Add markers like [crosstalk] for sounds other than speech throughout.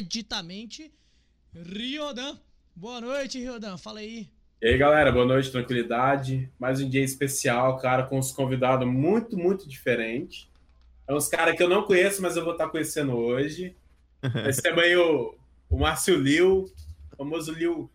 inéditamente, Riodan. Boa noite, Riodan. Fala aí. E aí, galera, boa noite, tranquilidade. Mais um dia especial, cara, com uns convidados muito, muito diferentes. É uns caras que eu não conheço, mas eu vou estar conhecendo hoje. Esse também o, o Márcio Liu, o famoso Liu.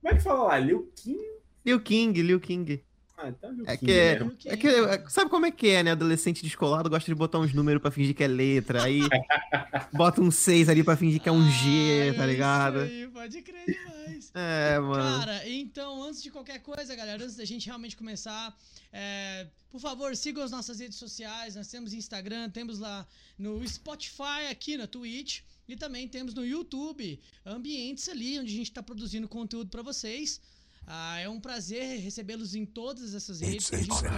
Como é que fala lá? Liu King? Liu King, Liu King. Ah, então É que, é, mesmo. é que é- sabe como é que é, né? Adolescente descolado gosta de botar uns números pra fingir que é letra. Aí [laughs] bota um 6 ali pra fingir que é um G, Ah, tá ligado? Isso aí, pode crer demais. [laughs] É, mano. Cara, então, antes de qualquer coisa, galera, antes da gente realmente começar, é, por favor, sigam as nossas redes sociais. Nós temos Instagram, temos lá no Spotify, aqui na Twitch, e também temos no YouTube ambientes ali onde a gente está produzindo conteúdo para vocês. Ah, é um prazer recebê-los em todas essas redes pra gente poder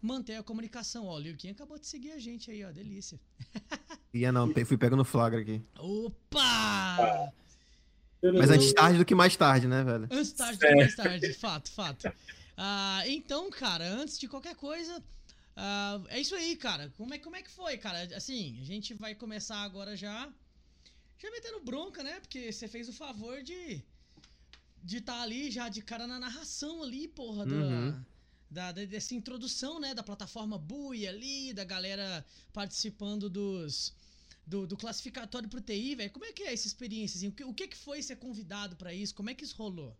manter a comunicação. Ó, o Liu Kim acabou de seguir a gente aí, ó, delícia. [laughs] Ia não, fui pego no flagra aqui. Opa! Mas antes tarde do que mais tarde, né, velho? Antes tarde do que mais tarde, fato, fato. Ah, então, cara, antes de qualquer coisa, ah, é isso aí, cara. Como é, como é que foi, cara? Assim, a gente vai começar agora já. Já metendo bronca, né? Porque você fez o favor de. De estar ali já de cara na narração ali, porra, da- Uhum. da, da- dessa introdução, né? Da plataforma Bui ali, da galera participando dos. Do, do classificatório pro TI, velho. Como é que é essa experiência? assim? O, que, o que que foi ser convidado pra isso? Como é que isso rolou?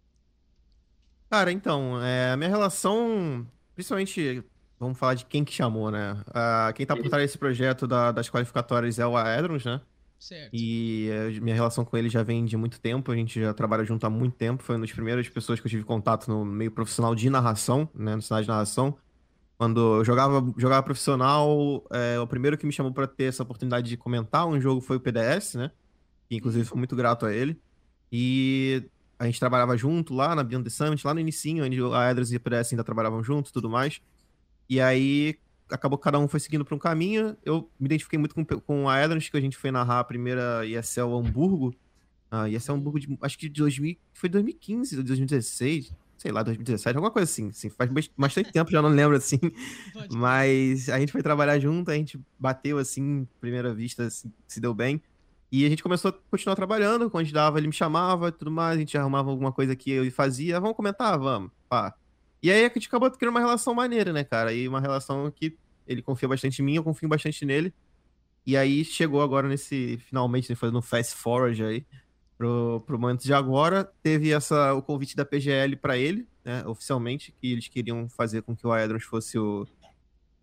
Cara, então, é, a minha relação, principalmente, vamos falar de quem que chamou, né? Ah, quem tá por trás desse projeto da- das qualificatórias é o Aedrons, né? Certo. E eh, minha relação com ele já vem de muito tempo, a gente já trabalha junto há muito tempo. Foi uma das primeiras pessoas que eu tive contato no meio profissional de narração, né? No cenário de narração. Quando eu jogava, jogava profissional, eh, o primeiro que me chamou para ter essa oportunidade de comentar um jogo foi o PDS, né? Que inclusive fui muito grato a ele. E a gente trabalhava junto lá na Beyond the Summit, lá no inicinho, onde a Edras e a PDS ainda trabalhavam juntos e tudo mais. E aí acabou que cada um foi seguindo para um caminho. Eu me identifiquei muito com, com a Edras, que a gente foi narrar a primeira ESL Hamburgo. A ESL Hamburgo, de, acho que de 2000, foi 2015, 2016, sei lá, 2017, alguma coisa assim. assim faz bas- bastante tempo, já não lembro assim. Mas a gente foi trabalhar junto, a gente bateu assim, primeira vista, assim, se deu bem. E a gente começou a continuar trabalhando, quando a gente dava, ele me chamava e tudo mais, a gente arrumava alguma coisa que eu fazia, vamos comentar, vamos, pá. E aí a gente acabou criando uma relação maneira, né, cara? E uma relação que ele confia bastante em mim, eu confio bastante nele. E aí chegou agora nesse, finalmente, né, fazendo um fast forward aí, pro, pro momento de agora, teve essa, o convite da PGL pra ele, né, oficialmente, que eles queriam fazer com que o Aedrons fosse o,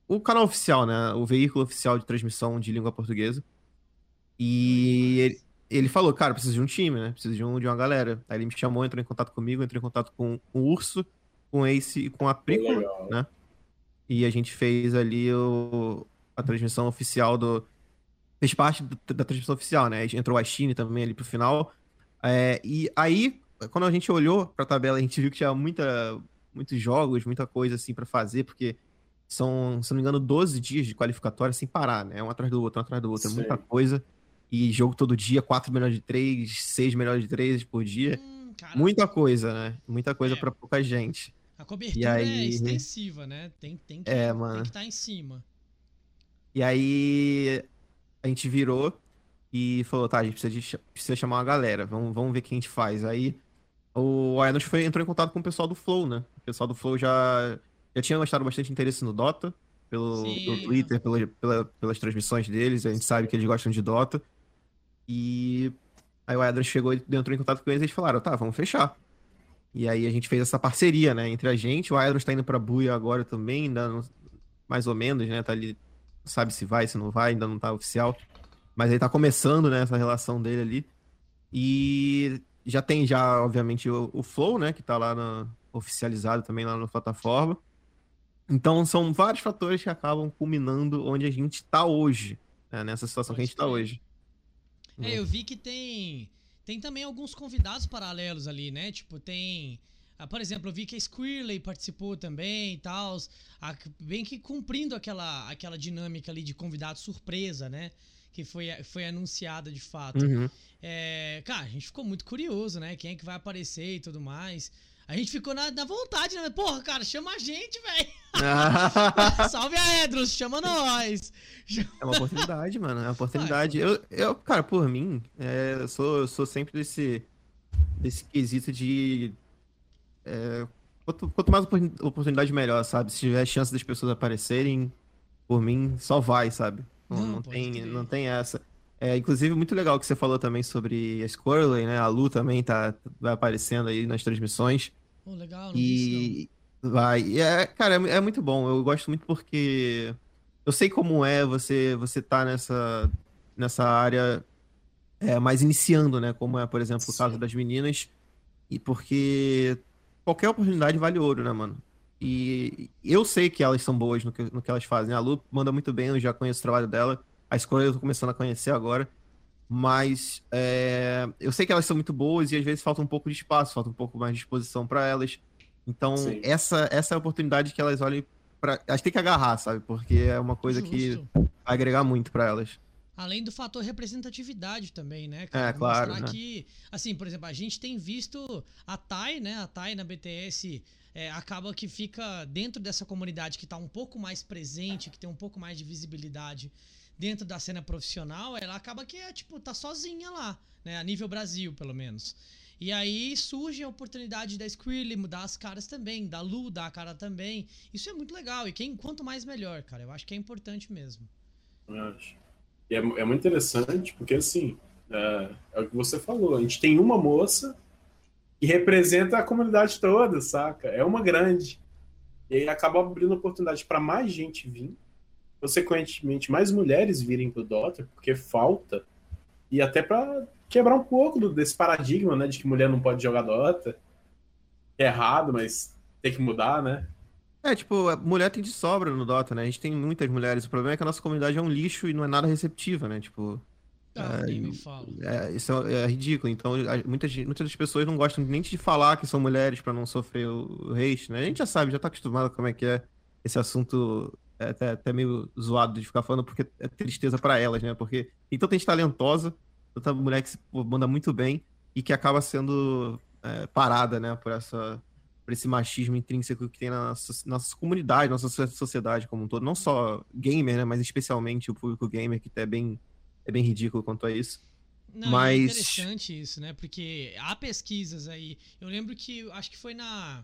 o canal oficial, né, o veículo oficial de transmissão de língua portuguesa. E ele, ele falou, cara, preciso de um time, né? Preciso de, um, de uma galera. Aí ele me chamou, entrou em contato comigo, entrou em contato com o Urso, com o Ace e com a Prícola, Legal. né? E a gente fez ali o, a transmissão oficial do. Fez parte do- da transmissão oficial, né? Entrou a Chine também ali pro final. É, e aí, quando a gente olhou pra tabela, a gente viu que tinha muita, muitos jogos, muita coisa assim pra fazer, porque são, se não me engano, 12 dias de qualificatória sem parar, né? Um atrás do outro, um atrás do outro. É Sim. muita coisa. E jogo todo dia, 4 melhores de 3, 6 melhores de 3 por dia. Hum, Muita coisa, né? Muita coisa É. pra pouca gente. A cobertura E aí- é extensiva, né? Tem, tem que É, estar em cima. E aí a gente virou e falou, tá, a gente precisa, de precisa chamar uma galera, vamos, vamos ver o que a gente faz. Aí o Aenos foi, entrou em contato com o pessoal do Flow, né? O pessoal do Flow já, já tinha mostrado bastante interesse no Dota, pelo, pelo Twitter, pela, pela- pelas transmissões deles, a gente sabe que eles gostam de Dota. E aí o Aenos chegou e entrou em contato com eles e eles falaram, tá, vamos fechar. E aí a gente fez essa parceria, né, entre a gente. O Aedros tá indo pra Buia agora também, ainda não- mais ou menos, né? Tá ali, não sabe se vai, se não vai, ainda não tá oficial. Mas ele tá começando, né, essa relação dele ali. E já tem já, obviamente, o, o Flow, né, que tá lá na- oficializado também lá na plataforma. Então são vários fatores que acabam culminando onde a gente tá hoje, né, nessa situação que a gente tá crer. hoje. É, eu vi que tem tem também alguns convidados paralelos ali, né? Tipo, tem ah, por exemplo, eu vi que a Squirrely participou também e tal, bem que cumprindo aquela aquela dinâmica ali de convidado surpresa, né? Que foi, foi anunciada de fato. Uhum. É, cara, a gente ficou muito curioso, né? Quem é que vai aparecer e tudo mais. A gente ficou na, na vontade, né? Porra, cara, chama a gente, velho. [laughs] Salve a Edros, chama nós. é uma oportunidade, mano. É uma oportunidade. Eu, eu cara, por mim, é, eu, sou, eu sou sempre desse, desse quesito de. é, quanto, quanto mais oportun- oportunidade, melhor, sabe? Se tiver chance das pessoas aparecerem, por mim, só vai, sabe? Não, Não, não tem, não tem essa. É, inclusive, muito legal que você falou também sobre a Squirrely, né? A Lu também tá, vai aparecendo aí nas transmissões. Pô, legal, não isso, E vai. E é, cara, é, é muito bom. Eu gosto muito porque eu sei como é você você tá nessa nessa área é, mais iniciando, né? Como é, por exemplo, o caso Sim. das meninas. E porque qualquer oportunidade vale ouro, né, mano? E eu sei que elas são boas no que, no que elas fazem. A Lu manda muito bem, eu já conheço o trabalho dela. A escolha eu tô começando a conhecer agora. Mas é, eu sei que elas são muito boas e às vezes falta um pouco de espaço, falta um pouco mais de disposição para elas. Então, Sim. essa, essa é a oportunidade que elas olhem para. Elas têm que agarrar, sabe? Porque é uma coisa que Justo. vai agregar muito para elas. Além do fator representatividade também, né, É, claro, Mostrar né? que, assim, por exemplo, a gente tem visto a Thay, né? A Thay na BTS é, acaba que fica dentro dessa comunidade que tá um pouco mais presente, que tem um pouco mais de visibilidade dentro da cena profissional, ela acaba que é, tipo, tá sozinha lá, né? A nível Brasil, pelo menos. E aí surge a oportunidade da Squirrely mudar as caras também, da Lu dar a cara também. Isso é muito legal. E quem, quanto mais melhor, cara. Eu acho que é importante mesmo. Eu acho. E é, é muito interessante, porque assim, é, é o que você falou, a gente tem uma moça que representa a comunidade toda, saca? É uma grande. E aí acaba abrindo oportunidade para mais gente vir, consequentemente, mais mulheres virem pro Dota, porque falta, e até para quebrar um pouco do- desse paradigma, né, de que mulher não pode jogar Dota. É errado, mas tem que mudar, né? É, tipo, mulher tem de sobra no Dota, né? A gente tem muitas mulheres. O problema é que a nossa comunidade é um lixo e não é nada receptiva, né? Tipo, Ah, É. É, isso é, é ridículo. Então, a- muitas, muitas das pessoas não gostam nem de falar que são mulheres pra não sofrer o, o hate, né? A gente já sabe, já tá acostumado como é que é esse assunto. É até, até meio zoado de ficar falando, porque é tristeza pra elas, né? Porque tem tanta gente talentosa, tanta mulher que se manda muito bem e que acaba sendo é, parada, né? Por, essa, por esse machismo intrínseco que tem na nossa, nossa comunidade, nossa so- sociedade como um todo. Não só gamer, né? Mas especialmente o público gamer, que é bem, é bem ridículo quanto a isso. Não, Mas- é interessante isso, né? Porque há pesquisas aí. Eu lembro que acho que foi na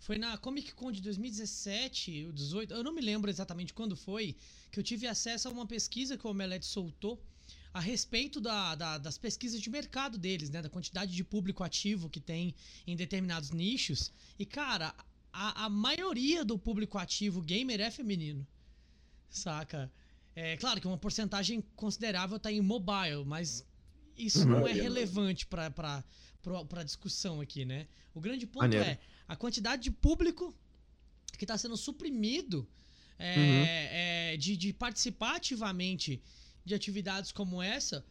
foi na Comic Con de 2017, ou 18, eu não me lembro exatamente quando foi, que eu tive acesso a uma pesquisa que o Omelete soltou a respeito da- da- das pesquisas de mercado deles, né? Da quantidade de público ativo que tem em determinados nichos. E, cara, a, a maioria do público ativo gamer é feminino. Saca? É claro que uma porcentagem considerável tá em mobile, mas isso Uhum. não é relevante para para discussão aqui, né? O grande ponto Maneiro. é a quantidade de público que está sendo suprimido é, Uhum. é, de, de participar ativamente de atividades como essa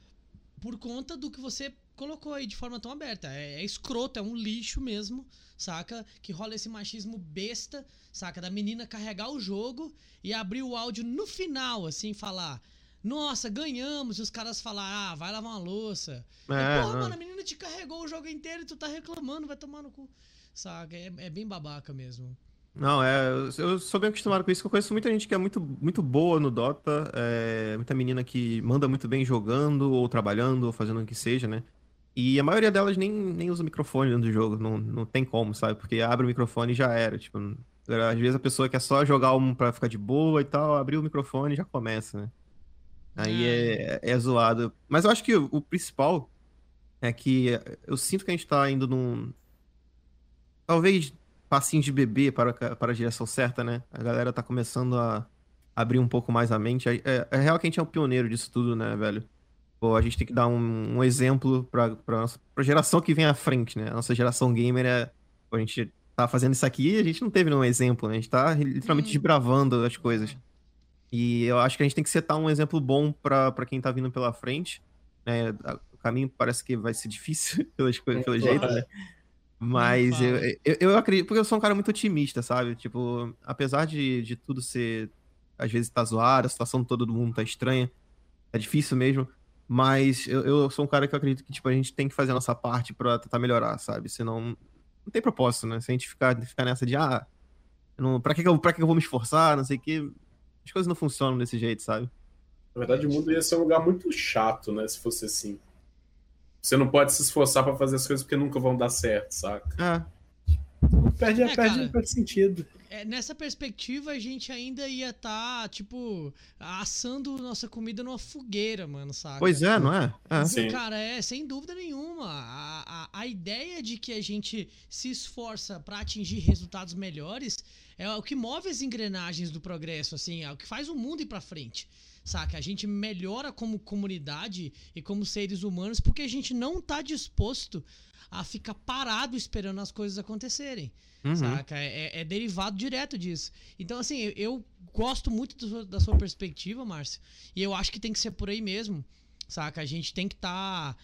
por conta do que você colocou aí de forma tão aberta. É, é escroto, é um lixo mesmo, saca? Que rola esse machismo besta, saca? Da menina carregar o jogo e abrir o áudio no final, assim, falar. Nossa, ganhamos! E os caras falar, ah, vai lavar uma louça. É, E, Porra, não. mano, a menina te carregou o jogo inteiro e tu tá reclamando, vai tomar no cu. Saca? É, é bem babaca mesmo. Não, é, eu- sou bem acostumado com isso, que eu conheço muita gente que é muito, muito boa no Dota, é, muita menina que manda muito bem jogando, ou trabalhando, ou fazendo o que seja, né? E a maioria delas nem, nem usa microfone dentro do jogo, não, não tem como, sabe? Porque abre o microfone e já era, tipo, às vezes a pessoa quer só jogar um pra ficar de boa e tal, abriu o microfone e já começa, né? Aí é, é zoado. Mas eu acho que o, o principal é que eu sinto que a gente tá indo num. Talvez passinho de bebê para, para a direção certa, né? A galera tá começando a abrir um pouco mais a mente. É, é, é real que a gente é o pioneiro disso tudo, né, velho? Pô, a gente tem que dar um, um exemplo pra, pra, nossa, pra geração que vem à frente, né? A nossa geração gamer é. pô, a gente tá fazendo isso aqui e a gente não teve nenhum exemplo, né? A gente tá literalmente Hum. desbravando as coisas. E eu acho que a gente tem que setar um exemplo bom pra pra quem tá vindo pela frente. né? O caminho parece que vai ser difícil [laughs] pelas coisas, pelo jeito, né? Mas eu, eu, eu acredito, porque eu sou um cara muito otimista, sabe? Tipo, apesar de, de tudo ser, às vezes tá zoado, a situação toda do mundo tá estranha, é difícil mesmo, mas eu, eu sou um cara que eu acredito que, tipo, a gente tem que fazer a nossa parte pra tentar melhorar, sabe? Senão, não tem propósito, né? Se a gente ficar, ficar nessa de, ah, não, pra, que, que, eu, pra que eu vou me esforçar, não sei o que. As coisas não funcionam desse jeito, sabe? Na verdade, o mundo ia ser um lugar muito chato, né? Se fosse assim. Você não pode se esforçar para fazer as coisas porque nunca vão dar certo, saca? É. Perde, É, perde, cara. perde sentido. É, nessa perspectiva, a gente ainda ia estar, tipo, assando nossa comida numa fogueira, mano, saca? Pois é, não é? É. Sim. Cara, é, sem dúvida nenhuma. A, a, a ideia de que a gente se esforça pra atingir resultados melhores é o que move as engrenagens do progresso, assim, é o que faz o mundo ir pra frente. Saca? A gente melhora como comunidade e como seres humanos porque a gente não tá disposto a ficar parado esperando as coisas acontecerem. Uhum. Saca? É, é derivado direto disso. Então, assim, eu, eu gosto muito do da sua perspectiva, Márcio. E eu acho que tem que ser por aí mesmo. Saca? A gente tem que estar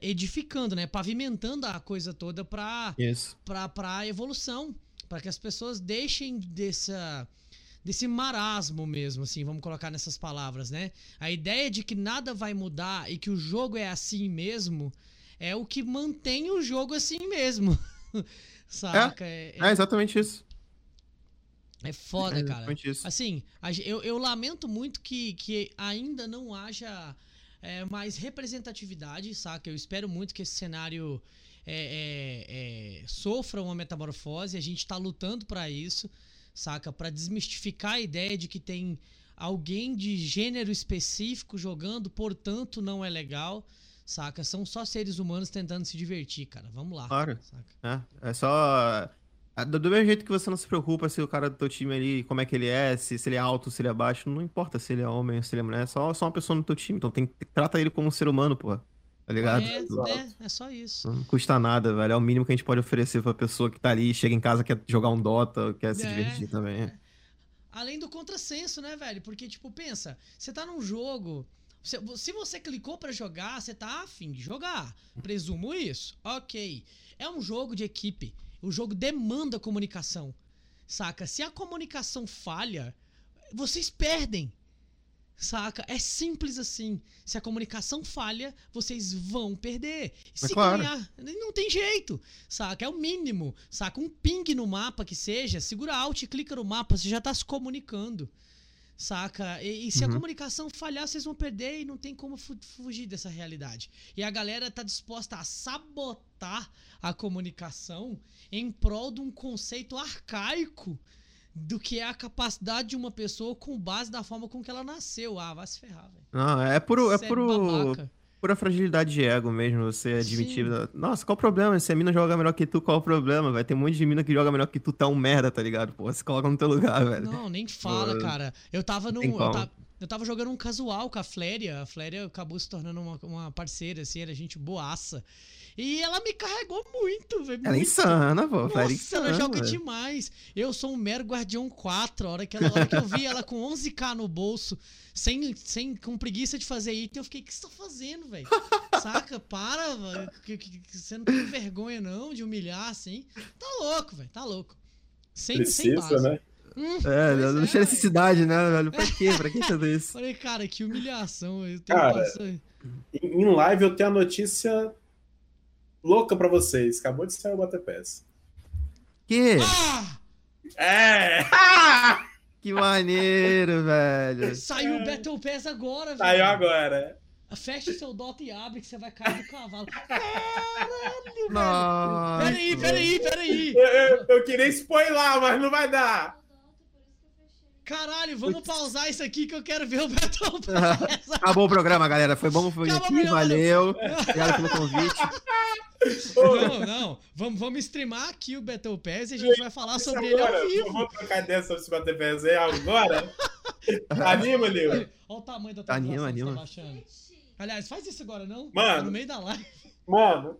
edificando, né? Pavimentando a coisa toda pra, Isso. pra, pra evolução. Pra que as pessoas deixem dessa. Desse marasmo mesmo, assim, vamos colocar nessas palavras, né? A ideia de que nada vai mudar e que o jogo é assim mesmo é o que mantém o jogo assim mesmo. [laughs] Saca? É, É exatamente isso. é foda, é cara. exatamente isso. Assim, eu, eu lamento muito que, que ainda não haja é, mais representatividade, saca? Eu espero muito que esse cenário é, é, é, sofra uma metamorfose. A gente tá lutando pra isso, saca? Pra desmistificar a ideia de que tem alguém de gênero específico jogando, portanto não é legal, saca? São só seres humanos tentando se divertir, cara. Vamos lá. Claro. saca? É, é só. é, Do mesmo jeito que você não se preocupa se o cara do teu time ali, como é que ele é, se, se ele é alto, se ele é baixo, não importa se ele é homem ou se ele é mulher, é só, só uma pessoa no teu time. Então tem, trata ele como um ser humano, pô. Tá ligado? É, Exato. é, é só isso. Não custa nada, velho. É o mínimo que a gente pode oferecer pra pessoa que tá ali, chega em casa, quer jogar um Dota, quer se É, divertir também. Além do contrassenso, né, velho? Porque, tipo, pensa, você tá num jogo. Se, se você clicou pra jogar, você tá afim de jogar. Presumo isso. Ok. É um jogo de equipe. O jogo demanda comunicação. Saca? Se a comunicação falha, vocês perdem. Saca? É simples assim. Se a comunicação falha, vocês vão perder. Se claro. ganhar, não tem jeito. Saca? É o mínimo. Saca? Um ping no mapa que seja, segura Alt e clica no mapa, você já tá se comunicando. Saca? E, e se a Uhum. comunicação falhar, vocês vão perder e não tem como fu- fugir dessa realidade. E a galera tá disposta a sabotar a comunicação em prol de um conceito arcaico do que é a capacidade de uma pessoa com base da forma com que ela nasceu. Ah, vai se ferrar, velho. Não, é puro, é Cê puro, babaca. pura fragilidade de ego mesmo, você admitir. Sim. Nossa, qual o problema? Se a mina joga melhor que tu, qual o problema? Vai ter um monte de mina que joga melhor que tu, tá um merda, tá ligado? Pô, você coloca no teu lugar, velho. Não, nem fala, Pô, cara. Eu tava num. tem Eu tava, eu tava jogando um casual com a Fléria. A Fléria acabou se tornando uma, uma parceira, assim, era gente boaça. E ela me carregou muito, velho. Ela é muito. insana, pô. Nossa, ela é ela insana, joga velho. demais. Eu sou um mero guardião 4. A hora que, ela, a hora que eu vi ela com 11k no bolso, sem, sem, com preguiça de fazer item, eu fiquei, o que você tá fazendo, velho? Saca? Para, velho. Você não tem vergonha, não, de humilhar assim. Tá louco, velho. Tá louco. Sem, sem Precisa, base. né? Hum, É, não é, tinha necessidade, né, velho? Pra quê? Pra que fazer isso? Falei, cara, que humilhação. Eu tenho Cara, Em em live eu tenho a notícia louca pra vocês. Acabou de sair o Batepass. Que? Ah! É! [laughs] Que maneiro, velho. Saiu o Battle Pass agora, velho. Saiu agora. Fecha o seu Dota e abre que você vai cair do cavalo. [laughs] Caralho, velho. Nossa. Peraí, peraí, peraí. Eu, eu, eu queria spoiler, mas não vai dar. Caralho, vamos pausar isso aqui que eu quero ver o Battle [laughs] Pass. Acabou o programa, galera. Foi bom foi aqui, programa. valeu. [laughs] Obrigado pelo convite. Não, não. Vamos, vamos streamar aqui o Battle Pass e a gente vai falar sobre ele agora, ao eu vivo. vou trocar ideia sobre esse Batepass aí agora. [laughs] Anima, Leo. Olha o tamanho da atualização Anima, que você tá anima. baixando. Aliás, faz isso agora, não? Mano. Tá no meio da live. Mano,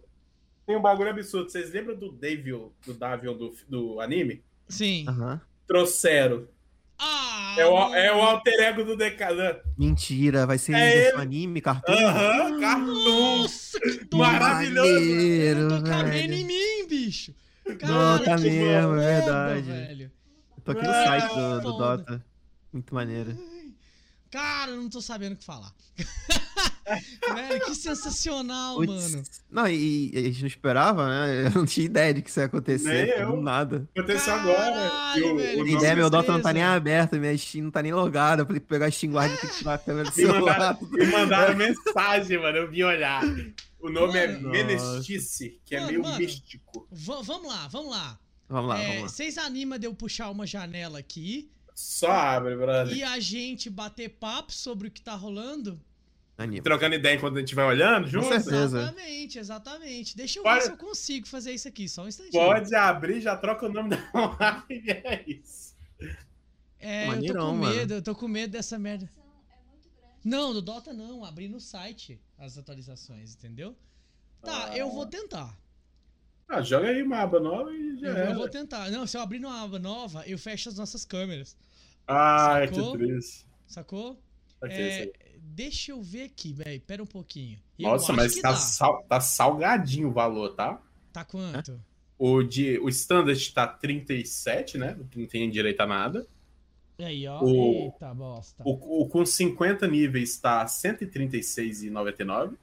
tem um bagulho absurdo. Vocês lembram do Davion, do Davion do, do anime? Sim. Aham. Trouxeram. Ah! É o, é o alter ego do Decadan. Mentira, vai ser É ele. anime, cartoon. Aham, cartoon. Nossa, que doido! Maravilhoso. Eu Maneiro, não tô cabendo em mim, bicho. Não, Cara, tá que mesmo, é verdade. velho. Tô aqui no Ah, site do, do. Dota. Muito maneiro. Cara, eu não tô sabendo o que falar. [laughs] Velho, que sensacional, mano. Não, e, e a gente não esperava, né? [laughs] Eu não tinha ideia de que isso ia acontecer. Nem eu. nada. Aconteceu agora. Velho, o que Tem nome- ideia, meu Dota não tá nem aberto, minha Steam não tá nem logada. Eu falei, pegar a Steam Guard e tirar a câmera do Me celular. mandaram, me mandaram [laughs] mensagem, mano. Eu vim olhar. O nome é Mano. Menestice, que é Mano, meio mano. místico. Va- vamos lá, vamos lá. Vamos lá, É, vamos lá. Vocês animam de eu puxar uma janela aqui Só abre, brother. e a gente bater papo sobre o que tá rolando? Anima. Trocando ideia enquanto a gente vai olhando junto. certeza. Exatamente, exatamente. Deixa eu Pode- ver se eu consigo fazer isso aqui, só um instantinho. Pode abrir, já troca o nome da live. [laughs] É isso. É, eu tô Maneirão, com mano. medo, eu tô com medo dessa merda. Não, do Dota não, abri no site as atualizações, entendeu? Tá, Ah. eu vou tentar. Ah, joga aí uma aba nova e já Eu, eu vou tentar. Não, se eu abrir uma aba nova, eu fecho as nossas câmeras. Ah, Sacou? que triste. Sacou? Ok, É, deixa eu ver aqui, velho. Pera um pouquinho. Eu Nossa, mas tá, sal- tá salgadinho o valor, tá? Tá quanto? O, de, o standard tá 37, né? Não tem direito a nada. Aí, ó. O- Eita bosta. O, o com 50 níveis tá 136,99.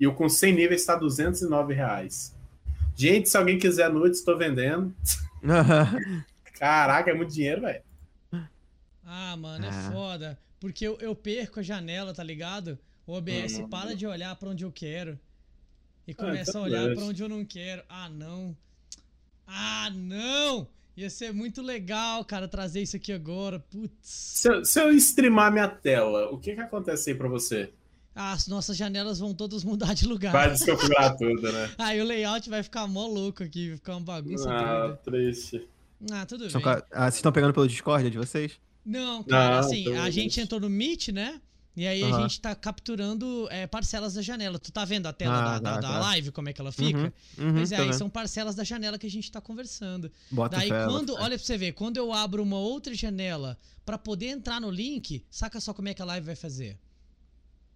E o com 100 níveis tá 209 reais. Gente, se alguém quiser nudes, tô vendendo. [laughs] Caraca, é muito dinheiro, velho. Ah, mano, é Ah. foda. Porque eu, eu perco a janela, tá ligado? O OBS Hum. para de olhar pra onde eu quero. E começa então a olhar beleza. pra onde eu não quero. Ah, não. Ah, não! Ia ser muito legal, cara, trazer isso aqui agora. Putz. Se, eu- se eu streamar minha tela, o que que acontece aí pra você? Ah, as nossas janelas vão todas [laughs] mudar de lugar. Vai desconfigurar tudo, né? [laughs] Aí o layout vai ficar mó louco aqui, vai ficar uma bagunça Ah, doida. triste. Ah, tudo São bem. ah, vocês estão pegando pelo Discord de vocês? Não, cara, Não, assim, a gente entrou no Meet, né? E aí a Aham. gente tá capturando é, parcelas da janela. Tu tá vendo a tela Ah, da, da- tá, da tá. live, como é que ela fica? Uhum, Pois é, tô aí vendo. são parcelas da janela que a gente tá conversando. Bota Daí bota quando, fé. olha pra você ver, quando eu abro uma outra janela pra poder entrar no link, saca só como é que a live vai fazer.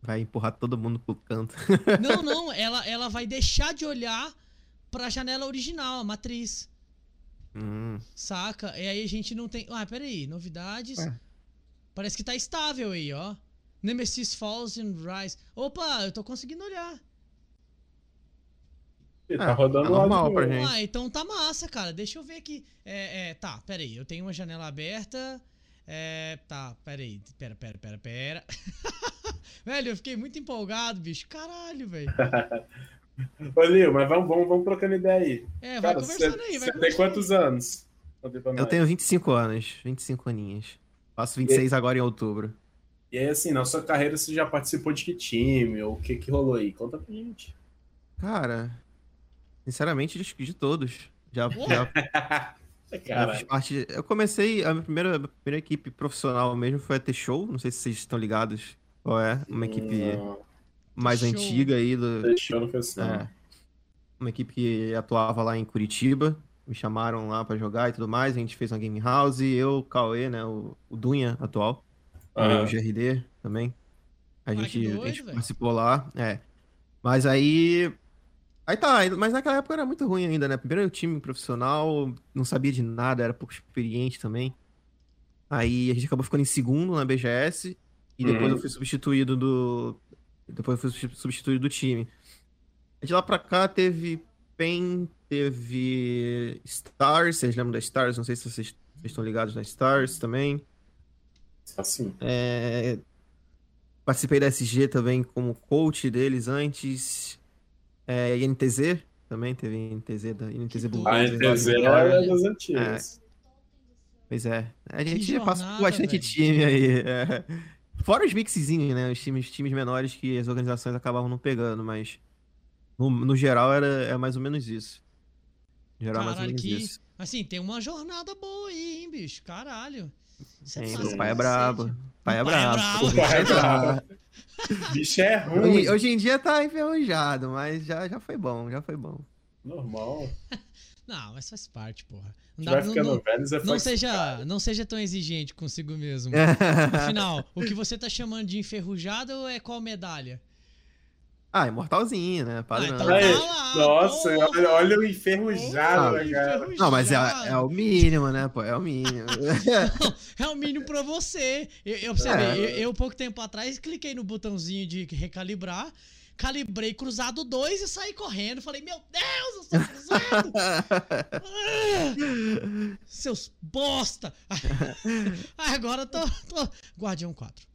Vai empurrar todo mundo pro canto. Não, não, ela, ela vai deixar de olhar pra janela original, a matriz. Hum. Saca? E aí a gente não tem. Ah, peraí, novidades. É. Parece que tá estável aí, ó. Nemesis Falls and Rise. Opa, eu tô conseguindo olhar. Ih, Ah, tá rodando tá lá normal de pra gente. Ah, então tá massa, cara. Deixa eu ver aqui. É, é, tá, peraí. Eu tenho uma janela aberta. É, tá, peraí. Pera, pera, pera, pera. [laughs] velho, eu fiquei muito empolgado, bicho. Caralho, velho. [laughs] Ô, Lio, mas vamos, vamos, vamos trocando ideia aí. É, vai Cara, conversando você aí, você tem quantos anos? Eu tenho 25 anos, 25 aninhos. Faço 26 agora em outubro. E aí, assim, na sua carreira você já participou de que time? Ou o que que rolou aí? Conta pra gente. Cara, sinceramente, de, de todos. Já, já, [laughs] já fiz parte. Eu comecei, a minha primeira, a minha primeira equipe profissional mesmo foi a T-Show. Não sei se vocês estão ligados qual é. Uma equipe não, mais T-Show. antiga aí do, pessoal. É. Uma equipe que atuava lá em Curitiba. Me chamaram lá pra jogar e tudo mais. A gente fez uma game house. Eu, o Cauê, né? O, o Dunha atual. Aham. O GRD também. A Ah, gente, doido, a gente participou lá. É. Mas aí. Aí tá, mas naquela época era muito ruim ainda, né? Primeiro time profissional, não sabia de nada, era pouco experiente também. Aí a gente acabou ficando em segundo na BGS. E depois Uhum. eu fui substituído do. Depois eu fui substituído do time. De lá pra cá teve PEN, teve Stars, vocês lembram da Stars? Não sei se vocês, vocês estão ligados na Stars também. Assim. É, Participei da SG também como coach deles antes. É, INTZ também, teve INTZ da INTZ Blue A Blazer, NTZ Vitória. é das antigas. Pois é. A gente jornada, passa por bastante velho. time aí. é. Fora os mixezinhos, né? Os times, times menores que as organizações acabavam não pegando, mas no, no geral era é mais ou menos isso. No geral, é mais ou Caralho, menos que. isso. Assim, tem uma jornada boa aí, hein, bicho? Caralho. Sim, meu pra pai é brabo. Pai é pai é brabo. O bicho é brabo. Bicho é ruim. Hoje, hoje em dia tá enferrujado, mas já, já foi bom, já foi bom. Normal. [laughs] Não, mas faz parte, porra. Não, dá, vai não, ficando não, velho, você não faz- seja, não seja tão exigente consigo mesmo. [laughs] Afinal, o que você tá chamando de enferrujado é qual medalha? Ah, imortalzinho, né? Padrão. então Aí, tá lá, Nossa, olha, olha o enferrujado, né, cara. Não, mas é, é o mínimo, né, pô? É o mínimo. [laughs] É o mínimo pra você. Eu, eu, pra É. eu, eu, pouco tempo atrás, cliquei no botãozinho de recalibrar, calibrei cruzado 2 e saí correndo. Falei, meu Deus, eu sou cruzado! Ah, [laughs] seus bosta! [laughs] Agora eu tô, tô. Guardião 4.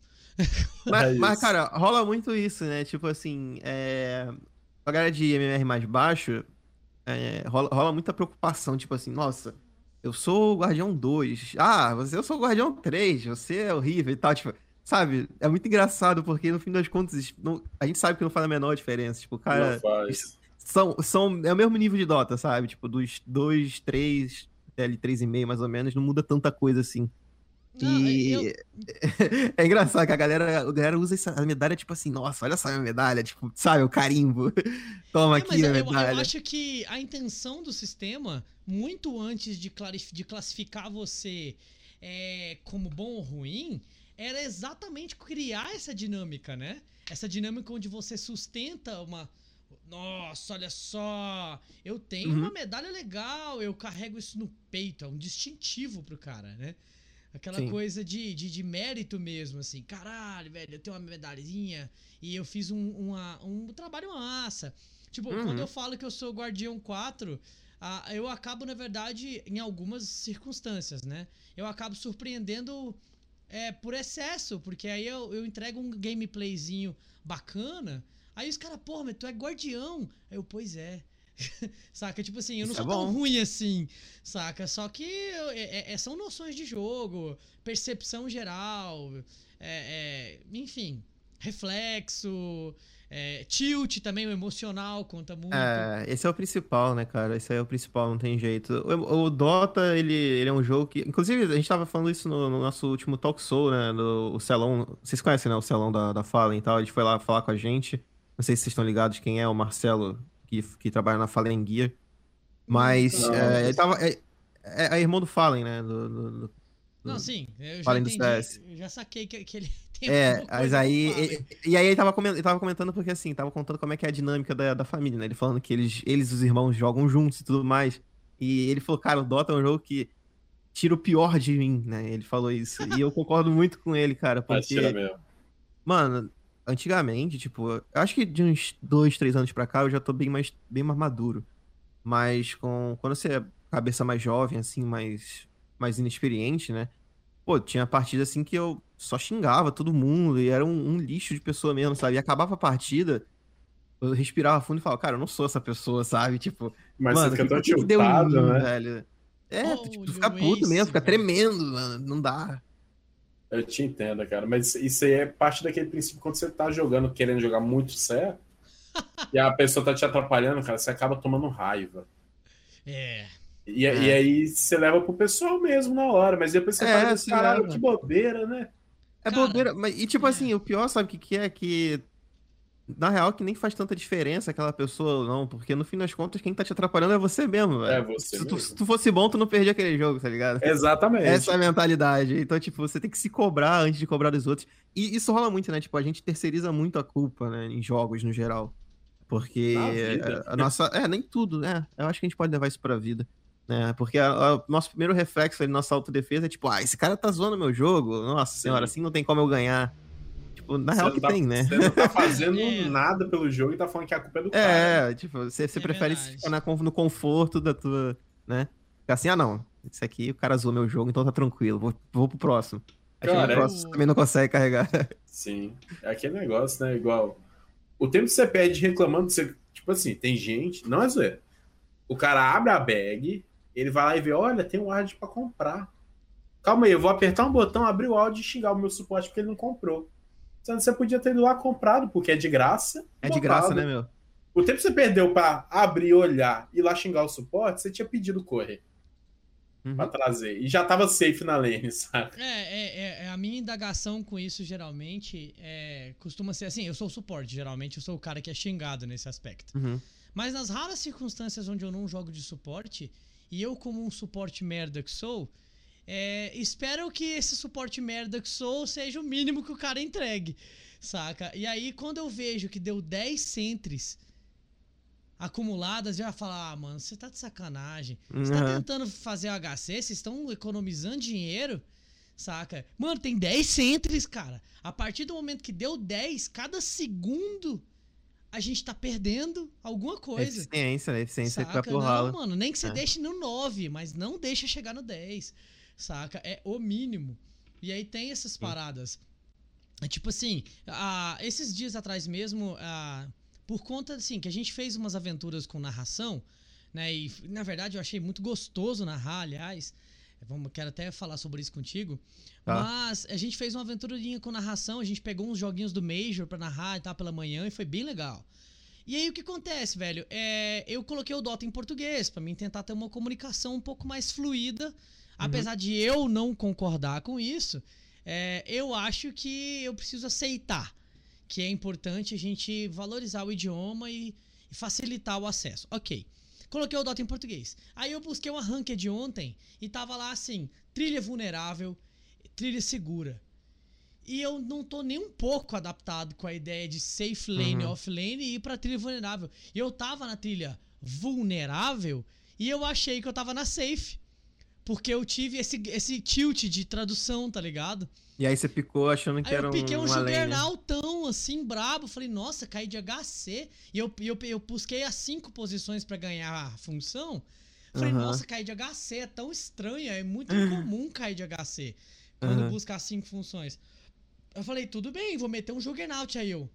Mas, É mas, cara, rola muito isso, né? Tipo assim, é... a galera de MMR mais baixo, é, rola, rola muita preocupação, tipo assim, nossa, eu sou o Guardião 2. Ah, você, eu sou o Guardião 3, você é horrível e tal, tipo, sabe? É muito engraçado, porque no fim das contas, não- a gente sabe que não faz a menor diferença. Tipo, cara, Não faz. são, são, é o mesmo nível de Dota, sabe? Tipo, dos 2, 3, ali 3,5 mais ou menos, não muda tanta coisa assim. Não, E eu- [laughs] é engraçado que a galera, a galera usa essa a medalha, tipo assim, nossa, olha só a minha medalha, tipo, sabe, o carimbo. [laughs] Toma É, mas aqui a eu, eu medalha. acho que a intenção do sistema, muito antes de, clarif- de classificar você é, como bom ou ruim, era exatamente criar essa dinâmica, né? Essa dinâmica onde você sustenta uma. Nossa, olha só! Eu tenho Uhum. uma medalha legal, eu carrego isso no peito, é um distintivo pro cara, né? Aquela Sim. coisa de, de, de mérito mesmo, assim. Caralho, velho, eu tenho uma medalhinha e eu fiz um, uma- um trabalho massa. Tipo, Uhum. quando eu falo que eu sou Guardião 4, ah, eu acabo, na verdade, em algumas circunstâncias, né? Eu acabo surpreendendo é, por excesso, porque aí eu, eu entrego um gameplayzinho bacana, aí os caras, porra, mas tu é guardião. Aí eu, pois é. [laughs] saca? Tipo assim, eu não Isso é sou tão ruim assim, saca? Só que eu- é- é- são noções de jogo, percepção geral, é- é, enfim, reflexo, é, tilt também, o emocional conta muito. É, esse é o principal, né, cara? Esse aí é o principal, não tem jeito. O, o Dota, ele, ele é um jogo que. Inclusive, a gente tava falando isso no, no nosso último Talk Show, né? No, o Celão. Vocês conhecem, né? O Celão da, da Fallen e tal. A gente foi lá falar com a gente. Não sei se vocês estão ligados quem é o Marcelo, que, que trabalha na Fallen Gear. Mas Não. é, ele tava. É, é, é irmão do Fallen, né? Do, do- do- Não, sim, eu já entendi, CS. eu já saquei que, que ele [laughs] tem É, mas aí. E, e aí ele tava, comen- ele tava comentando porque assim, tava contando como é que é a dinâmica da, da família, né? Ele falando que eles, eles os irmãos jogam juntos e tudo mais. E ele falou, cara, o Dota é um jogo que tira o pior de mim, né? Ele falou isso. E eu concordo muito com ele, cara, Mas tira porque, mesmo. mano, antigamente, tipo, eu acho que de uns dois, três anos pra cá eu já tô bem mais, bem mais maduro. Mas com, quando você é cabeça mais jovem, assim, mais, mais inexperiente, né? Pô, tinha partida assim que eu só xingava todo mundo e era um, um lixo de pessoa mesmo, sabe? E acabava a partida, eu respirava fundo e falava, cara, eu não sou essa pessoa, sabe? Tipo, Mas mano, você fica tão tiltado, mim, né? velho? É, Olha tipo, tu fica puto Ace, mesmo, fica tremendo, mano, não dá. Eu te entendo, cara. Mas isso aí é parte daquele princípio quando você tá jogando, querendo jogar muito certo, [laughs] e a pessoa tá te atrapalhando, cara, você acaba tomando raiva. É. E, É. e aí você leva pro pessoal mesmo na hora, mas depois você É, faz esse você caralho, leva. que bobeira, né? É Cara, bobeira, mas, e tipo é. assim, o pior, sabe o que, que é? Que na real que nem faz tanta diferença aquela pessoa ou não, porque no fim das contas quem tá te atrapalhando é você mesmo, velho. É você se, tu, mesmo. se tu fosse bom, tu não perdia aquele jogo, tá ligado? Exatamente. Essa é a mentalidade. Então, tipo, você tem que se cobrar antes de cobrar dos outros. E isso rola muito, né? Tipo, a gente terceiriza muito a culpa, né? Em jogos, no geral. Porque a nossa... É, nem tudo, né? Eu acho que a gente pode levar isso pra vida. Né? Porque o nosso primeiro reflexo ali, nossa autodefesa é tipo, ah, esse cara tá zoando meu jogo. Nossa senhora, Sim. assim não tem como eu ganhar. Tipo, na Você real que tá- tem, né? Você não tá fazendo [laughs] É. nada pelo jogo e tá falando que a culpa é do cara. É, tipo, você, você É prefere ficar na, no conforto da tua, né? Ficar assim, ah, não, isso aqui o cara zoou meu jogo, então tá tranquilo, vou, vou pro próximo. Cara, no é- próximo, você também não consegue carregar. Sim. É aquele negócio, né? Igual. O tempo que você perde reclamando, você. Tipo assim, tem gente. Não é zoeira. O cara abre a bag, ele vai lá e vê: olha, tem um áudio pra comprar. Calma aí, eu vou apertar um botão, abrir o áudio e xingar o meu suporte porque ele não comprou. Sendo que Você podia ter ido lá comprado, porque é de graça. É de graça, né, meu? O tempo que você perdeu pra abrir, olhar e lá xingar o suporte, você tinha pedido correr Uhum. pra trazer. E já tava safe na lane, [laughs] sabe? É, é, é, é, a minha indagação com isso geralmente é, costuma ser assim, eu sou o suporte, geralmente eu sou o cara que é xingado nesse aspecto. Uhum. Mas nas raras circunstâncias onde eu não jogo de suporte, e eu como um suporte merda que sou, é, espero que esse suporte merda que sou seja o mínimo que o cara entregue. Saca? E aí, quando eu vejo que deu 10 centres acumuladas, eu ia falar, ah, mano, você tá de sacanagem. Você tá Uhum. tentando fazer o HC, vocês estão economizando dinheiro, saca? Mano, tem 10 centres, cara. A partir do momento que deu 10, cada segundo a gente tá perdendo alguma coisa. Eficiência, né? Eficiência que Saca? pro ralo. Não, mano, nem que você É. deixe no 9, mas não deixa chegar no 10. Saca? É o mínimo. E aí tem essas paradas. É tipo assim, ah, esses dias atrás mesmo, ah, por conta assim, que a gente fez umas aventuras com narração, né? E na verdade eu achei muito gostoso narrar, aliás. Vamos, quero até falar sobre isso contigo. Tá. Mas a gente fez uma aventurinha com narração, a gente pegou uns joguinhos do Major pra narrar e tal pela manhã e foi bem legal. E aí o que acontece, velho? É, eu coloquei o Dota em português pra mim tentar ter uma comunicação um pouco mais fluida. Apesar de eu não concordar com isso, é, eu acho que eu preciso aceitar que é importante a gente valorizar o idioma e, e facilitar o acesso. Ok. Coloquei o Dota em português. Aí eu busquei uma ranked ontem e tava lá assim: trilha vulnerável, trilha segura. E eu não tô nem um pouco adaptado com a ideia de safe lane, Uhum. offlane e ir pra trilha vulnerável. E eu tava na trilha vulnerável e eu achei que eu tava na safe. Porque eu tive esse, esse tilt de tradução, tá ligado? E aí você picou achando que Aí era eu um, piquei um lenha. juggernautão, assim, brabo. Falei, nossa, caí de HC. E eu, eu, eu busquei as cinco posições pra ganhar a função. Falei, Aham. nossa, cair de HC é tão estranho, é muito incomum cair de HC. Quando Aham. busca as cinco funções. Eu falei, tudo bem, vou meter um juggernaut aí eu.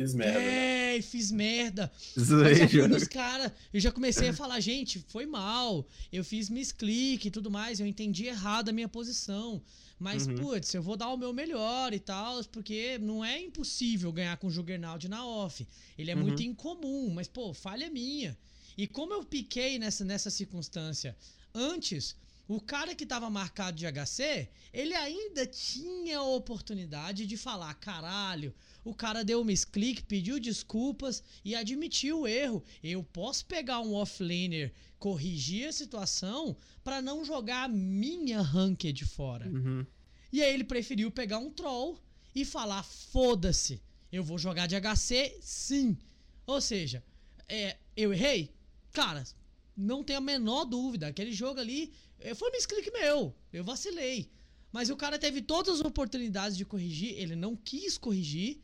Fiz merda. É, e fiz merda. Zoei Eu já nos caras, eu já comecei a falar, gente, foi mal. Eu fiz misclick e tudo mais, eu entendi errado a minha posição. Mas, Uhum. putz, eu vou dar o meu melhor e tal, porque não é impossível ganhar com o Juggernaut na off. Ele é Uhum. muito incomum, mas, pô, falha minha. E como eu piquei nessa, nessa circunstância antes, o cara que tava marcado de HC, ele ainda tinha a oportunidade de falar, caralho, o cara deu um misclick, pediu desculpas e admitiu o erro. Eu posso pegar um offlaner, corrigir a situação pra não jogar a minha ranked fora. Uhum. E aí ele preferiu pegar um troll e falar: foda-se, eu vou jogar de HC sim. Ou seja, é, eu errei? Cara, não tem a menor dúvida. Aquele jogo ali eh, foi um misclick meu. Eu vacilei. Mas o cara teve todas as oportunidades de corrigir, ele não quis corrigir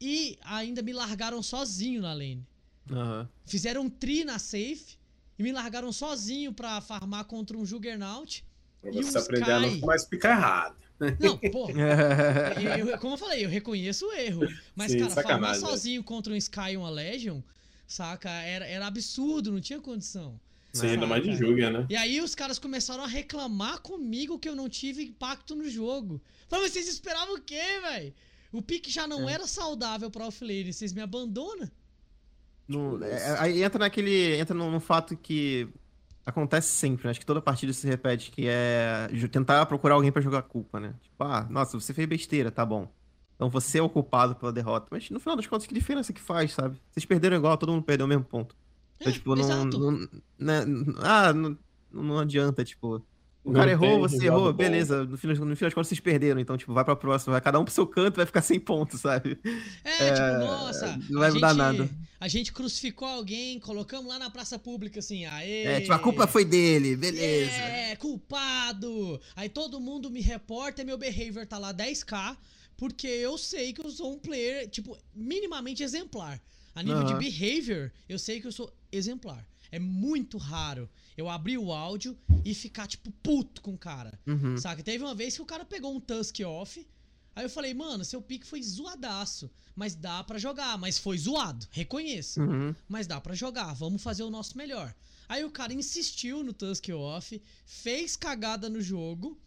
e ainda me largaram sozinho na lane. Aham. Fizeram um tri na safe e me largaram sozinho pra farmar contra um Juggernaut. Pra E você os aprender a Sky? nunca mais picar errado. Não, porra. [laughs] Eu- como eu falei, eu reconheço o erro. Mas, Sim, cara, farmar sacanagem, sozinho contra um Sky e uma Legion, saca? Era, era absurdo, não tinha condição. Sim, ainda mais de? Júlia, né? E aí os caras começaram a reclamar comigo que eu não tive impacto no jogo. Falei, mas vocês esperavam o quê, velho? O pique já não É. era saudável pra offlane, vocês me abandonam? No- é, aí entra naquele. Entra num, fato que acontece sempre, né? Acho que toda partida se repete, que é tentar procurar alguém pra jogar culpa, né? Tipo, ah, nossa, você fez besteira, tá bom. Então você é o culpado pela derrota. Mas no final das contas, que diferença que faz, sabe? Vocês perderam igual, todo mundo perdeu o mesmo ponto. Então, É, tipo, não, não- né, Ah, não, não adianta, tipo. O Não cara errou, você errou, bom. beleza. No final, no final das contas, vocês perderam. Então, tipo, vai pra próxima. Vai cada um pro seu canto vai ficar sem pontos, sabe? É, É, tipo, nossa, não vai a mudar gente, nada. a gente crucificou alguém, colocamos lá na praça pública assim, aê. É, tipo, a culpa foi dele, beleza. É, culpado. Aí todo mundo me reporta e meu behavior tá lá 10k, porque eu sei que eu sou um player, tipo, minimamente exemplar. A nível de Aham. behavior, eu sei que eu sou exemplar. É muito raro eu abrir o áudio e ficar, tipo, puto com o cara. Uhum. Saca? Teve uma vez que o cara pegou um Tusk off. Aí eu falei, mano, seu pique foi zoadaço. Mas dá pra jogar. Mas foi zoado. Reconheça. Uhum. Mas dá pra jogar. Vamos fazer o nosso melhor. Aí o cara insistiu no Tusk off. Fez cagada no jogo.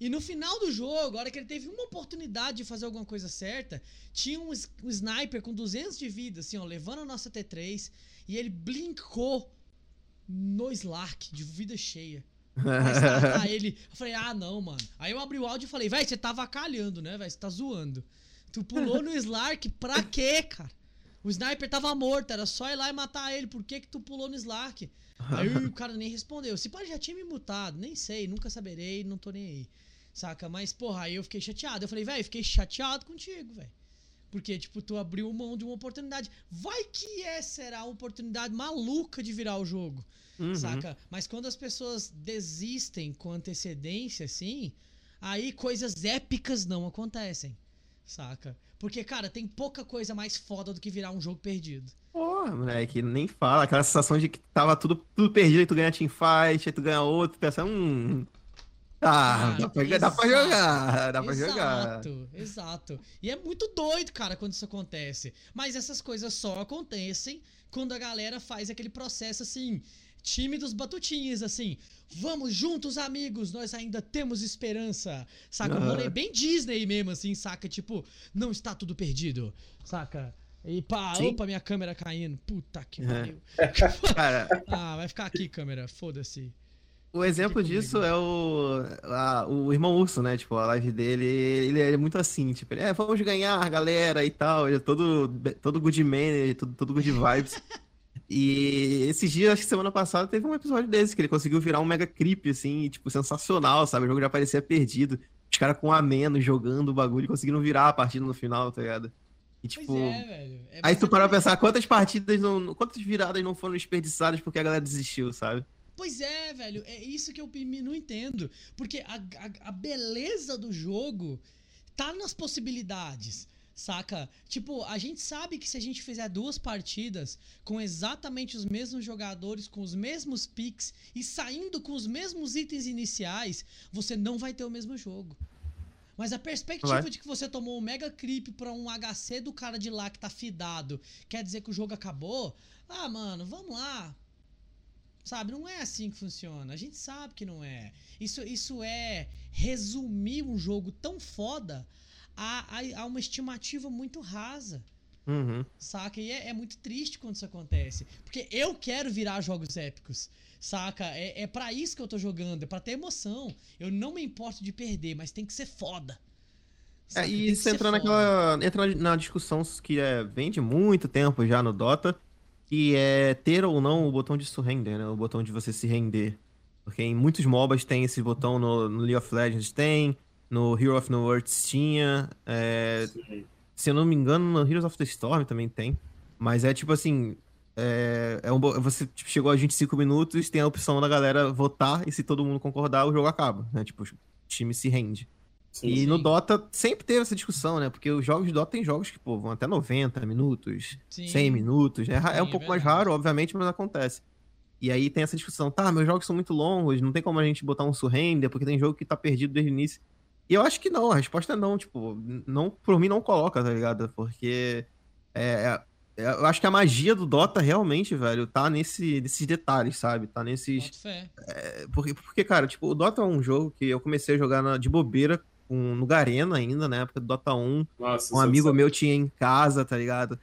E no final do jogo, a hora que ele teve uma oportunidade de fazer alguma coisa certa, tinha um, um sniper com 200 de vida, assim, ó, levando a nossa T3. E ele blinkou no Slark, de vida cheia. Mas tá, tá, ele. Eu falei, ah, não, mano. Aí eu abri o áudio e falei, véi, você tá avacalhando, né, velho? Você tá zoando. Tu pulou no Slark pra quê, cara? O sniper tava morto, era só ir lá e matar ele. Por que que tu pulou no Slark? Aí o [laughs] cara nem respondeu. Se pá, já tinha me mutado, nem sei, nunca saberei, não tô nem aí. Saca? Mas, porra, aí eu fiquei chateado. Eu falei, velho, fiquei chateado contigo, velho. Porque, tipo, tu abriu mão de uma oportunidade. Vai que essa será uma oportunidade maluca de virar o jogo. Uhum. Saca? Mas quando as pessoas desistem com antecedência, assim, aí coisas épicas não acontecem. Saca? Porque, cara, tem pouca coisa mais foda do que virar um jogo perdido. Porra, moleque, nem fala. Aquela sensação de que tava tudo, tudo perdido, aí tu ganha teamfight, aí tu ganha outro, pensa, hum. Tá, Ah, dá, pra, dá pra exato. jogar, dá pra jogar. Exato, exato. E é muito doido, cara, quando isso acontece. Mas essas coisas só acontecem quando a galera faz aquele processo assim, time dos batutinhas, assim. Vamos juntos, amigos, nós ainda temos esperança. Saca? Um rolê bem Disney mesmo, assim, saca? Tipo, não está tudo perdido, saca? E pá, Sim. opa, minha câmera caindo. Puta que É. pariu. [laughs] [laughs] Cara, Ah, vai ficar aqui, câmera, foda-se. O exemplo disso é o, a- o irmão urso, né? Tipo, a live dele, ele é muito assim, tipo, ele, é, vamos ganhar, galera, e tal. Ele é todo, todo good man, ele todo, todo good vibes. [laughs] E esses dias, acho que semana passada, teve um episódio desse, que ele conseguiu virar um mega creep, assim, e, tipo, sensacional, sabe? O jogo já parecia perdido. Os caras com a menos jogando o bagulho conseguiram virar a partida no final, tá ligado? E, tipo. é, velho. É Aí tu parar pra pensar quantas partidas não. Quantas viradas não foram desperdiçadas porque a galera desistiu, sabe? Pois é, velho, é isso que eu não entendo. Porque a, a, a beleza do jogo tá nas possibilidades, saca? Tipo, a gente sabe que se a gente fizer duas partidas com exatamente os mesmos jogadores, com os mesmos picks e saindo com os mesmos itens iniciais, você não vai ter o mesmo jogo. Mas a perspectiva de que você tomou um mega creep pra um HC do cara de lá que tá fidado, quer dizer que o jogo acabou? Ah, mano, vamos lá. Sabe, não é assim que funciona. A gente sabe que não é. Isso, isso é resumir um jogo tão foda a, a, a uma estimativa muito rasa. Uhum. Saca? E é, é muito triste quando isso acontece. Porque eu quero virar jogos épicos. Saca? É, é para isso que eu tô jogando. É pra ter emoção. Eu não me importo de perder, mas tem que ser foda. É, Saca? E isso entra naquela. Entra na, na discussão que é, vem de muito tempo já no Dota, que é ter ou não o botão de surrender, né? O botão de você se render. Porque em muitos MOBAs tem esse botão, no, no League of Legends tem, no Hero of No Worlds tinha, é, se eu não me engano, no Heroes of the Storm também tem. Mas é tipo assim. É, é um, você tipo, chegou a 25 minutos, tem a opção da galera votar, e se todo mundo concordar, o jogo acaba, né? Tipo, o time se rende. Sim, E sim. no Dota sempre teve essa discussão, né? Porque os jogos de Dota tem jogos que, pô, vão até 90 minutos, Sim. 100 minutos, né? É um Sim, é pouco mais raro, obviamente, mas acontece. E aí tem essa discussão, tá, meus jogos são muito longos, não tem como a gente botar um surrender, porque tem jogo que tá perdido desde o início. E eu acho que não, a resposta é não, tipo, não, por mim não coloca, tá ligado? Porque é, é- eu acho que a magia do Dota realmente, velho, tá nesse, nesses detalhes, sabe? Tá nesses, fé. porque, porque, cara, tipo, o Dota é um jogo que eu comecei a jogar na- de bobeira com, no Garena ainda, na época do Dota 1. Nossa, Um você amigo sabe. meu tinha em casa, tá ligado?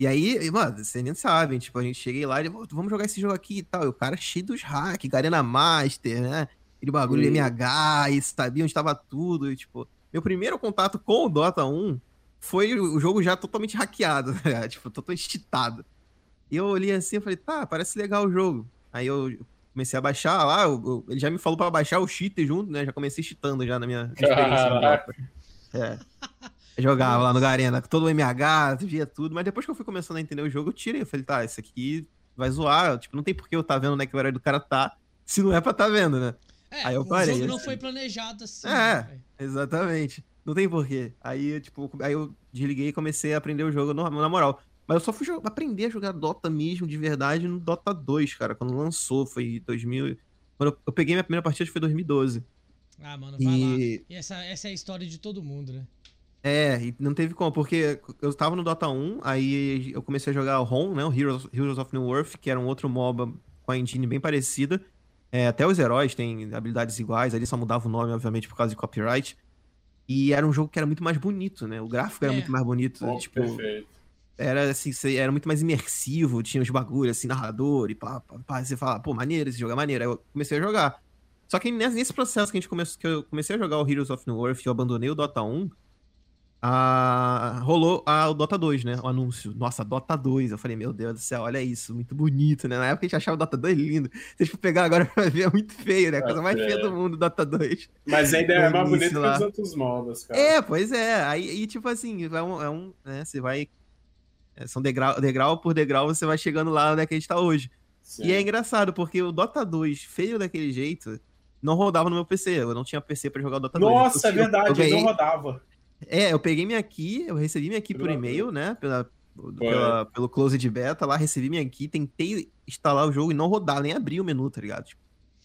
E aí, mano, vocês nem sabem, tipo, a gente cheguei lá e ele, "Pô, vamos jogar esse jogo aqui e tal. E o cara cheio dos hacks, Garena Master, né? Aquele bagulho de Sim. MH, e sabia onde tava tudo. E, tipo, meu primeiro contato com o Dota 1 foi o jogo já totalmente hackeado, [laughs] né? tipo, totalmente cheatado. E eu olhei assim e falei, tá, parece legal o jogo. Aí eu comecei a baixar lá, eu- eu- ele já me falou pra baixar o cheater junto, né? Já comecei cheatando já na minha [laughs] experiência no. É. Jogava lá no Garena, com todo o MH, via tudo, mas depois que eu fui começando a entender o jogo, eu tirei. Eu falei, tá, isso aqui vai zoar. Tipo, não tem por que eu tá vendo onde é que o horário do cara tá, se não é pra tá vendo, né? É, Aí eu o parei, jogo não assim. foi planejado assim. É. né? Exatamente. Não tem porquê. Aí, tipo, aí eu desliguei e comecei a aprender o jogo no- na moral. Mas eu só fui aprender a jogar Dota mesmo, de verdade, no Dota 2, cara, quando lançou, foi 2000. Quando eu, eu peguei minha primeira partida foi 2012. Ah, mano, vai lá. E E essa, essa é a história de todo mundo, né? É, e não teve como, porque eu tava no Dota 1, aí eu comecei a jogar o ROM, né, o Heroes, Heroes of New Earth, que era um outro MOBA com a engine bem parecida. É, até os heróis têm habilidades iguais, ali só mudava o nome, obviamente, por causa de copyright. E era um jogo que era muito mais bonito, né? O gráfico era É. muito mais bonito, Bom, tipo, perfeito. Era assim, era muito mais imersivo, tinha os bagulhos assim, narrador e pá, pá, pá, você fala, pô, maneiro esse jogo é maneiro. Aí eu comecei a jogar. Só que nesse, processo que a gente começou, que eu comecei a jogar o Heroes of New Earth e eu abandonei o Dota 1, a, rolou a, o Dota 2, né? O anúncio. Nossa, Dota 2. Eu falei, meu Deus do céu, olha isso, muito bonito, né? Na época a gente achava o Dota 2 lindo. Se a gente for pegar agora pra ver, é muito feio, né? A coisa mais é. feia do mundo, Dota 2. Mas ainda é mais bonito lá. que os outros modos, cara. É, pois é. Aí, e, tipo assim, é um, é um né? Você vai. É, são degrau, degrau por degrau, você vai chegando lá onde é que a gente tá hoje. Sim. E é engraçado, porque o Dota 2, feio daquele jeito, não rodava no meu PC. Eu não tinha PC para jogar o Dota Nossa, 2. Nossa, é verdade, eu, não rodava. É, eu peguei minha key, eu recebi minha key por e-mail, né? Pela, pela, pelo close de beta lá, recebi minha key, tentei instalar o jogo e não rodar, nem abrir o menu, tá ligado? Tipo,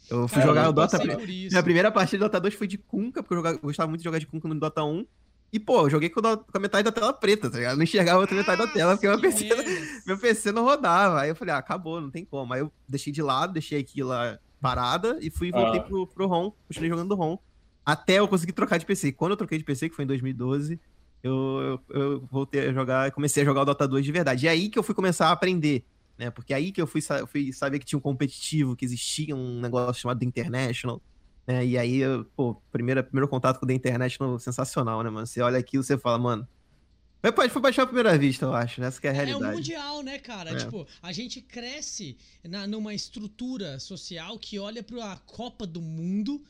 eu fui Cara, jogar eu o Dota. Minha primeira partida do Dota 2 foi de Kunka, porque eu, jogava, eu gostava muito de jogar de Kunka no Dota 1. E, pô, eu joguei com, a metade da tela preta, tá ligado? Eu não enxergava a outra metade da tela, porque meu PC, meu PC não rodava. Aí eu falei, ah, acabou, não tem como. Aí eu deixei de lado, deixei aqui lá parada e fui voltei ah. pro, pro ROM, continuei jogando do ROM até eu conseguir trocar de PC. Quando eu troquei de PC, que foi em 2012, eu, eu, eu voltei a jogar, comecei a jogar o Dota 2 de verdade. E é aí que eu fui começar a aprender, né? Porque é aí que eu fui, fui saber que tinha um competitivo, que existia um negócio chamado The International, né? E aí, pô, primeiro, primeiro contato com o The International, sensacional, né, mano? Você olha aquilo, você fala, mano, Pode foi baixar a primeira vista, eu acho. Essa que é a realidade. É o mundial, né, cara? É. Tipo, a gente cresce na, numa estrutura social que olha para a Copa do Mundo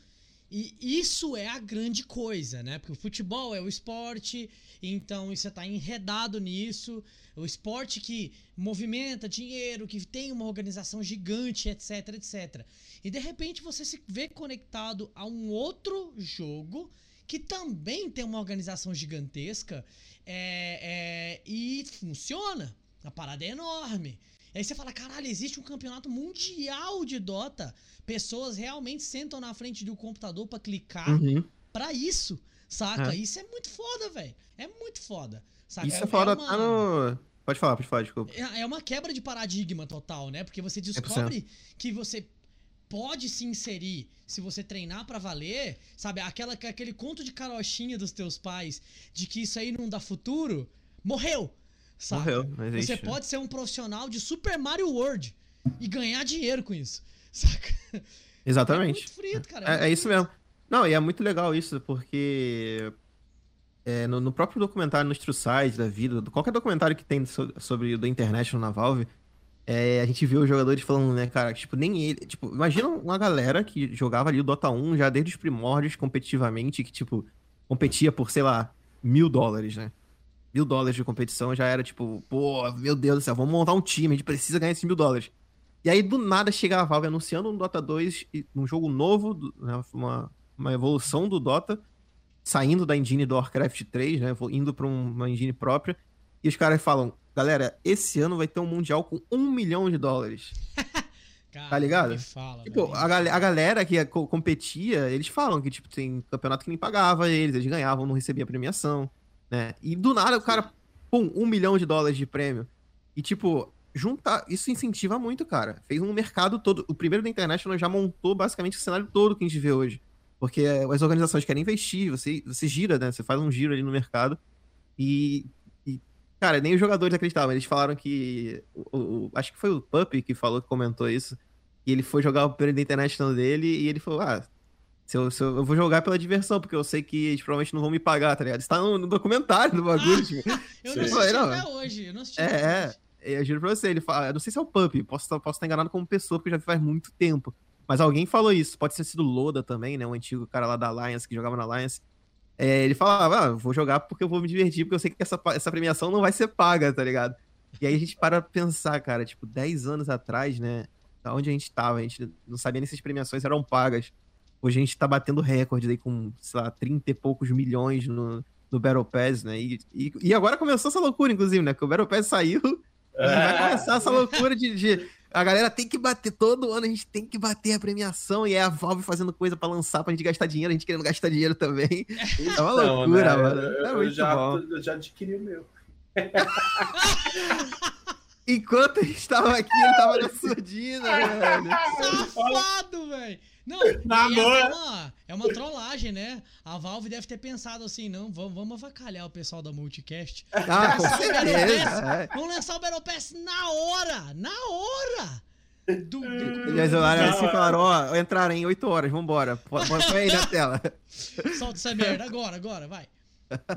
e isso é a grande coisa, né? Porque o futebol é o esporte, então você está enredado nisso. O esporte que movimenta dinheiro, que tem uma organização gigante, etc, etc. E de repente você se vê conectado a um outro jogo que também tem uma organização gigantesca é, é, e funciona. A parada é enorme. Aí você fala, caralho, existe um campeonato mundial de Dota. Pessoas realmente sentam na frente do computador para clicar uhum. para isso, saca? É. Isso é muito foda, velho. É muito foda. Saca? Isso é, é foda, uma... tá no... Pode falar, pode falar, desculpa. É, é uma quebra de paradigma total, né? Porque você descobre 100%. que você pode se inserir se você treinar para valer, sabe? Aquela, aquele conto de carochinha dos teus pais de que isso aí não dá futuro, morreu. Sabe? Morreu, Você pode ser um profissional de Super Mario World e ganhar dinheiro com isso. [laughs] Saca? Exatamente. É, frito, é, é, é isso mesmo. Não, e é muito legal isso, porque é, no, no, próprio documentário, nos True Sides da vida, qualquer documentário que tem so, sobre o da International na Valve, é, a gente vê os jogadores falando, né, cara, tipo, nem ele. Tipo, imagina uma galera que jogava ali o Dota 1 já desde os primórdios competitivamente, que, tipo, competia por, sei lá, mil dólares, né? Mil dólares de competição, já era tipo, pô, meu Deus do céu, vamos montar um time, a gente precisa ganhar esses mil dólares. E aí, do nada, chega a Valve anunciando um Dota 2, um jogo novo, né, uma, uma evolução do Dota, saindo da engine do Warcraft 3, né, indo para uma engine própria, e os caras falam, galera, esse ano vai ter um Mundial com um milhão de dólares. [laughs] Cara, tá ligado? Fala, tipo, a, gal a, galera que competia, eles falam que, tipo, tem campeonato que nem pagava eles, eles ganhavam, não recebia premiação né? E do nada o cara, pum, um milhão de dólares de prêmio. E, tipo, juntar. Isso incentiva muito, cara. Fez um mercado todo. O primeiro da International já montou basicamente o cenário todo que a gente vê hoje. Porque as organizações querem investir, você, você gira, né? Você faz um giro ali no mercado. E, e cara, nem os jogadores acreditavam. Eles falaram que. O, o, acho que foi o Puppy que falou, que comentou isso. E ele foi jogar o primeiro da International dele e ele falou: Ah, se eu, se eu, eu, vou jogar pela diversão, porque eu sei que eles provavelmente não vão me pagar, tá ligado? Isso tá no, no documentário do bagulho. Tipo. [laughs] eu não assisti não, até hoje. Eu não assisti é, é, eu juro pra você, ele fala, eu não sei se é o Pup, posso, posso estar enganado como pessoa, porque já faz muito tempo. Mas alguém falou isso, pode ter sido Loda também, né? O antigo cara lá da Alliance, que jogava na Alliance. É, ele falava, ah, vou jogar porque eu vou me divertir, porque eu sei que essa, essa premiação não vai ser paga, tá ligado? E aí a gente para pensar, cara, tipo, 10 anos atrás, né? Da onde a gente tava, a gente não sabia nem se as premiações eram pagas. Hoje a gente tá batendo recorde aí com, sei lá, 30 e poucos milhões no, no Battle Pass, né? E, e, e, agora começou essa loucura, inclusive, né? Que o Battle Pass saiu é. vai começar essa loucura de, de, A galera tem que bater, todo ano a gente tem que bater a premiação e é a Valve fazendo coisa pra lançar pra gente gastar dinheiro, a gente querendo gastar dinheiro também. [laughs] É uma então, loucura, né? mano. É eu, já, bom. eu já adquiri o meu. [laughs] Enquanto a gente tava aqui, ele tava na surdina, velho. [laughs] Safado, velho. Não, [laughs] é, uma, é uma trollagem, né? A Valve deve ter pensado assim, não, vamos, vamos avacalhar o pessoal da Multicast. Ah, com certeza. É. Vamos lançar o Battle Pass na hora! Na hora! Do, do... Eles olharam assim e falaram, ó, entraram em 8 horas, vambora. Põe aí na tela. Solta essa merda, agora, agora, vai.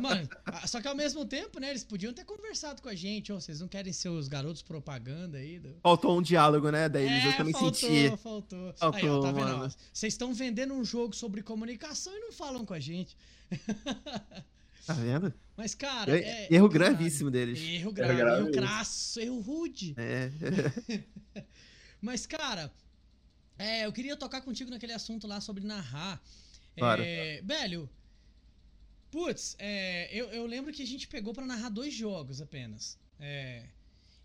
Mano, só que ao mesmo tempo, né, eles podiam ter conversado com a gente, ó, vocês não querem ser os garotos propaganda aí? Do... Faltou um diálogo, né, daí eles é, eu também faltou, senti. faltou. Faltou, aí, ó, tá vendo? Vocês estão vendendo um jogo sobre comunicação e não falam com a gente. [laughs] Tá vendo? Mas, cara, É- é... erro gravíssimo deles. Erro grave, grave erro isso. crasso, erro rude. É. [laughs] Mas, cara, é, eu queria tocar contigo naquele assunto lá sobre narrar. Claro. É, velho, putz, é, eu, eu lembro que a gente pegou pra narrar dois jogos apenas. É,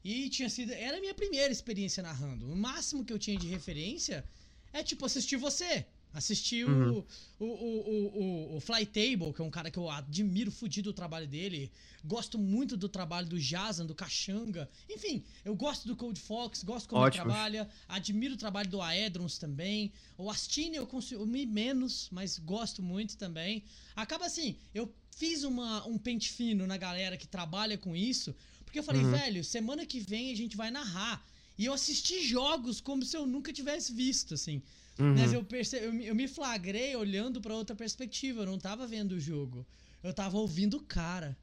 e tinha sido. Era a minha primeira experiência narrando. O máximo que eu tinha de referência é tipo assistir você. Assistir o- Uhum. o, o, o, o, o Flytable, que é um cara que eu admiro fudido o trabalho dele. Gosto muito do trabalho do Jazan, do Caxanga. Enfim, eu gosto do Cold Fox, gosto como ele Ótimos. trabalha. Admiro o trabalho do Aedrons também. O Astine eu consumi menos, mas gosto muito também. Acaba assim, eu fiz uma, um pente fino na galera que trabalha com isso, porque eu falei, Uhum. velho, semana que vem a gente vai narrar. E eu assisti jogos como se eu nunca tivesse visto, assim. Uhum. Mas eu, perce... eu, me- eu me flagrei olhando pra outra perspectiva. Eu não tava vendo o jogo. Eu tava ouvindo o cara.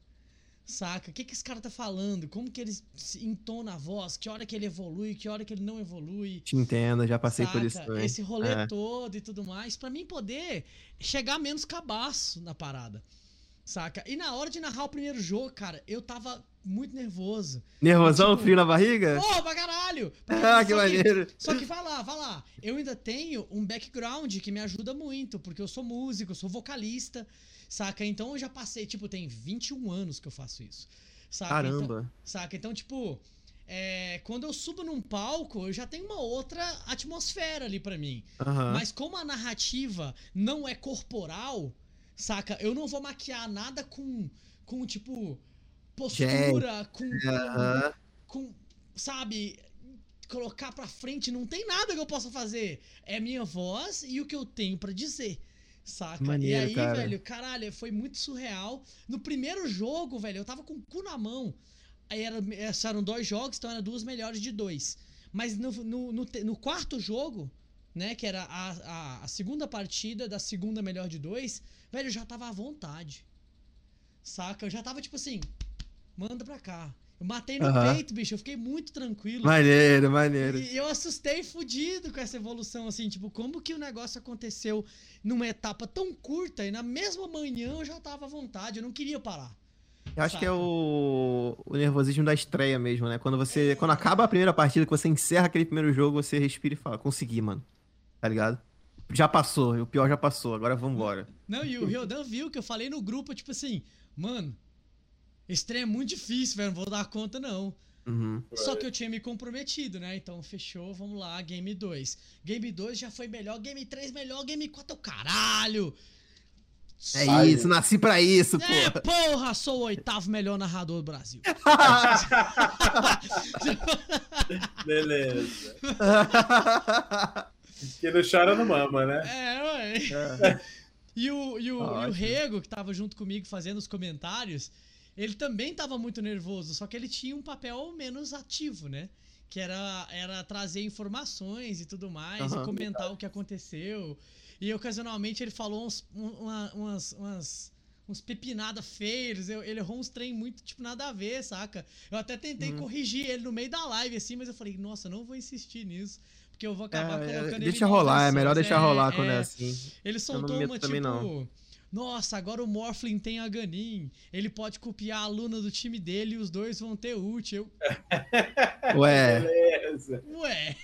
Saca? O que, que esse cara tá falando? Como que ele se entona a voz? Que hora que ele evolui? Que hora que ele não evolui? Te entendo, já passei por isso Saca? também. Esse rolê É. todo e tudo mais, pra mim poder chegar menos cabaço na parada. Saca? E na hora de narrar o primeiro jogo, cara, eu tava muito nervoso. Nervosão, tipo, frio na barriga? Pô, pra caralho! [laughs] Ah, que só maneiro. só que vai lá, vai lá. Eu ainda tenho um background que me ajuda muito, porque eu sou músico, eu sou vocalista, saca? Então eu já passei, tipo, tem 21 anos que eu faço isso. Saca? Então, Caramba. saca? Então, tipo, é, quando eu subo num palco, eu já tenho uma outra atmosfera ali pra mim. Mas como a narrativa não é corporal, saca? Eu não vou maquiar nada com, com tipo, postura, com, com, Aham. com, sabe, colocar pra frente, não tem nada que eu possa fazer. É minha voz e o que eu tenho pra dizer. Saca? Maneiro, e aí, cara. velho, caralho, foi muito surreal. No primeiro jogo, velho, eu tava com o cu na mão. Aí era, eram dois jogos, então eram duas melhores de dois. Mas no, no, no, no quarto jogo, né, que era a, a, a segunda partida da segunda melhor de dois, velho, eu já tava à vontade. Saca? Eu já tava tipo assim, manda pra cá. Eu matei no Aham. peito, bicho, eu fiquei muito tranquilo. Maneiro, maneiro. E eu assustei fudido com essa evolução, assim, tipo, como que o negócio aconteceu numa etapa tão curta e na mesma manhã eu já tava à vontade, eu não queria parar. Eu acho que é o, o nervosismo da estreia mesmo, né? Quando você. Quando acaba a primeira partida, que você encerra aquele primeiro jogo, você respira e fala, consegui, mano. Tá ligado? Já passou, o pior já passou, agora vambora. Não, e o Ryodan viu que eu falei no grupo, tipo assim, mano, esse trem é muito difícil, velho, não vou dar conta não. Uhum. Só que eu tinha me comprometido, né? Então fechou, vamos lá, Game 2. Game 2 já foi melhor, Game 3 melhor, Game 4 é o caralho. É Sai. isso, nasci pra isso, É, pô. porra, sou o oitavo melhor narrador do Brasil. [laughs] [laughs] Beleza. [laughs] Quem não chora não mama, né? É, ué. É. [laughs] E o, e, o, e o. Rego, que tava junto comigo fazendo os comentários, ele também tava muito nervoso, só que ele tinha um papel menos ativo, né? Que era, era trazer informações e tudo mais, Aham. e comentar o que aconteceu. E ocasionalmente ele falou uns, um- uma- umas, umas, uns pepinada feios, eu- ele errou uns trem muito, tipo, nada a ver, saca? Eu até tentei Uhum. corrigir ele no meio da live, assim, mas eu falei, nossa, não vou insistir nisso. Porque eu vou acabar É, colocando ele deixa rolar, é melhor deixar rolar É, quando é é. assim. Ele soltou uma tipo. não. Nossa, agora o Morphlin tem a Ganin. Ele pode copiar a aluna do time dele e os dois vão ter ult. Eu, [laughs] Ué, Beleza. ué.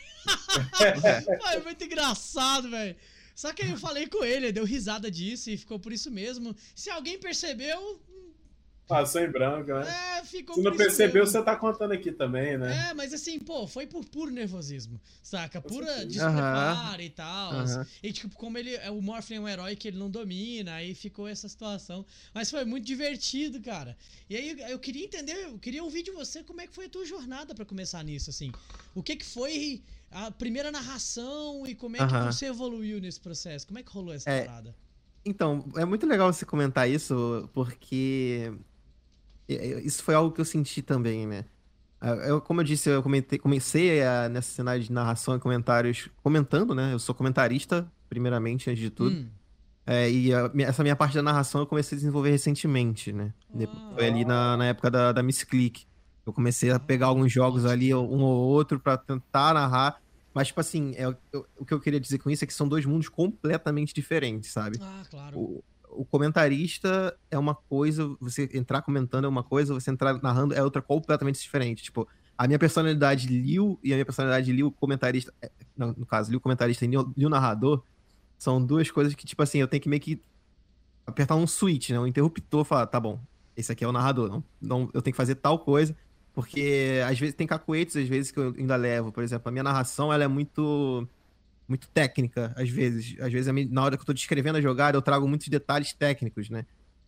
Ai, [laughs] muito engraçado, velho. Só que aí eu falei com ele, ele deu risada disso e ficou por isso mesmo. Se alguém percebeu, Passou em branco, né? é, ficou Se não percebeu, mesmo. você tá contando aqui também, né? É, mas assim, pô, foi por puro nervosismo, saca? Pura despreparo e tal. E tipo, como ele, o Morphin é um herói que ele não domina, aí ficou essa situação. Mas foi muito divertido, cara. E aí eu queria entender, eu queria ouvir de você como é que foi a tua jornada pra começar nisso, assim. O que que foi a primeira narração e como é que você evoluiu nesse processo? Como é que rolou essa É, parada? Então, é muito legal você comentar isso, porque é, é, isso foi algo que eu senti também, né? Ah, Eu, como eu disse, eu comentei- comecei a- nessa cenário de narração e comentários comentando, né? Eu sou comentarista, primeiramente, antes de tudo. Hum, É, e a, essa minha parte da narração eu comecei a desenvolver recentemente, né? Ah. Foi ali na, na época da, da Miss Click. Eu comecei a pegar alguns jogos ali, um ou outro, pra tentar narrar. Mas, tipo assim, é, eu- o que eu queria dizer com isso é que são dois mundos completamente diferentes, sabe? Ah, claro. O, o comentarista é uma coisa, você entrar comentando é uma coisa, você entrar narrando é outra completamente diferente. Tipo, a minha personalidade Liu e a minha personalidade Liu comentarista, é, no caso, Liu comentarista e Liu, narrador, são duas coisas que, tipo assim, eu tenho que meio que apertar um switch, né? Um interruptor, falar, tá bom, esse aqui é o narrador, não, não, eu tenho que fazer tal coisa, porque às vezes tem cacuetes, às vezes que eu ainda levo, por exemplo, a minha narração, ela é muito muito técnica, às vezes. Às vezes, na hora que eu tô descrevendo a jogada, eu trago muitos detalhes técnicos, né?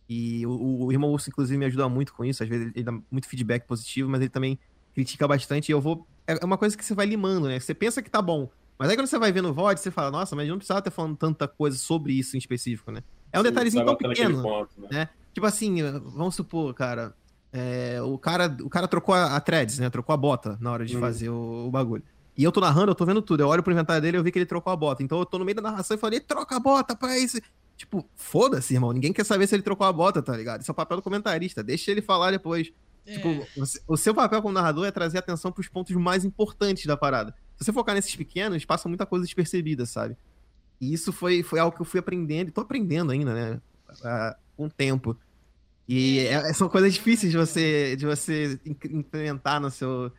E o, o irmão Urso, inclusive, me ajuda muito com isso. Às vezes, ele, dá muito feedback positivo, mas ele também critica bastante. E eu vou. É é uma coisa que você vai limando, né? Você pensa que tá bom. Mas aí quando você vai vendo o VOD, você fala, nossa, mas eu não precisava ter falando tanta coisa sobre isso em específico, né? É um Sim, detalhezinho tão pequeno. ponto, né? Tipo assim, vamos supor, cara. é, o cara, o cara trocou a, a threads, né? Trocou a bota na hora de Uhum. fazer o, o bagulho. E eu tô narrando, eu tô vendo tudo. Eu olho pro inventário dele e eu vi que ele trocou a bota. Então eu tô no meio da narração e falei, troca a bota pra isso. Tipo, foda-se, irmão. Ninguém quer saber se ele trocou a bota, tá ligado? Isso é o papel do comentarista. Deixa ele falar depois. É, Tipo, você- o seu papel como narrador é trazer atenção pros pontos mais importantes da parada. Se você focar nesses pequenos, passa muita coisa despercebida, sabe? E isso foi, foi algo que eu fui aprendendo, e tô aprendendo ainda, né? Com o tempo. E é- são coisas difíceis de você, de você implementar no seu,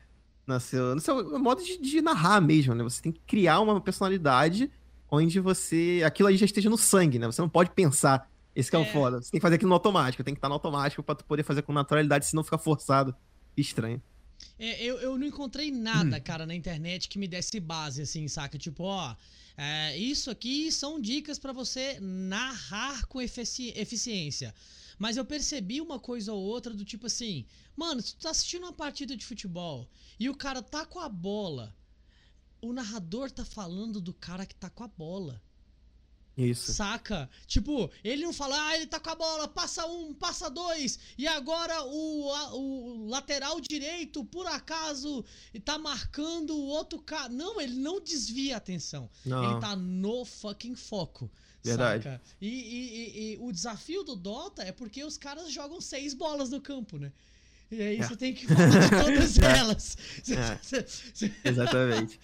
no seu, no seu modo de, de narrar mesmo, né? Você tem que criar uma personalidade onde você. Aquilo aí já esteja no sangue, né? Você não pode pensar. Esse que é, o É. foda. Você tem que fazer aquilo no automático, tem que estar no automático pra tu poder fazer com naturalidade, senão fica forçado. Estranho. É, eu, eu não encontrei Hum. nada, cara, na internet que me desse base, assim, saca? Tipo, ó, é, isso aqui são dicas pra você narrar com efici- eficiência. Mas eu percebi uma coisa ou outra do tipo assim, mano, se tu tá assistindo uma partida de futebol e o cara tá com a bola, o narrador tá falando do cara que tá com a bola. Isso. Saca? Tipo, ele não fala, ah, ele tá com a bola, passa um, passa dois, e agora o, a- o lateral direito, por acaso, tá marcando o outro cara. Não, ele não desvia a atenção. Não. Ele tá no fucking foco. Verdade. Saca? E, e- e- e o desafio do Dota é porque os caras jogam seis bolas no campo, né? E aí É. você tem que falar de todas [laughs] elas. É. [laughs] Exatamente.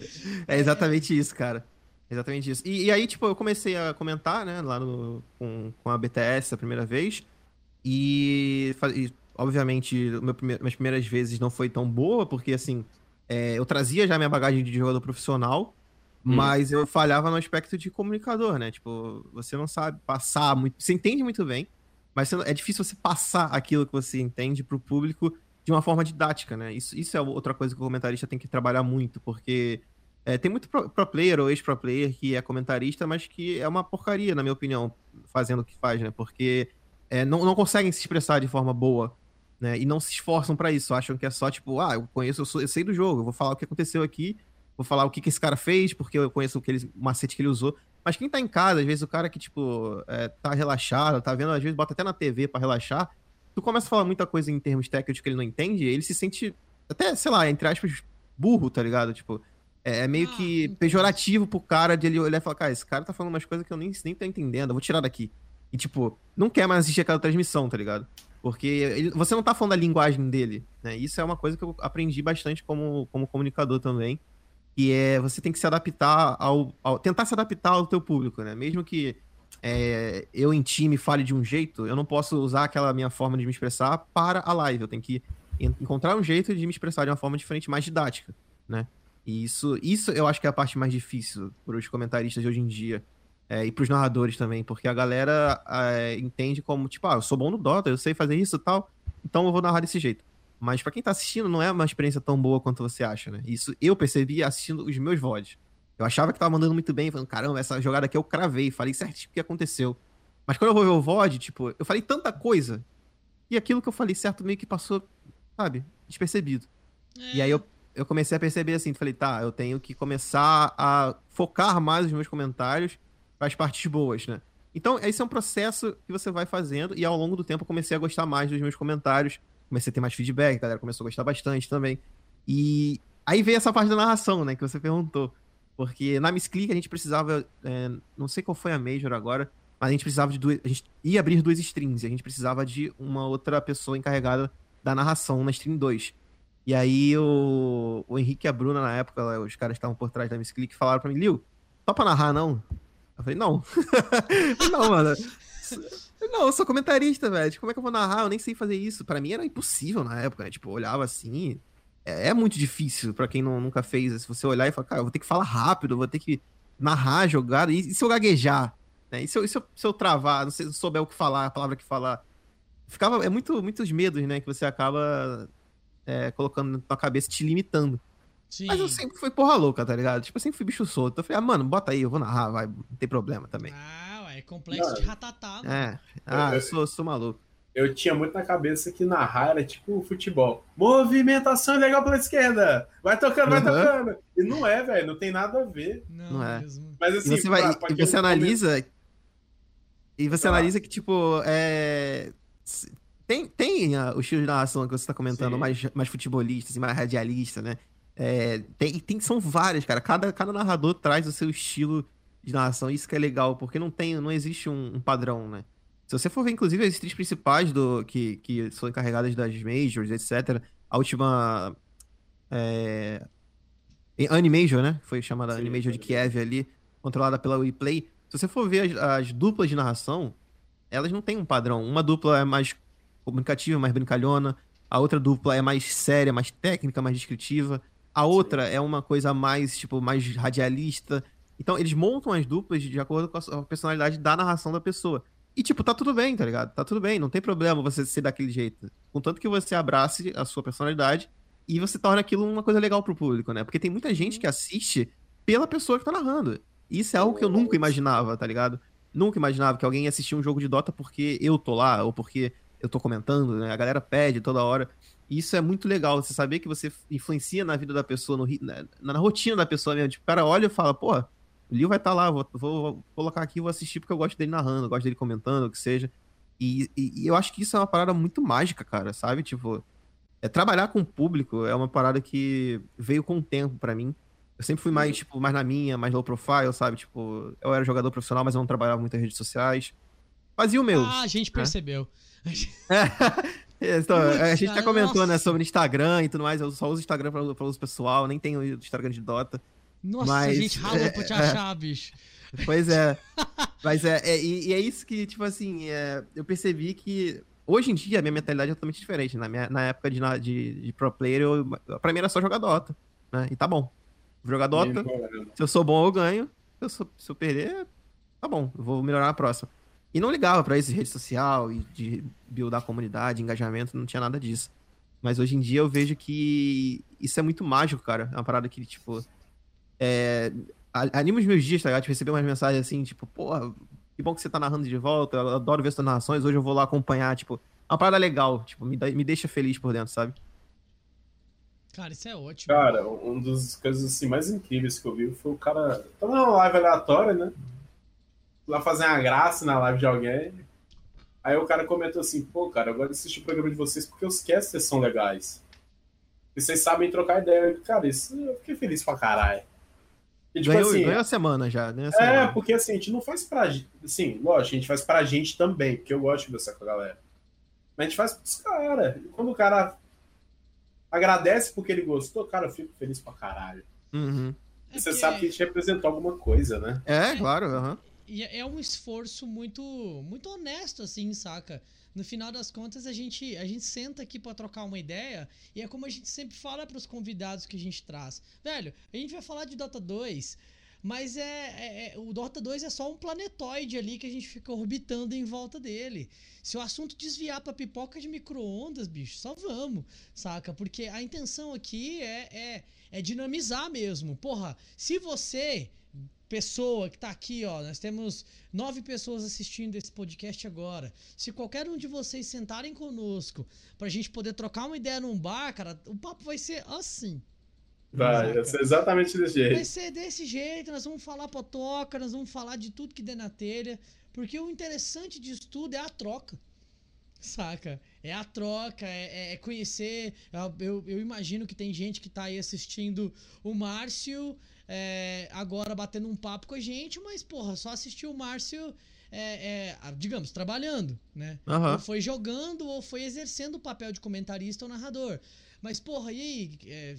É exatamente isso, cara. Exatamente isso. E, e aí, tipo, eu comecei a comentar, né, lá no, com, com a BTS a primeira vez. E, e, obviamente, meu prime- minhas primeiras vezes não foi tão boa, porque, assim, é, eu trazia já minha bagagem de jogador profissional, Hum. mas eu falhava no aspecto de comunicador, né? Tipo, você não sabe passar muito. Você entende muito bem, mas é difícil você passar aquilo que você entende pro público de uma forma didática, né? Isso, isso é outra coisa que o comentarista tem que trabalhar muito, porque é, tem muito pro, pro player ou ex-pro player que é comentarista, mas que é uma porcaria, na minha opinião, fazendo o que faz, né? Porque é, não, não conseguem se expressar de forma boa, né? E não se esforçam pra isso, acham que é só tipo, ah, eu conheço, eu, sou- eu sei do jogo, eu vou falar o que aconteceu aqui, vou falar o que, que esse cara fez, porque eu conheço o, que ele, o macete que ele usou. Mas quem tá em casa, às vezes o cara que, tipo, é, tá relaxado, tá vendo, às vezes bota até na TV pra relaxar, tu começa a falar muita coisa em termos técnicos que ele não entende, ele se sente até, sei lá, entre aspas, burro, tá ligado? Tipo, é, é meio Ah, que entendo. pejorativo pro cara de ele olhar e falar, cara, esse cara tá falando umas coisas que eu nem, nem tô entendendo, eu vou tirar daqui. E, tipo, não quer mais assistir aquela transmissão, tá ligado? Porque ele- você não tá falando a linguagem dele, né? Isso é uma coisa que eu aprendi bastante como, como comunicador também. Que é você tem que se adaptar ao, ao- tentar se adaptar ao teu público, né? Mesmo que é, eu em time fale de um jeito, eu não posso usar aquela minha forma de me expressar para a live. Eu tenho que en- encontrar um jeito de me expressar de uma forma diferente, mais didática, né? E isso, isso eu acho que é a parte mais difícil para os comentaristas de hoje em dia. é, e para os narradores também, porque a galera é, entende como, tipo, ah, eu sou bom no Dota, eu sei fazer isso e tal, então eu vou narrar desse jeito. Mas para quem tá assistindo, não é uma experiência tão boa quanto você acha, né? Isso eu percebi assistindo os meus VODs. Eu achava que tava mandando muito bem, falando, caramba, essa jogada aqui eu cravei, falei certinho o que aconteceu. Mas quando eu vou ver o VOD, tipo, eu falei tanta coisa, e aquilo que eu falei certo meio que passou, sabe, despercebido. E aí eu, eu comecei a perceber assim, falei, tá, eu tenho que começar a focar mais os meus comentários para as partes boas, né? Então, esse é um processo que você vai fazendo, e ao longo do tempo eu comecei a gostar mais dos meus comentários, comecei a ter mais feedback, a galera começou a gostar bastante também. E aí veio essa parte da narração, né, que você perguntou. Porque na Miss Click a gente precisava, é, não sei qual foi a Major agora, Mas a gente precisava de duas. A gente ia abrir duas streams. E a gente precisava de uma outra pessoa encarregada da narração na stream 2. E aí o, o Henrique e a Bruna, na época, os caras estavam por trás da Miss Click, falaram pra mim, Liu, topa narrar, não? Eu falei, não. [laughs] não, mano. Não, eu sou comentarista, velho. Como é que eu vou narrar? Eu nem sei fazer isso. Para mim era impossível na época, né? Tipo, eu olhava assim. É, é muito difícil para quem não, nunca fez. Se você olhar e falar, cara, eu vou ter que falar rápido, eu vou ter que narrar, jogar. E, e se eu gaguejar? Né? E se eu, e se eu, se eu travar, não, sei, não souber o que falar, a palavra que falar? Ficava. É muito, muitos medos, né? Que você acaba é, colocando na cabeça, te limitando. Sim. Mas eu sempre fui porra louca, tá ligado? Tipo, eu sempre fui bicho solto. Eu falei, ah, mano, bota aí, eu vou narrar, vai, não tem problema também. Ah, é complexo não, de ratatá, mano. É, ah, eu, eu sou, sou maluco. Eu tinha muito na cabeça que narrar era tipo futebol. Movimentação legal pela esquerda. Vai tocando, vai tocando. E não é, velho. Não tem nada a ver. Não, não é. Mesmo. Mas assim, e você, vai, pra, pra e você analisa. E você ah. analisa que, tipo, é. Tem, tem uh, o estilo de narração que você tá comentando, mais, mais futebolista, assim, mais radialista, né? É, tem, tem, são várias, cara. Cada, cada narrador traz o seu estilo de narração. Isso que é legal, porque não tem, não existe um, um padrão, né? Se você for ver, inclusive, as três principais do que, que são encarregadas das majors, etc. A última. É, Animajor, né? Foi chamada Sim, Animajor de Kiev ali, controlada pela WePlay. Se você for ver as, as, duplas de narração, elas não têm um padrão. Uma dupla é mais comunicativa, mais brincalhona. A outra dupla é mais séria, mais técnica, mais descritiva. A outra Sim. é uma coisa mais, tipo, mais radialista. Então, eles montam as duplas de acordo com a personalidade da narração da pessoa. E, tipo, tá tudo bem, tá ligado? Tá tudo bem, não tem problema você ser daquele jeito. Contanto que você abrace a sua personalidade e você torna aquilo uma coisa legal pro público, né? Porque tem muita gente que assiste pela pessoa que tá narrando. E isso é algo que eu nunca imaginava, tá ligado? Nunca imaginava que alguém ia assistir um jogo de Dota porque eu tô lá, ou porque eu tô comentando, né? A galera pede toda hora. E isso é muito legal, você saber que você influencia na vida da pessoa, no, na, na rotina da pessoa mesmo. Tipo, o cara olha e fala, pô, o Lio vai estar tá lá, vou, vou, colocar aqui, vou assistir porque eu gosto dele narrando, eu gosto dele comentando, o que seja. E, e, e, eu acho que isso é uma parada muito mágica, cara, sabe? Tipo, é, trabalhar com o público é uma parada que veio com o tempo para mim. Eu sempre fui mais, tipo, mais na minha, mais low profile, sabe? Tipo, eu era jogador profissional, mas eu não trabalhava muito em redes sociais. Fazia o meu. Ah, a gente né? percebeu. [laughs] É, então, a gente já comentou, né, sobre Instagram e tudo mais. Eu só uso Instagram pra, pra uso pessoal, nem tenho Instagram de Dota. Nossa, mas, a gente ralou é, pra te achar, é, bicho. Pois é. [laughs] mas é, é e, e, é isso que, tipo assim, é, eu percebi que hoje em dia a minha mentalidade é totalmente diferente. Na, minha, na época de, de, de pro player, eu, pra mim era só jogar Dota, né? E tá bom. Vou jogar Dota. Se eu sou bom, eu ganho. Se eu, sou, se eu perder, tá bom. Eu vou melhorar na próxima. E não ligava para isso de rede social e de buildar comunidade, engajamento, não tinha nada disso. Mas hoje em dia eu vejo que isso é muito mágico, cara. É uma parada que, tipo. É... Anima os meus dias, tá ligado? De receber umas mensagens assim, tipo, porra, que bom que você tá narrando de volta. Eu adoro ver suas narrações. Hoje eu vou lá acompanhar, tipo, uma parada legal. Tipo, me, me deixa feliz por dentro, sabe? Cara, isso é ótimo. Cara, um dos coisas assim, mais incríveis que eu vi foi o cara. Tava numa live aleatória, né? lá fazer uma graça na live de alguém. Aí o cara comentou assim, pô, cara, eu gosto de assistir o programa de vocês porque os casters são legais. E vocês sabem trocar ideia. Cara, isso eu fiquei feliz pra caralho. E, tipo, ganhou, assim, ganhou a semana já, né? É, semana. porque assim, a gente não faz pra gente. Assim, lógico, a gente faz pra gente também, porque eu gosto de conversar com a galera. Mas a gente faz pros caras. Quando o cara agradece porque ele gostou, cara, eu fico feliz pra caralho. Uhum. É você sabe que a gente representou alguma coisa, né? É, claro. Uhum. E é, é um esforço muito muito honesto, assim, saca? No final das contas, a gente, a gente senta aqui para trocar uma ideia e é como a gente sempre fala para os convidados que a gente traz. Velho, a gente vai falar de Dota 2, mas é, é, é, o Dota 2 é só um planetoide ali que a gente fica orbitando em volta dele. Se o assunto desviar para pipoca de micro-ondas, bicho, só vamos, saca? Porque a intenção aqui é, é, é dinamizar mesmo. Porra, se você pessoa que está aqui, ó, nós temos nove pessoas assistindo esse podcast agora. Se qualquer um de vocês sentarem conosco para a gente poder trocar uma ideia num bar, cara, o papo vai ser assim. Vai, vai ser exatamente desse jeito. Vai ser desse jeito, nós vamos falar potoca, nós vamos falar de tudo que der na telha, porque o interessante disso tudo é a troca. Saca? É a troca, é, é conhecer. Eu, eu, eu, imagino que tem gente que tá aí assistindo o Márcio é, agora batendo um papo com a gente, mas, porra, só assistiu o Márcio, é, é, digamos, trabalhando, né? Aham. Ou foi jogando, ou foi exercendo o papel de comentarista ou narrador. Mas, porra, e aí? é,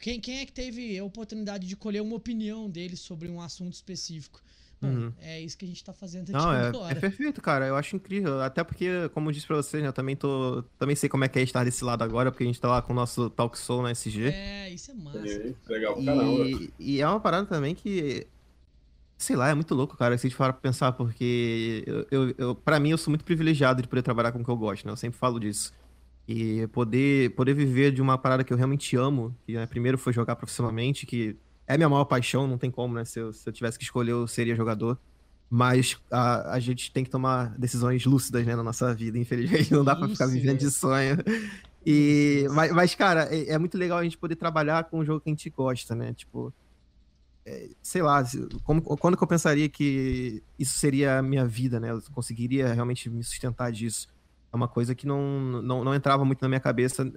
quem, quem é que teve a oportunidade de colher uma opinião dele sobre um assunto específico? Bom, Uhum. é isso que a gente tá fazendo aqui Não, é, agora. é perfeito, cara. Eu acho incrível. Até porque, como eu disse pra vocês, né, eu também tô. Também sei como é que é estar desse lado agora, porque a gente tá lá com o nosso Talk Soul na SG. É, isso é massa. E- Legal pra caramba. E, e é uma parada também que. Sei lá, é muito louco, cara, se a gente for pensar, porque eu, eu, eu, pra mim eu sou muito privilegiado de poder trabalhar com o que eu gosto, né? Eu sempre falo disso. E poder, poder viver de uma parada que eu realmente amo, que né, primeiro foi jogar profissionalmente, que é minha maior paixão, não tem como, né? Se eu, se eu tivesse que escolher, eu seria jogador. Mas a, a gente tem que tomar decisões lúcidas, né, na nossa vida, infelizmente. Não dá pra ficar vivendo de sonho. E, mas, mas, cara, é, é muito legal a gente poder trabalhar com um jogo que a gente gosta, né? Tipo, é, sei lá, como, quando que eu pensaria que isso seria a minha vida, né? Eu conseguiria realmente me sustentar disso. É uma coisa que não, não, não entrava muito na minha cabeça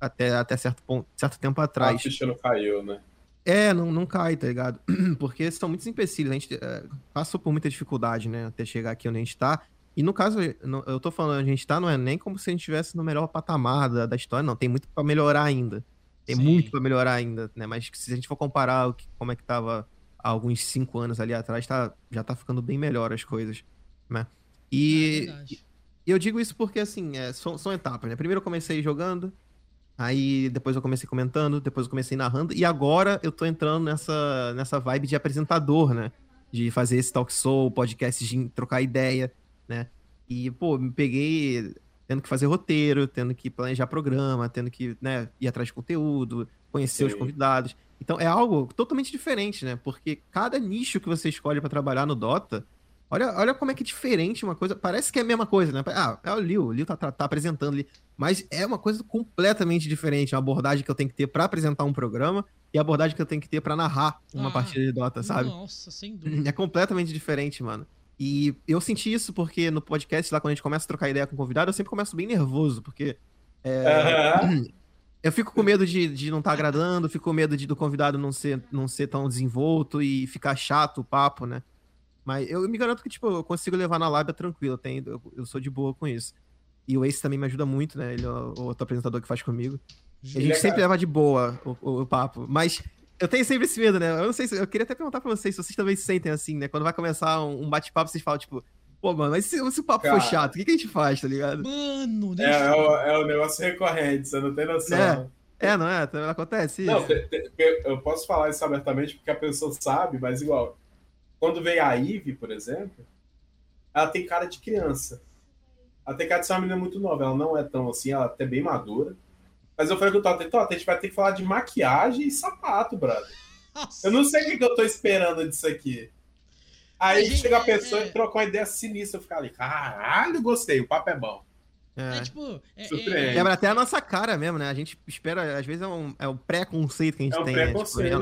até, até certo, ponto, certo tempo A atrás. ficha não caiu, né? É, não, não cai, tá ligado? [clears throat] Porque são muitos empecilhos. A gente é, passou por muita dificuldade, né? Até chegar aqui onde a gente tá. E no caso, eu tô falando, a gente tá, não é nem como se a gente estivesse no melhor patamar da, da história, não. Tem muito pra melhorar ainda. Tem Sim. muito pra melhorar ainda, né? Mas se a gente for comparar o que, como é que tava há alguns cinco anos ali atrás, tá, já tá ficando bem melhor as coisas, né? É E, verdade. e eu digo isso porque, assim, é, são, são etapas, né? Primeiro eu comecei jogando, aí depois eu comecei comentando, depois eu comecei narrando, e agora eu tô entrando nessa, nessa vibe de apresentador, né? De fazer esse talk show, podcast, de trocar ideia, né? E, pô, me peguei tendo que fazer roteiro, tendo que planejar programa, tendo que, né, ir atrás de conteúdo, conhecer os Sim. convidados. Então é algo totalmente diferente, né? Porque cada nicho que você escolhe pra trabalhar no Dota, olha, olha como é que é diferente uma coisa. Parece que é a mesma coisa, né? Ah, é o Liu, o Liu tá, tá, tá apresentando ali. Mas é uma coisa completamente diferente. A abordagem que eu tenho que ter pra apresentar um programa e a abordagem que eu tenho que ter pra narrar uma Ah, partida de Dota, sabe? Nossa, sem [laughs] dúvida. É completamente diferente, mano. E eu senti isso porque no podcast, lá quando a gente começa a trocar ideia com o convidado, eu sempre começo bem nervoso, porque Aham. [clears throat] eu fico com medo de, de não estar agradando, fico com medo de, do convidado não ser, não ser tão desenvolto e ficar chato o papo, né? Mas eu me garanto que, tipo, eu consigo levar na lábia tranquilo, eu, tenho, eu, eu sou de boa com isso. E o Ace também me ajuda muito, né? Ele é o outro apresentador que faz comigo. A gente é sempre cara. leva de boa o, o- o papo. Mas eu tenho sempre esse medo, né? Eu não sei se. Eu queria até perguntar pra vocês se vocês também se sentem assim, né? Quando vai começar um, um bate-papo, vocês falam, tipo, pô, mano, mas se, se o papo Cara. for chato, o que, que a gente faz, tá ligado? Mano, É, deixa é, o, é o negócio recorrente, você não tem noção. É. É, não é? Também acontece isso. Não, te- te- eu posso falar isso abertamente porque a pessoa sabe, mas igual. Quando vem a Ivy, por exemplo, ela tem cara de criança. Ela tem cara de ser uma menina muito nova. Ela não é tão assim, ela é até bem madura. Mas eu falei com o Tota, Tota, a gente vai ter que falar de maquiagem e sapato, brother. Nossa, Eu não sei o que, que eu tô esperando disso aqui. Aí A gente- chega a pessoa é- e troca uma ideia sinistra. Eu fico ali, caralho, gostei, o papo é bom. É. é tipo. É, é- Quebra até a nossa cara mesmo, né? A gente espera, às vezes é um, é um pré-conceito que a gente É um tem, né? Tipo, preconceito. é o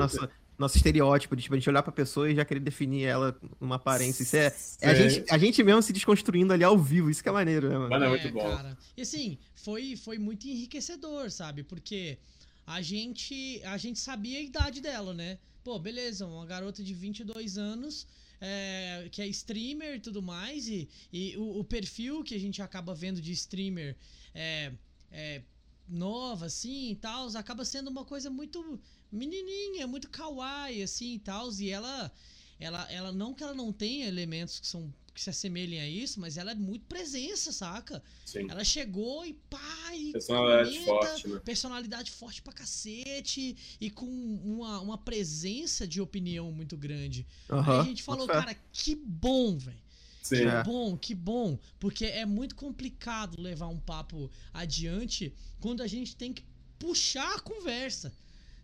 nosso, estereótipo de tipo, a gente olhar pra pessoa e já querer definir ela numa aparência. Isso é, é a, Sim. gente, a gente mesmo se desconstruindo ali ao vivo, isso que é maneiro, né, mano? Mano, é muito bom. Cara. E assim, foi, foi muito enriquecedor, sabe? Porque a gente, a gente sabia a idade dela, né? Pô, beleza, uma garota de 22 anos, é, que é streamer e tudo mais, e, e o, o perfil que a gente acaba vendo de streamer é, é nova, assim, e tal, acaba sendo uma coisa muito menininha, muito kawaii, assim, e tal, e ela, ela, ela, não que ela não tenha elementos que são que se assemelhem a isso, mas ela é muito presença, saca? Sim. Ela chegou e pá, e Personalidade comenta, forte, né? personalidade forte pra cacete e com uma, uma presença de opinião muito grande. Aí Aham, a gente falou, cara, que bom, velho. Sim. Que É. bom, que bom. Porque é muito complicado levar um papo adiante quando a gente tem que puxar a conversa.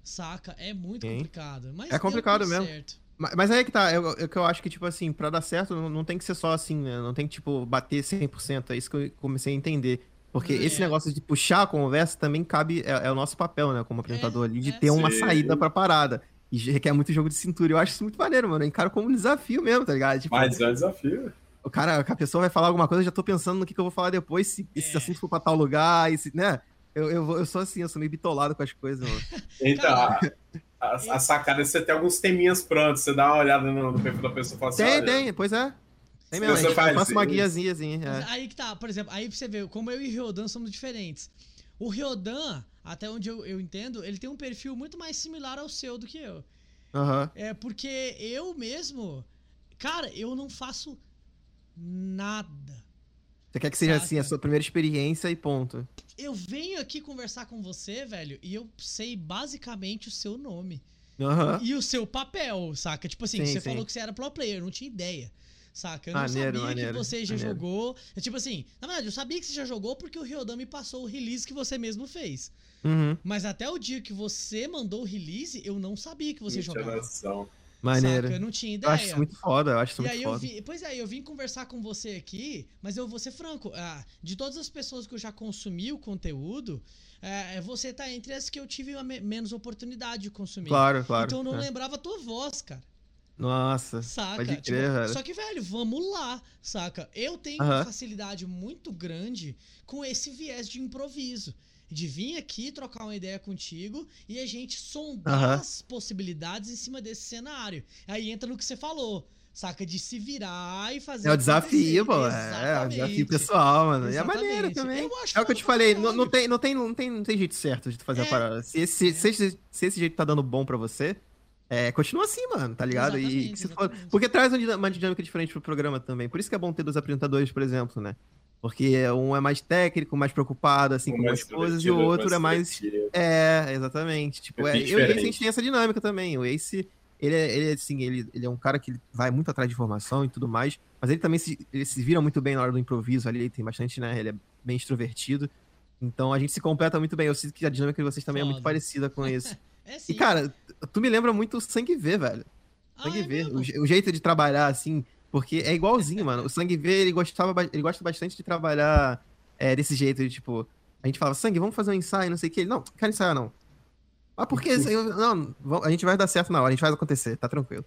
Saca? É muito Sim. complicado. Mas É complicado mesmo. certo. Mas, aí é que tá, eu, eu, que eu acho que, tipo assim, pra dar certo, não, não tem que ser só assim, né? Não tem que, tipo, bater 100%. É isso que eu comecei a entender. Porque É. esse negócio de puxar a conversa também cabe, é, é o nosso papel, né, como apresentador ali, de é. ter uma Sim. saída pra parada. E requer muito jogo de cintura. Eu acho isso muito maneiro, mano. Eu encaro como um desafio mesmo, tá ligado? Tipo, Mas é um desafio. o cara, a pessoa vai falar alguma coisa, eu já tô pensando no que, que eu vou falar depois, se esse É. assunto for pra tal lugar, e se, né? Eu, eu, eu sou assim, eu sou meio bitolado com as coisas, mano. [laughs] Então, a, A, a sacada é você ter alguns teminhas prontos, você dá uma olhada no, no perfil da pessoa e fala assim. Tem, olha, tem, pois é. Tem mesmo. você faz faça uma guiazinha assim. É. Aí que tá, por exemplo, aí pra você ver como eu e o Ryodan somos diferentes. O Ryodan, até onde eu, eu entendo, ele tem um perfil muito mais similar ao seu do que eu. Aham. É porque eu mesmo, cara, eu não faço nada. Você quer que seja Saca. assim, a sua primeira experiência e ponto. Eu venho aqui conversar com você, velho, e eu sei basicamente o seu nome. Aham. E o seu papel, saca? Tipo assim, Sim, você sim. falou que você era pro player, eu não tinha ideia. Saca? Eu não Maneiro, sabia maneiro, que você já maneiro. jogou. É tipo assim, na verdade, eu sabia que você já jogou porque o Ryodan me passou o release que você mesmo fez. Uhum. Mas até o dia que você mandou o release, eu não sabia que você Tinha jogava. noção. Maneiro. Saca? Eu não tinha Eu ideia. acho isso muito foda, eu acho isso E muito aí eu foda. vi, pois é, eu vim conversar com você aqui, mas eu vou ser franco, ah, de todas as pessoas que eu já consumi o conteúdo, é, você tá entre as que eu tive me- menos oportunidade de consumir. Claro, claro. então eu não é. lembrava a tua voz, cara. Nossa. Saca? Pode Tipo, crer, velho. só que, velho, vamos lá, saca? Eu tenho Aham. uma facilidade muito grande com esse viés de improviso. De vir aqui trocar uma ideia contigo e a gente sondar Aham. as possibilidades em cima desse cenário. Aí entra no que você falou, saca? De se virar e fazer. É o desafio, pô. É, é o desafio pessoal, mano. E é Exatamente. maneiro também. Eu acho É o que eu te falei, não, não tem, não, tem, não, tem, não tem jeito certo de tu fazer É. a parada. Se esse, se, esse, se esse jeito tá dando bom pra você, é, continua assim, mano, tá ligado? e Exatamente, for- porque traz uma dinâmica- uma dinâmica diferente pro programa também. Por isso que é bom ter dois apresentadores, por exemplo, né? Porque um é mais técnico, mais preocupado, assim, Um com mais as coisas, e o outro é mais é, exatamente. Tipo, É é, e o Ace, a gente tem essa dinâmica também. O Ace, ele é, ele é, assim, ele, ele é um cara que vai muito atrás de informação e tudo mais, mas ele também se, ele se vira muito bem na hora do improviso ali, tem bastante, né? Ele é bem extrovertido. Então a gente se completa muito bem. Eu sinto que a dinâmica de vocês também é muito Foda. parecida com [laughs] isso. É sim. E, cara, tu me lembra muito o Sangue V, velho. Ah, Sangue é V. O, o jeito de trabalhar, assim, porque é igualzinho, mano. O Sangue V, ele gostava, ele gosta bastante de trabalhar é, desse jeito, de, tipo, a gente fala, Sangue, vamos fazer um ensaio, não sei o que. Ele, não, não quero ensaiar, não. Ah, por quê? [laughs] Eu- Não, a gente vai dar certo na hora, a gente faz acontecer, tá tranquilo.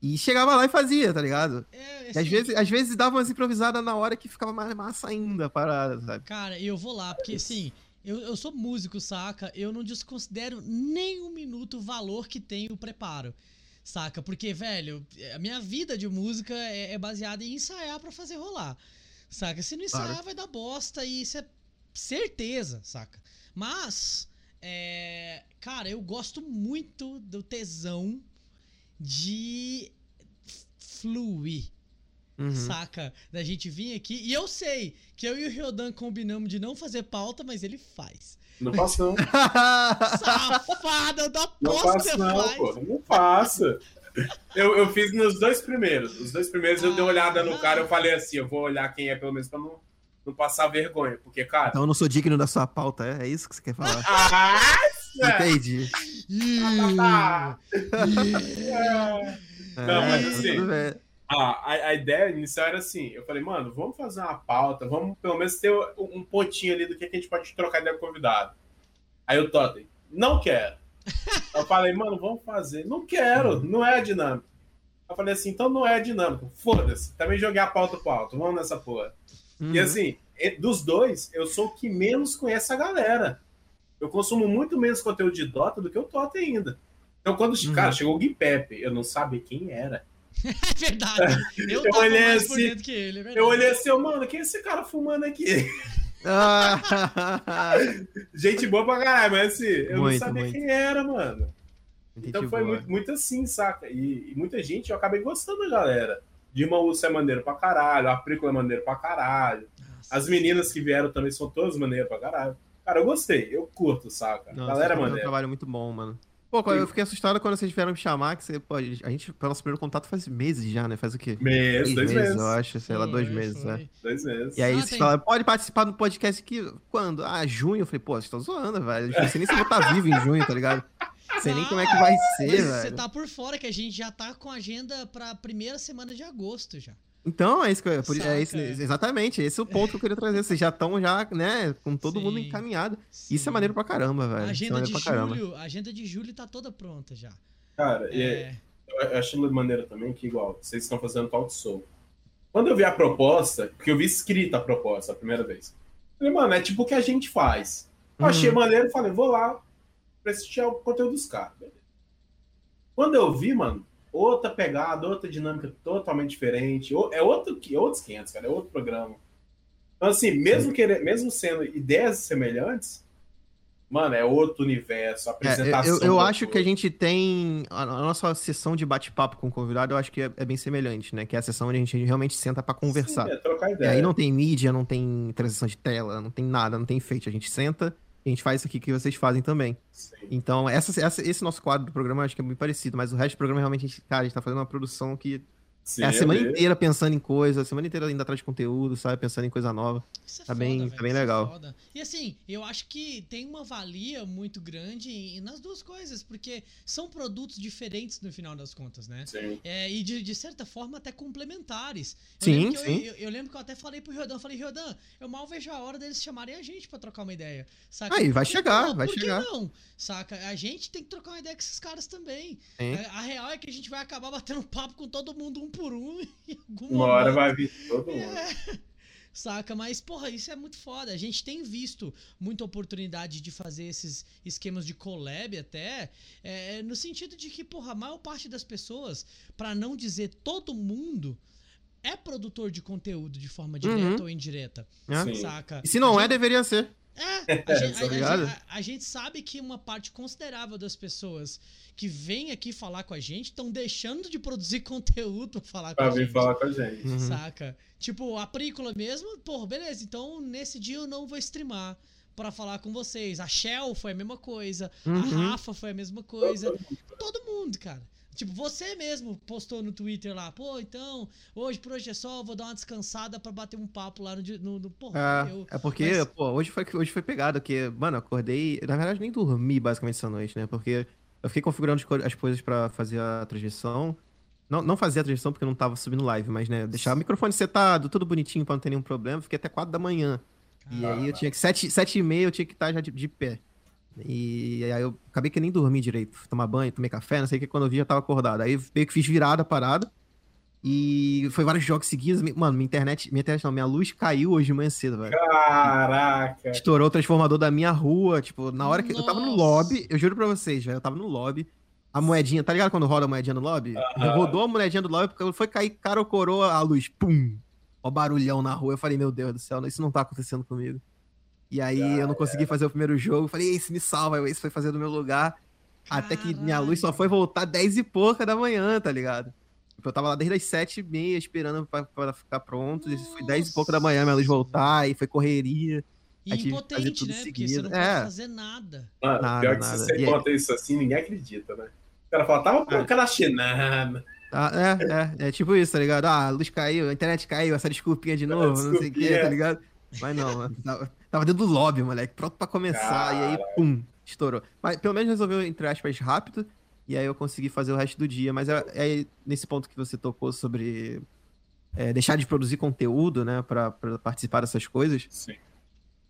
E chegava lá e fazia, tá ligado? É, E às assim, vezes, às vezes dava umas improvisadas na hora que ficava mais massa ainda a parada, sabe? Cara, eu vou lá, porque assim, eu, eu sou músico, saca? Eu não desconsidero nem um minuto o valor que tem o preparo. Saca? Porque, velho, a minha vida de música é, é baseada em ensaiar pra fazer rolar. Saca? Se não ensaiar, Claro. vai dar bosta e isso é certeza, saca? Mas, é, cara, eu gosto muito do tesão de fluir. Uhum. Saca? Da gente vir aqui. E eu sei que eu e o Ryodan combinamos de não fazer pauta, mas ele faz. Não faço, não. [laughs] Safado, eu dou Não você não, pô. Não faço. Eu, eu fiz nos dois primeiros. Os dois primeiros eu dei uma olhada no cara, eu falei assim, eu vou olhar quem é pelo menos pra não, não passar vergonha. Porque, cara. Então eu não sou digno da sua pauta, é? É isso que você quer falar? [laughs] Ah! Entendi. tá, [laughs] Não, É, mas tá assim, tudo bem. Ah, a, a ideia inicial era assim: eu falei, mano, vamos fazer uma pauta, vamos pelo menos ter um pontinho ali do que a gente pode trocar ideia com o convidado. Aí o Totem, não quero. Eu falei, mano, vamos fazer. Não quero, não é a dinâmica. Eu falei assim, então não é a dinâmica. Foda-se. Também joguei a pauta pro alto. Vamos nessa porra. E Uhum. assim, e- dos dois, eu sou o que menos conhece a galera. Eu consumo muito menos conteúdo de Dota do que o Tota ainda. Então, quando Uhum. cara, chegou o Gui Pepe, eu não sabia quem era. [laughs] É verdade. Eu Eu olhei assim, ele, é. Eu olhei assim, mano, quem é esse cara fumando aqui? [laughs] Gente boa pra caralho, mas assim, eu Muito, não sabia muito. quem era, mano. Então Gente foi boa. muito, muito assim, saca? E, e muita gente, eu acabei gostando da galera. Dilma Urso é maneiro pra caralho, a Prícola é maneiro pra caralho. Nossa. As meninas que vieram também são todas maneiras pra caralho. Cara, eu gostei, eu curto, saca? Não, galera é vocês fizeram um trabalho muito bom, mano. Pô, eu fiquei assustado quando vocês vieram me chamar, que você, pô, a gente, pelo nosso primeiro contato faz meses já, né? Faz o quê? Mês, dois meses. eu acho, sei lá, dois Foi, meses, né? Dois meses. E aí Ah, vocês tem- falaram, pode participar do podcast aqui, quando? Ah, junho. Eu falei, pô, vocês estão zoando, velho. Eu não sei nem se eu vou estar vivo em junho, tá ligado? Não sei nem como é que vai ser, Você velho. tá por fora, que a gente já tá com a agenda pra primeira semana de agosto já. Então, é isso que eu, por- é isso, Saca. exatamente, esse é o ponto que eu queria trazer. Vocês já estão já, né, com todo mundo Sim. encaminhado. Isso Sim. é maneiro pra caramba, velho. A Isso é agenda de pra caramba. julho, a agenda de julho tá toda pronta já. Cara, e É, eu acho maneiro também que, igual, vocês estão fazendo talk show. Quando eu vi a proposta, porque eu vi escrita a proposta a primeira vez, eu falei, mano, é tipo o que a gente faz. Eu achei Uhum. maneiro, falei, vou lá prestigiar o conteúdo dos caras. Quando eu vi, mano, outra pegada, outra dinâmica totalmente diferente. É outro, é outros 500, cara, é outro programa. Então, assim, mesmo, querer, mesmo sendo ideias semelhantes, Mano, é outro universo, apresentação. É, eu, eu acho que a gente tem. A nossa sessão de bate-papo com o convidado, eu acho que é, é, bem semelhante, né? Que é a sessão onde a gente realmente senta para conversar. Sim, é trocar ideia. E aí não tem mídia, não tem transição de tela, não tem nada, não tem feito. A gente senta a gente faz isso aqui que vocês fazem também. Sim. Então, essa, essa, esse nosso quadro do programa acho que é muito parecido, mas o resto do programa realmente a gente, cara, a gente tá fazendo uma produção que Sim, é a semana inteira pensando em coisa, a semana inteira indo atrás de conteúdo, sabe? Pensando em coisa nova. Isso é tá, foda, bem, tá bem é legal. É e assim, eu acho que tem uma valia muito grande nas duas coisas, porque são produtos diferentes no final das contas, né? Sim. É, e de, de certa forma até complementares. Eu sim, sim. Eu, eu, eu, lembro que eu até falei pro Riodan, falei, Riodan, eu mal vejo a hora deles chamarem a gente pra trocar uma ideia. Saca? Aí, vai chegar, vai por chegar. Que não? Saca? A gente tem que trocar uma ideia com esses caras também. A, a real é que a gente vai acabar batendo papo com todo mundo um por um [laughs] Uma hora vai vir todo mundo. É. Saca? Mas, porra, isso é muito foda. A gente tem visto muita oportunidade de fazer esses esquemas de collab até, é, no sentido de que, porra, a maior parte das pessoas, para não dizer todo mundo, é produtor de conteúdo de forma direta uhum. ou indireta. É. Saca? E se não é, deveria ser. É, [laughs] a, gente, a, a, a, gente, sabe que uma parte considerável das pessoas que vêm aqui falar com a gente estão deixando de produzir [laughs] conteúdo pra falar pra com a gente. Pra vir falar com a gente. Uhum. Saca? Tipo, a Prícola mesmo, pô, beleza, então nesse dia eu não vou streamar para falar com vocês. A Shell foi a mesma coisa, uhum. a Rafa foi a mesma coisa. Todo mundo, cara. Tipo, você mesmo postou no Twitter lá, pô, então, hoje por hoje é só, vou dar uma descansada para bater um papo lá no. no, no porra, é, eu, é porque, mas... pô, hoje foi, hoje foi pegado, porque, mano, acordei. Na verdade, nem dormi basicamente essa noite, né? Porque eu fiquei configurando as coisas para fazer a transmissão. Não, não fazia a transmissão porque não tava subindo live, mas, né, deixar o microfone setado, tudo bonitinho pra não ter nenhum problema. Fiquei até 4 da manhã. E aí eu tinha que. 7, 7 e meia eu tinha que estar já de, de pé. E aí eu acabei que nem dormi direito. Tomar banho, tomei café, não sei o que, quando eu vi já tava acordado. Aí meio que fiz virada a parada. E foi vários jogos seguidos. Mano, minha internet, minha internet não, minha luz caiu hoje de manhã cedo, velho. Caraca! Estourou o transformador da minha rua, tipo, na hora que Nossa. eu tava no lobby, eu juro pra vocês, velho, eu tava no lobby, a moedinha, tá ligado quando roda a moedinha no lobby? Rodou a moedinha do lobby, porque foi cair cara ou coroa a luz, pum! Ó barulhão na rua, eu falei, meu Deus do céu, isso não tá acontecendo comigo. E aí ah, eu não consegui é. fazer o primeiro jogo. Falei, Ace, me salva. O Ace foi fazer do meu lugar. Caralho. Até que minha luz só foi voltar 10 e pouca da manhã, tá ligado? Eu tava lá desde as 7 e meia esperando pra, pra ficar pronto. Nossa. Foi 10 e pouco da manhã minha luz voltar. E foi correria. E impotente, né? Seguido. Porque você não pode é. fazer nada. Mano, nada, pior que nada. se você conta isso assim, ninguém acredita, né? O cara fala, tava com é. aquela chinada. Ah, é, é, é tipo isso, tá ligado? Ah, a luz caiu, a internet caiu, essa desculpinha de novo, não sei o que, tá ligado? Mas não, mano. Tava dentro do lobby, moleque, pronto pra começar. E aí, pum, estourou. Mas pelo menos resolveu, entre aspas, rápido. E aí eu consegui fazer o resto do dia. Mas é, é nesse ponto que você tocou sobre é, deixar de produzir conteúdo, né, pra, pra participar dessas coisas. Sim.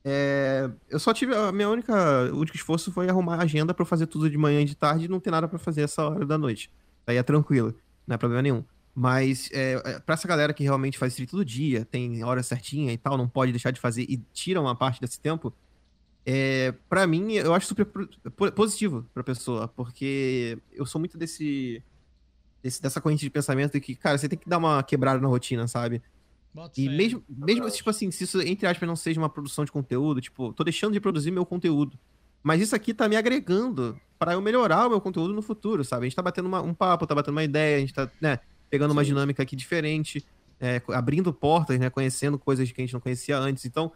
É, eu só tive. A minha única. O único esforço foi arrumar a agenda para fazer tudo de manhã e de tarde e não ter nada para fazer essa hora da noite. Aí é tranquilo, não é problema nenhum. Mas é, é para essa galera que realmente faz stream todo dia, tem hora certinha e tal, não pode deixar de fazer e tira uma parte desse tempo, é, para mim eu acho super positivo pra pessoa, porque eu sou muito desse, desse, dessa corrente de pensamento de que, cara, você tem que dar uma quebrada na rotina, sabe? Bota e mesmo, mesmo tipo assim, se isso, entre aspas, não seja uma produção de conteúdo, tipo, tô deixando de produzir meu conteúdo. Mas isso aqui tá me agregando para eu melhorar o meu conteúdo no futuro, sabe? A gente tá batendo uma, um papo, tá batendo uma ideia, a gente tá, né? Pegando Sim. uma dinâmica aqui diferente, é, abrindo portas, né, conhecendo coisas que a gente não conhecia antes. Então,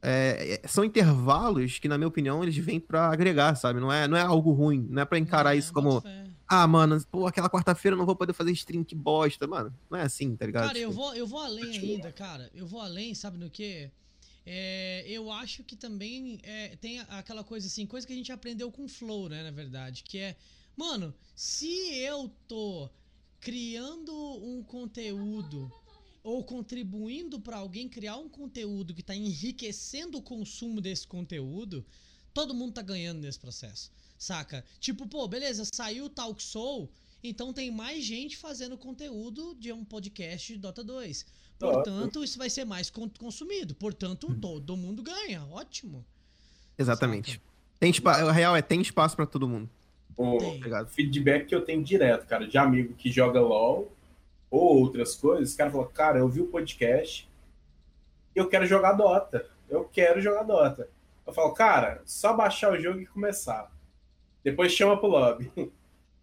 é, é são intervalos que, na minha opinião, eles vêm para agregar, sabe? Não é, não é algo ruim, não é para encarar é, isso como. Ah, mano, pô, aquela quarta-feira eu não vou poder fazer stream, que bosta, mano. Não é assim, tá ligado? Cara, tipo... eu, vou, eu vou além ainda, cara. Eu vou além, sabe no quê? É, eu acho que também é, tem aquela coisa assim, coisa que a gente aprendeu com o Flow, né, na verdade, que é, mano, se eu tô criando um conteúdo ou contribuindo para alguém criar um conteúdo que está enriquecendo o consumo desse conteúdo, todo mundo tá ganhando nesse processo, saca? Tipo, pô, beleza, saiu o Talk Soul, então tem mais gente fazendo conteúdo de um podcast de Dota 2. Portanto, isso vai ser mais consumido. Portanto, hum. todo mundo ganha. Ótimo. Exatamente. Tem espaço, o real é tem espaço para todo mundo. O. Obrigado. feedback que eu tenho direto, cara, de amigo que joga LOL ou outras coisas, o cara fala, cara, eu vi o podcast e eu quero jogar Dota. Eu quero jogar Dota. Eu falo, cara, só baixar o jogo e começar. Depois chama pro lobby. [laughs]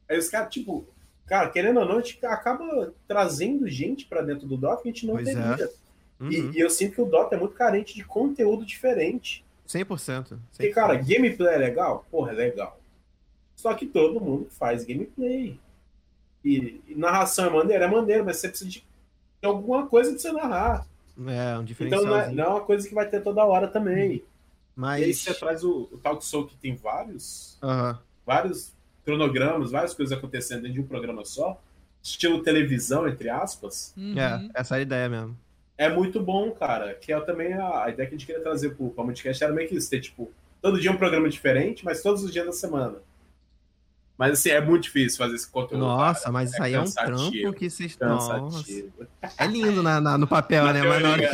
Aí os caras, tipo, cara, querendo ou não, a gente acaba trazendo gente pra dentro do Dota que a gente não Pois é. teria. Uhum. E, e eu sinto que o Dota é muito carente de conteúdo diferente. 100%. Porque, 100%. cara, gameplay é legal? Porra, é legal. Só que todo mundo faz gameplay. E, e narração é maneira? É maneiro, mas você precisa de de alguma coisa de você narrar. É, um Então diferencial. não é, não é uma coisa que vai ter toda hora também. Mas. E aí você traz o, o Talk Show que tem vários, Aham. vários cronogramas, várias coisas acontecendo dentro de um programa só, estilo televisão, entre aspas. Uhum. É, essa é a ideia mesmo. É muito bom, cara. Que é também a, a ideia que a gente queria trazer pro, pro podcast era meio que isso, ter, tipo, todo dia um programa diferente, mas todos os dias da semana. Mas assim, é muito difícil fazer esse conteúdo. Nossa, cara. mas isso aí é um trampo que vocês. Cansativo. É lindo na, na- no papel, Na né? Mas na hora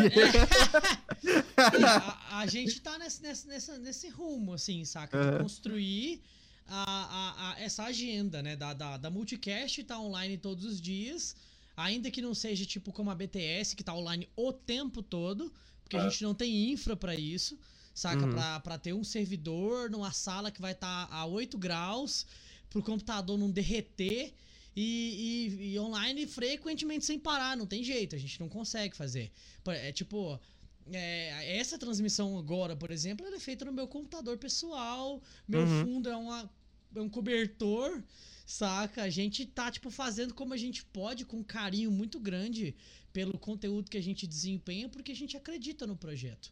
a, a gente tá nesse, nesse, nesse rumo, assim, saca? De construir a, a- a- essa agenda, né? Da, da, da multicast tá online todos os dias. Ainda que não seja tipo como a BTS, que tá online o tempo todo, porque a É. gente não tem infra pra isso, saca? Uhum. Pra, pra ter um servidor numa sala que vai estar a 8 graus, pro computador não derreter. E, e- e online frequentemente sem parar, não tem jeito, a gente não consegue fazer. É tipo, é, essa transmissão agora, por exemplo, ela é feita no meu computador pessoal. Meu Uhum. fundo é, uma, é um cobertor, saca? A gente tá, tipo, fazendo como a gente pode, com um carinho muito grande pelo conteúdo que a gente desempenha, porque a gente acredita no projeto.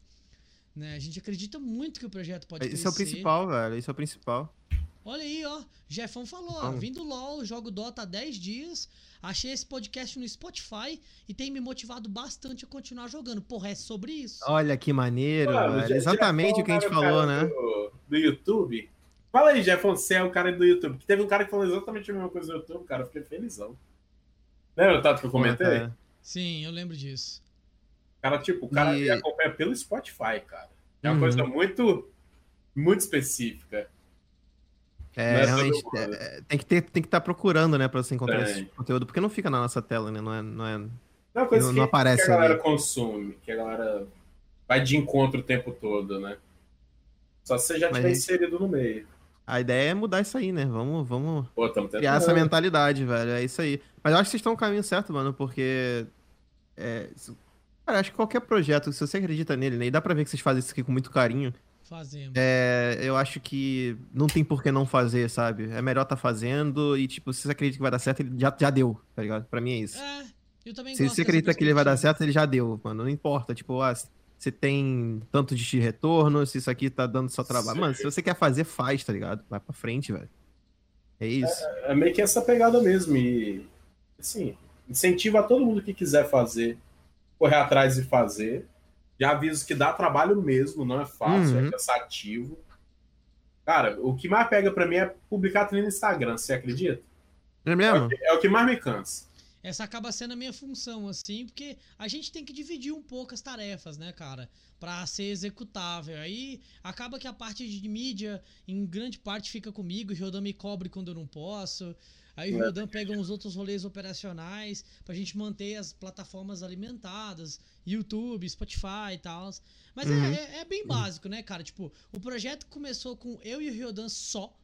Né? A gente acredita muito que o projeto pode Isso é o crescer. principal, velho. Isso é o principal. Olha aí, ó. Jefão falou, ó. Vamos. Vim do LOL, jogo Dota há 10 dias. Achei esse podcast no Spotify e tem me motivado bastante a continuar jogando. Porra, é sobre isso. Olha que maneiro, Mano, Exatamente já o que a gente o falou, cara né? Do, do YouTube. Fala aí, Jefão, você é o cara do YouTube. Que teve um cara que falou exatamente a mesma coisa do YouTube, cara. Eu fiquei felizão. Lembra, Tato, que eu comentei? Pô, cara. Sim, eu lembro disso. Cara, tipo, o cara E- me acompanha pelo Spotify, cara. É uma Uhum. coisa muito, muito específica. É, é realmente, é, é, tem que ter, tem que estar procurando, né, pra você encontrar Tem. esse conteúdo, porque não fica na nossa tela, né? Não é, não é... Não é coisa Não- que, não aparece que a galera ali. consome, que a galera vai de encontro o tempo todo, né? Só se você já Mas tiver inserido no meio. A ideia é mudar isso aí, né? Vamos, vamos Pô, criar essa mentalidade, velho. É isso aí. Mas eu acho que vocês estão no caminho certo, mano, porque. É, cara, acho que qualquer projeto, se você acredita nele, né? E dá pra ver que vocês fazem isso aqui com muito carinho. Fazemos. É, eu acho que não tem por que não fazer, sabe? É melhor tá fazendo e, tipo, se você acredita que vai dar certo, ele já, já deu, tá ligado? Pra mim é isso. É, eu também Se gosto você acredita que ele vai dar certo, ele já deu, mano. Não importa, tipo, ah, você tem tanto de retorno, se isso aqui tá dando só trabalho. Sim. Mano, se você quer fazer, faz, tá ligado? Vai pra frente, velho. É isso. É meio que essa pegada mesmo. E, assim, incentiva todo mundo que quiser fazer, correr atrás e fazer. Já aviso que dá trabalho mesmo, não é fácil, Uhum. é cansativo. Cara, o que mais pega pra mim é publicar treino no Instagram, você acredita? É É mesmo? o que, é o que mais me cansa. Essa acaba sendo a minha função, assim, porque a gente tem que dividir um pouco as tarefas, né, cara? Pra ser executável. Aí acaba que a parte de mídia, em grande parte, fica comigo. O Riodan me cobre quando eu não posso. Aí o É. Riodan pega uns outros rolês operacionais pra gente manter as plataformas alimentadas. YouTube, Spotify e tal. Mas é- Uhum. é, é bem básico, né, cara? Tipo, o projeto começou com eu e o Riodan só.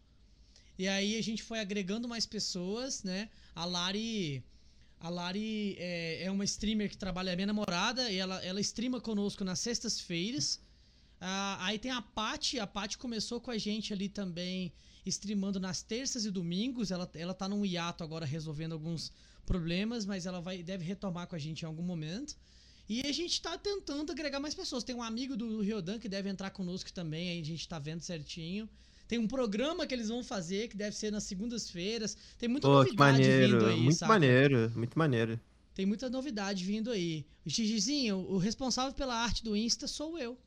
E aí a gente foi agregando mais pessoas, né? A Lari. A Lari é, é uma streamer que trabalha, é minha namorada, e ela, ela streama conosco nas sextas-feiras. Ah, aí tem a Paty, a Paty começou com a gente ali também, streamando nas terças e domingos. Ela, ela tá num hiato agora resolvendo alguns problemas, mas ela vai deve retomar com a gente em algum momento. E a gente tá tentando agregar mais pessoas. Tem um amigo do Riodan que deve entrar conosco também, aí a gente tá vendo certinho. Tem um programa que eles vão fazer, que deve ser nas segundas-feiras. Tem muita Pô, novidade maneiro. vindo aí, muito saca? maneiro, muito maneiro. Tem muita novidade vindo aí. Gigizinho, o responsável pela arte do Insta sou eu.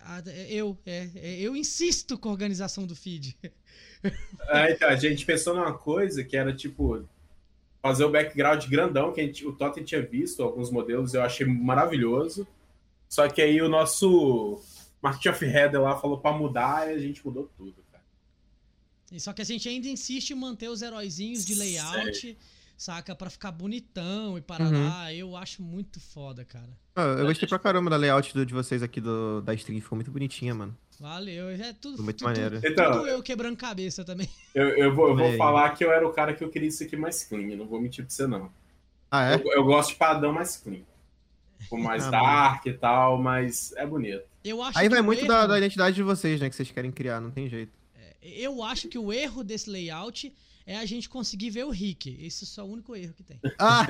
Ah, eu, é, é, eu insisto com a organização do feed. [laughs] É, então, a gente pensou numa coisa que era tipo fazer o background grandão, que gente, o Totten tinha visto alguns modelos, eu achei maravilhoso. Só que aí o nosso Market of Header lá falou para mudar e a gente mudou tudo, cara. Só que a gente ainda insiste em manter os heróizinhos de layout saca? para ficar bonitão e parar Uhum. Eu acho muito foda, cara. Ah, eu gostei pra caramba da layout do, de vocês aqui do, da stream, ficou muito bonitinha, mano. Valeu, é tudo muito tu, maneiro. Tu, então, tudo eu quebrando cabeça também. [laughs] Eu, eu vou, eu vou falar que eu era o cara que eu queria isso aqui mais clean, não vou mentir pra você não. Ah, é? Eu, eu gosto de padrão mais clean. Com ah, mais ah, dark mano. e tal, mas é bonito. Eu acho Aí vai muito erro... da, da identidade de vocês, né? Que vocês querem criar, não tem jeito. É, eu acho que o erro desse layout é a gente conseguir ver o Rick. Esse é só o único erro que tem. [laughs] Ah!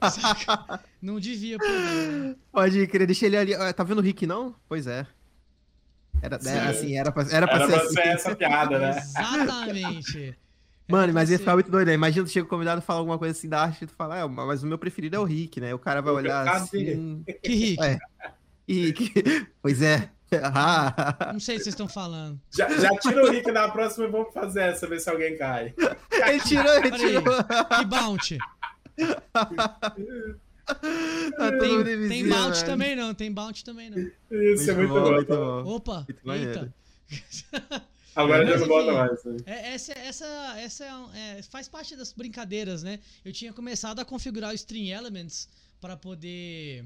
[laughs] não devia poder. Né? Pode crer, deixa ele ali. Ah, tá vendo o Rick, não? Pois é. Era, era é, assim, era pra, era pra, era ser, pra assim. ser assim. essa piada, né? Exatamente. [laughs] Mano, mas ia ficar muito doido, né? Imagina tu chega o convidado e fala alguma coisa assim da arte e tu fala, ah, mas o meu preferido é o Rick, né? O cara vai olhar é assim. Que Rick? É. Que Rick. Pois é. Ah. Não sei o que vocês estão falando. Já, já tira o Rick na próxima e vamos fazer essa, ver se alguém cai. Ele tirou, ele tirou. Que bounty. Tá tem, tem bounty velho. também não, tem bounty também não. Isso, muito é muito bom. bom, muito bom. Opa, muito eita. Agora já não bota mais. É, essa, essa, essa é, é, faz parte das brincadeiras, né? Eu tinha começado a configurar o Stream Elements para poder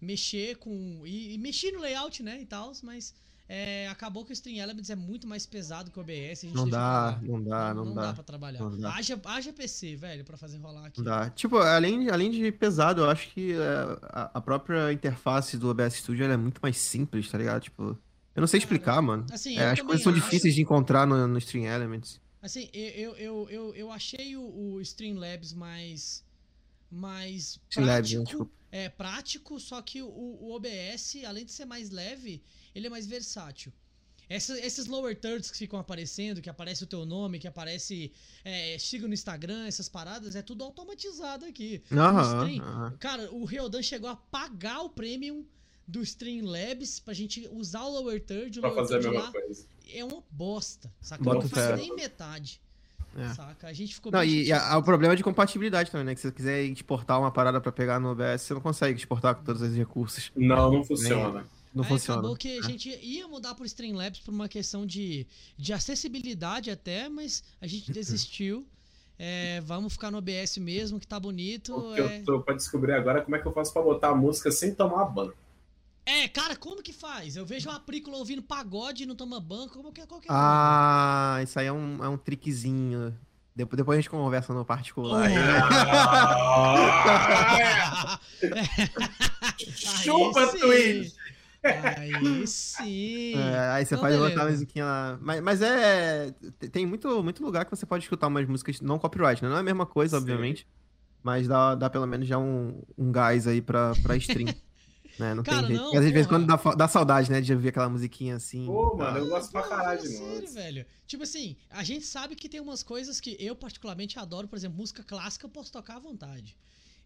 mexer com. E, e mexer no layout, né? E tal, mas. É, acabou que o Stream Elements é muito mais pesado que o OBS. não, dá, não dá, não, não dá, dá pra trabalhar. Dá. Haja, haja PC, velho, pra fazer rolar aqui. Não dá. Tipo, além, além de pesado, eu acho que é, a, a própria interface do OBS Studio é muito mais simples, tá ligado? Tipo, eu não sei explicar, mano. Assim, é, as coisas são acho... difíceis de encontrar no, no Stream Elements. Assim, eu, eu, eu, eu achei o, o Streamlabs mais mais prático. Leve, é prático, só que o, o, OBS, além de ser mais leve, ele é mais versátil. Essa, esses lower thirds que ficam aparecendo, que aparece o teu nome, que aparece é, no Instagram, essas paradas, é tudo automatizado aqui. Uhum, stream, uhum. Cara, o Reodan chegou a pagar o premium do Streamlabs pra gente usar o lower third. O pra lower fazer third a mesma lá, coisa. É uma bosta, saca? Não faz nem metade. É. Saca? A gente ficou não, E, e o problema é de compatibilidade também, né? Que se você quiser exportar uma parada para pegar no OBS, você não consegue exportar com todos os recursos. Não, não funciona. Nem, não Aí funciona. Acabou que a gente ia mudar pro Streamlabs por uma questão de, de acessibilidade até, mas a gente desistiu. [laughs] É, vamos ficar no OBS mesmo, que tá bonito. O que é... eu tô pra descobrir agora é como é que eu faço pra botar a música sem tomar banho. É, cara, como que faz? Eu vejo uma película ouvindo pagode no não toma banco, como que é qualquer é Ah, coisa. isso aí é um, é um triquezinho. Depois, depois a gente conversa no particular. Oh. [laughs] Chupa, Twitch! Aí sim. É, aí você pode botar uma musiquinha lá. Mas, mas é. Tem muito, muito lugar que você pode escutar umas músicas não copyright, né? Não é a mesma coisa, sim. obviamente. Mas dá, dá pelo menos já um, um gás aí pra, pra stream. [laughs] Né? Não Cara, tem jeito. Não, às vezes quando dá, dá, saudade, né? De ouvir aquela musiquinha assim. Pô, mano, eu gosto pra caralho, mano. Sério, velho. Tipo assim, a gente sabe que tem umas coisas que eu particularmente adoro, por exemplo, música clássica eu posso tocar à vontade.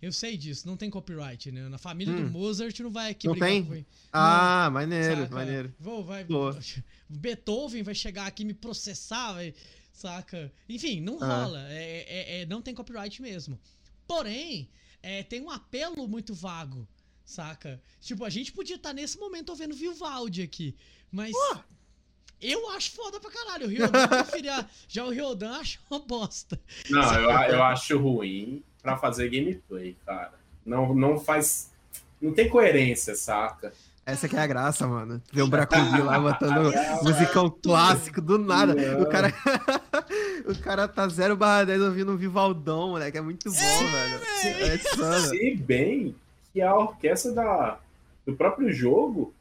Eu sei disso, não tem copyright, né? Na família hum. do Mozart não vai aqui não tem? Com... Ah, não, maneiro, saca? maneiro. Vou, vai... [laughs] Beethoven vai chegar aqui me processar, vai... saca? Enfim, não ah. rola. É, é, é, não tem copyright mesmo. Porém, é, tem um apelo muito vago Saca? Tipo, a gente podia estar tá nesse momento ouvindo Vivaldi aqui. Mas. Oh! Eu acho foda pra caralho. O Ryodan preferia. [laughs] Já o Ryodan acha uma bosta. Não, eu, eu acho ruim pra fazer gameplay, cara. Não, não faz. Não tem coerência, saca? Essa que é a graça, mano. Ver o Bracovil lá [laughs] botando é musicão clássico do nada. Não. O cara. [laughs] o cara tá 0 barra 10 ouvindo um Vivaldão, moleque. É muito bom, é, velho. É insano. Se bem que a orquestra da, do próprio jogo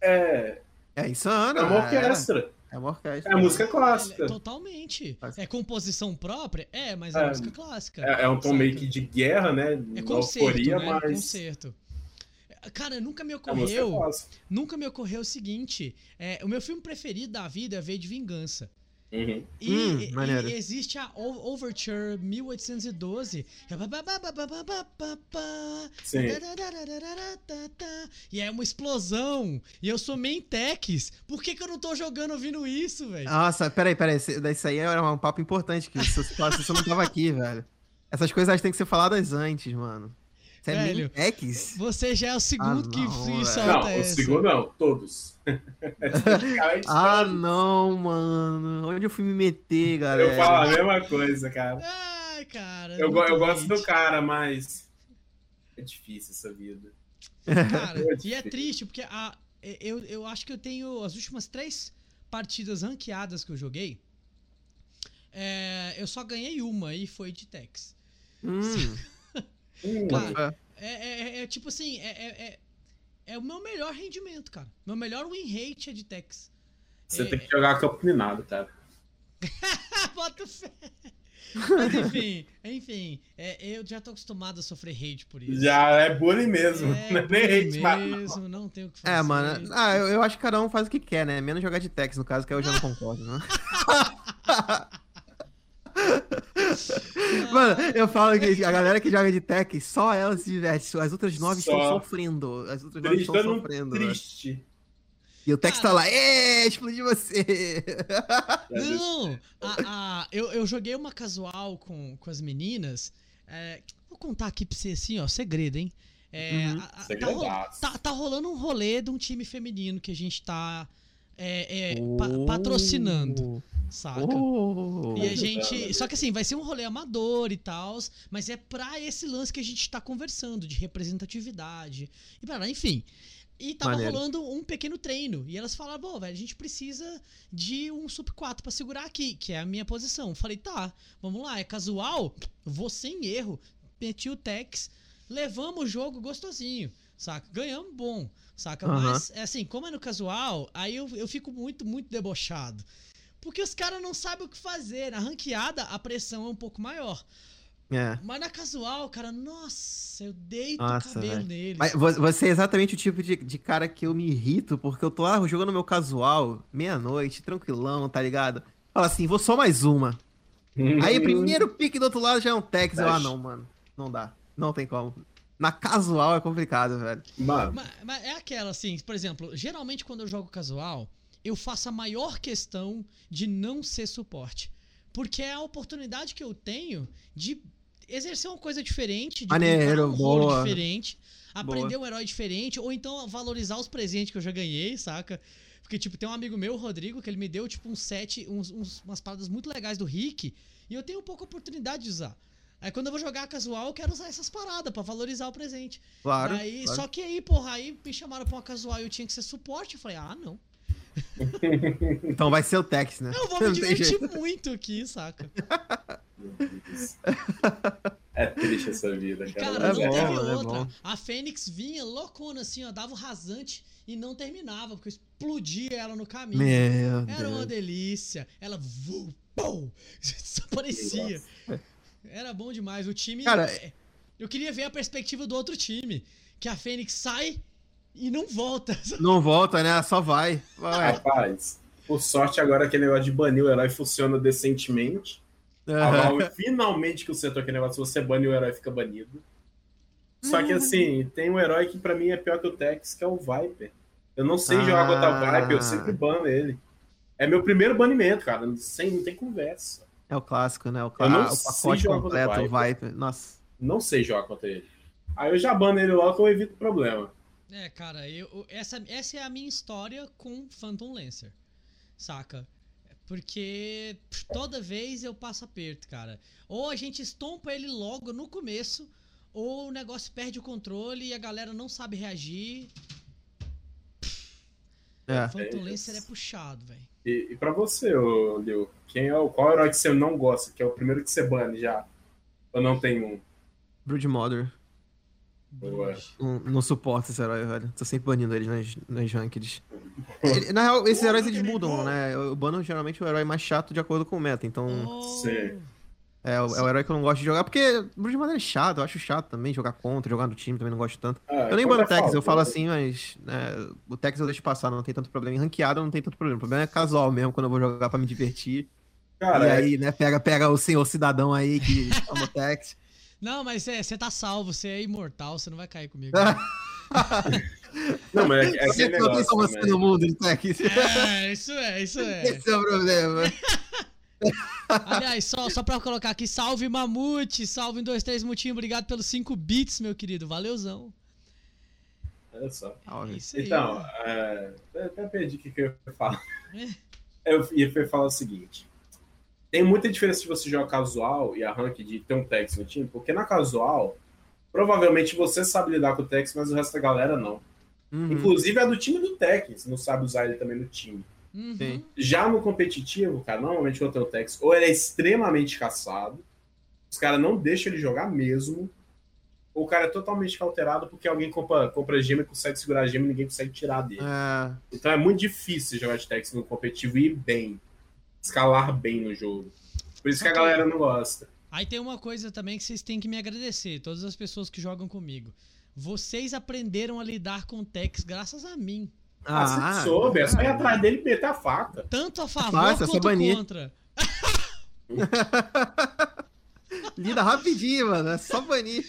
é. É insano É uma né? orquestra. É, é uma orquestra. É música clássica. É, é totalmente. É composição própria? É, mas é, é música clássica. É, é um tom meio que de guerra, né? É concerto, Alcoria, né? Mas... concerto. É, cara, nunca me ocorreu. nunca me ocorreu o seguinte: o meu filme preferido da vida é V de Vingança. Uhum. E, hum, e, existe a Overture 1812. E é uma explosão. E eu sou main techs. Por que, que eu não tô jogando ouvindo isso, velho? Nossa, peraí, peraí. Isso aí era um papo importante. Que você, você [laughs] não tava aqui, velho. Essas coisas têm que ser faladas antes, mano. Você é Velho? Você já é o segundo Ah, que não, solta Não, o essa. segundo não, todos. [laughs] Praticamente Ah, não, mano. Onde eu fui me meter, galera? Eu falo a mesma coisa, cara. Ai, cara. Eu, eu gosto do cara, mas. É difícil essa vida. Cara, Muito [laughs] e é triste, porque a, eu, eu acho que eu tenho as últimas três partidas ranqueadas que eu joguei. é, eu só ganhei uma e foi de Tex. Hum, [laughs] Hum, Cara, É, é- é- é tipo assim, é, é, é- é o meu melhor rendimento, cara. Meu melhor win rate é de Tex. você é- tem que jogar campo minado, cara. [laughs] Bota fé. Mas enfim, enfim, é, eu já tô acostumado a sofrer hate por isso. Já é bullying mesmo. É, [laughs] não é nem bullying hate, mas- mesmo, não tem o que fazer. é, mano. Ah, eu, eu acho que cada um faz o que quer, né? Menos jogar de Tex, no caso, que eu já não concordo, né? [laughs] Mano, eu falo que a galera que joga de Tex, só ela se diverte. As outras nove Só. estão sofrendo. As outras nove estão sofrendo. velho. triste. E o Tex tá lá, ê, explodi você. Não, a- a- eu, eu joguei uma casual com, com as meninas. é, vou contar aqui pra você assim, ó, segredo, hein? É, Uhum. a- a- tá, tá- tá rolando um rolê de um time feminino que a gente tá é, é, pa- Oh. patrocinando, saca? Oh. E a gente. Só que assim, vai ser um rolê amador e tal, mas é pra esse lance que a gente tá conversando, de representatividade. E lá, enfim. E tava Maneiro. rolando um pequeno treino. E elas falaram, pô, velho, a gente precisa de um sub 4 pra segurar aqui, que é a minha posição. Eu Falei, tá, vamos lá, é casual, vou sem erro. Meti o Tex, levamos o jogo gostosinho, saca? Ganhamos bom, saca? Aham. Mas, é assim, como é no casual, aí eu, eu fico muito, muito debochado. Porque os caras não sabem o que fazer. Na ranqueada, a pressão é um pouco maior. É. Mas na casual, cara, nossa, eu deito Nossa, o cabelo velho. nele. Mas vo- Você é exatamente o tipo de, de cara que eu me irrito, porque eu tô lá jogando meu casual, meia-noite, tranquilão, tá ligado? Fala assim, vou só mais uma. Aí, primeiro pique do outro lado já é um Tex. Eu, ah, não, mano. Não dá. Não tem como. Na casual é complicado, velho. Mano, Mas, mas é aquela, assim, por exemplo, geralmente quando eu jogo casual, eu faço a maior questão de não ser suporte. Porque é a oportunidade que eu tenho de exercer uma coisa diferente, de Maneiro, um rolo boa. diferente, aprender um herói diferente, ou então valorizar os presentes que eu já ganhei, saca? Porque, tipo, tem um amigo meu, o Rodrigo, que ele me deu, tipo, um set, uns, uns- umas paradas muito legais do Rick, e eu tenho pouca oportunidade de usar. Aí quando eu vou jogar casual, eu quero usar essas paradas pra valorizar o presente. Claro. Aí, claro. Só que aí, porra, aí me chamaram pra uma casual e eu tinha que ser suporte. Eu falei, ah, não. [laughs] Então vai ser o Tex, né? Eu vou [laughs] me Não divertir muito aqui, saca? meu Deus. [laughs] é triste essa vida, cara. cara, É não bom, teve é outra. bom. A Fênix vinha loucona assim, ó, dava o rasante e não terminava, porque eu explodia ela no caminho. Meu Era uma Deus. delícia. Ela vu, pum, desaparecia. Era bom demais. O time. Cara, é, eu queria ver a perspectiva do outro time. Que a Fênix sai e não volta. [laughs] Não volta, né? Só vai. vai. Rapaz, por sorte agora aquele negócio de banir o herói funciona decentemente. A Aham. Valve finalmente consertou aquele negócio, se você bane o herói, fica banido. Só Uhum. que assim, tem um herói que pra mim é pior que o Tex, que é o Viper. Eu não sei jogar Ah. contra o Viper, eu sempre bano ele. É meu primeiro banimento, cara. Não, sem, não tem conversa. É o clássico, né? O, clá- o pacote completo, o Viper. Nossa. Não sei jogar contra ele. Aí eu já bano ele logo que eu evito problema. É, cara, eu, essa, essa é a minha história com Phantom Lancer. Saca? Porque toda vez eu passo aperto, cara. Ou a gente estompa ele logo no começo, ou o negócio perde o controle e a galera não sabe reagir. É. Phantom É Lancer é puxado, velho. E, e pra você, ô, Liu, quem é o, qual herói que você não gosta? Que é o primeiro que você bane já? Ou não tem um? Broodmother. Boa. Não, não suporto esse herói, velho. Tô sempre banindo ele nas, nas rankeds. Ele- na real, esses heróis eles mudam, né? Eu bano geralmente o herói mais chato de acordo com o meta. Então, Oh, Sim. É, o, é o herói que eu não gosto de jogar. Porque Broodmother é chato, eu acho chato também jogar contra, jogar no time, também não gosto tanto. Ah, Eu nem bano é Tex, eu falo né? assim, mas né, o Tex eu deixo passar, não tem tanto problema. Em ranqueada não tem tanto problema. O problema é casual mesmo, quando eu vou jogar pra me divertir. Cara, e é- aí, né, pega, pega o senhor cidadão aí que chama o Tex. [laughs] Não, mas você tá salvo, você é imortal, você não vai cair comigo. [laughs] Não, mas é, é aquele negócio como você no mundo, Tex. é, isso é, isso é. [laughs] Esse é o problema. Aliás, só, só pra colocar aqui, salve Mamute, salve em 23 Mutinho, obrigado pelos 5 bits, meu querido, valeuzão. Olha só. É isso aí, Então, né? é, eu até perdi o que que eu ia falar. É. Eu ia falar o seguinte. Tem muita diferença de você jogar casual e a rank de ter um Tex no time, porque na casual, provavelmente você sabe lidar com o Tex, mas o resto da galera não. Uhum. Inclusive é do time do Tex, não sabe usar ele também no time. Uhum. Já no competitivo, cara, normalmente o Tex, ou ele é extremamente caçado, os caras não deixam ele jogar mesmo, ou o cara é totalmente cauterado porque alguém compra, compra gema e consegue segurar a gema e ninguém consegue tirar dele. É, Então é muito difícil jogar de Tex no competitivo e ir bem. Escalar bem no jogo. Por isso que a galera não gosta. Aí tem uma coisa também que vocês têm que me agradecer, todas as pessoas que jogam comigo. Vocês aprenderam a lidar com o Tex graças a mim. Ah, você soube, é só ir atrás dele e meter a faca. Tanto a favor fácil, é quanto banir. contra. [laughs] Lida rapidinho, mano. É só banir.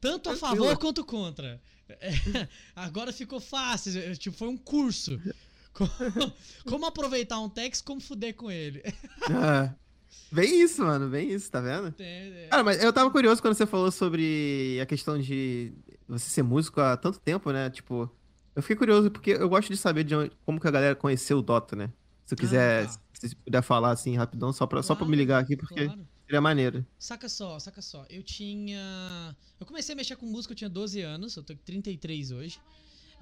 Tanto a Tranquilo. favor quanto contra. É, [laughs] agora ficou fácil, é, tipo, foi um curso. [laughs] Como, como aproveitar um Tex, como fuder com ele. É. Bem isso, mano. Bem isso, tá vendo? É, é. Cara, mas eu tava curioso quando você falou sobre a questão de você ser músico há tanto tempo, né? Tipo, eu fiquei curioso porque eu gosto de saber de onde- como que a galera conheceu o Dota, né? Se eu quiser, Ah, se puder falar assim rapidão, só pra, só pra me Claro, ligar aqui, porque claro. seria maneiro. Saca só, saca só. Eu tinha. Eu comecei a mexer com música, eu tinha 12 anos, eu tô com 33 hoje.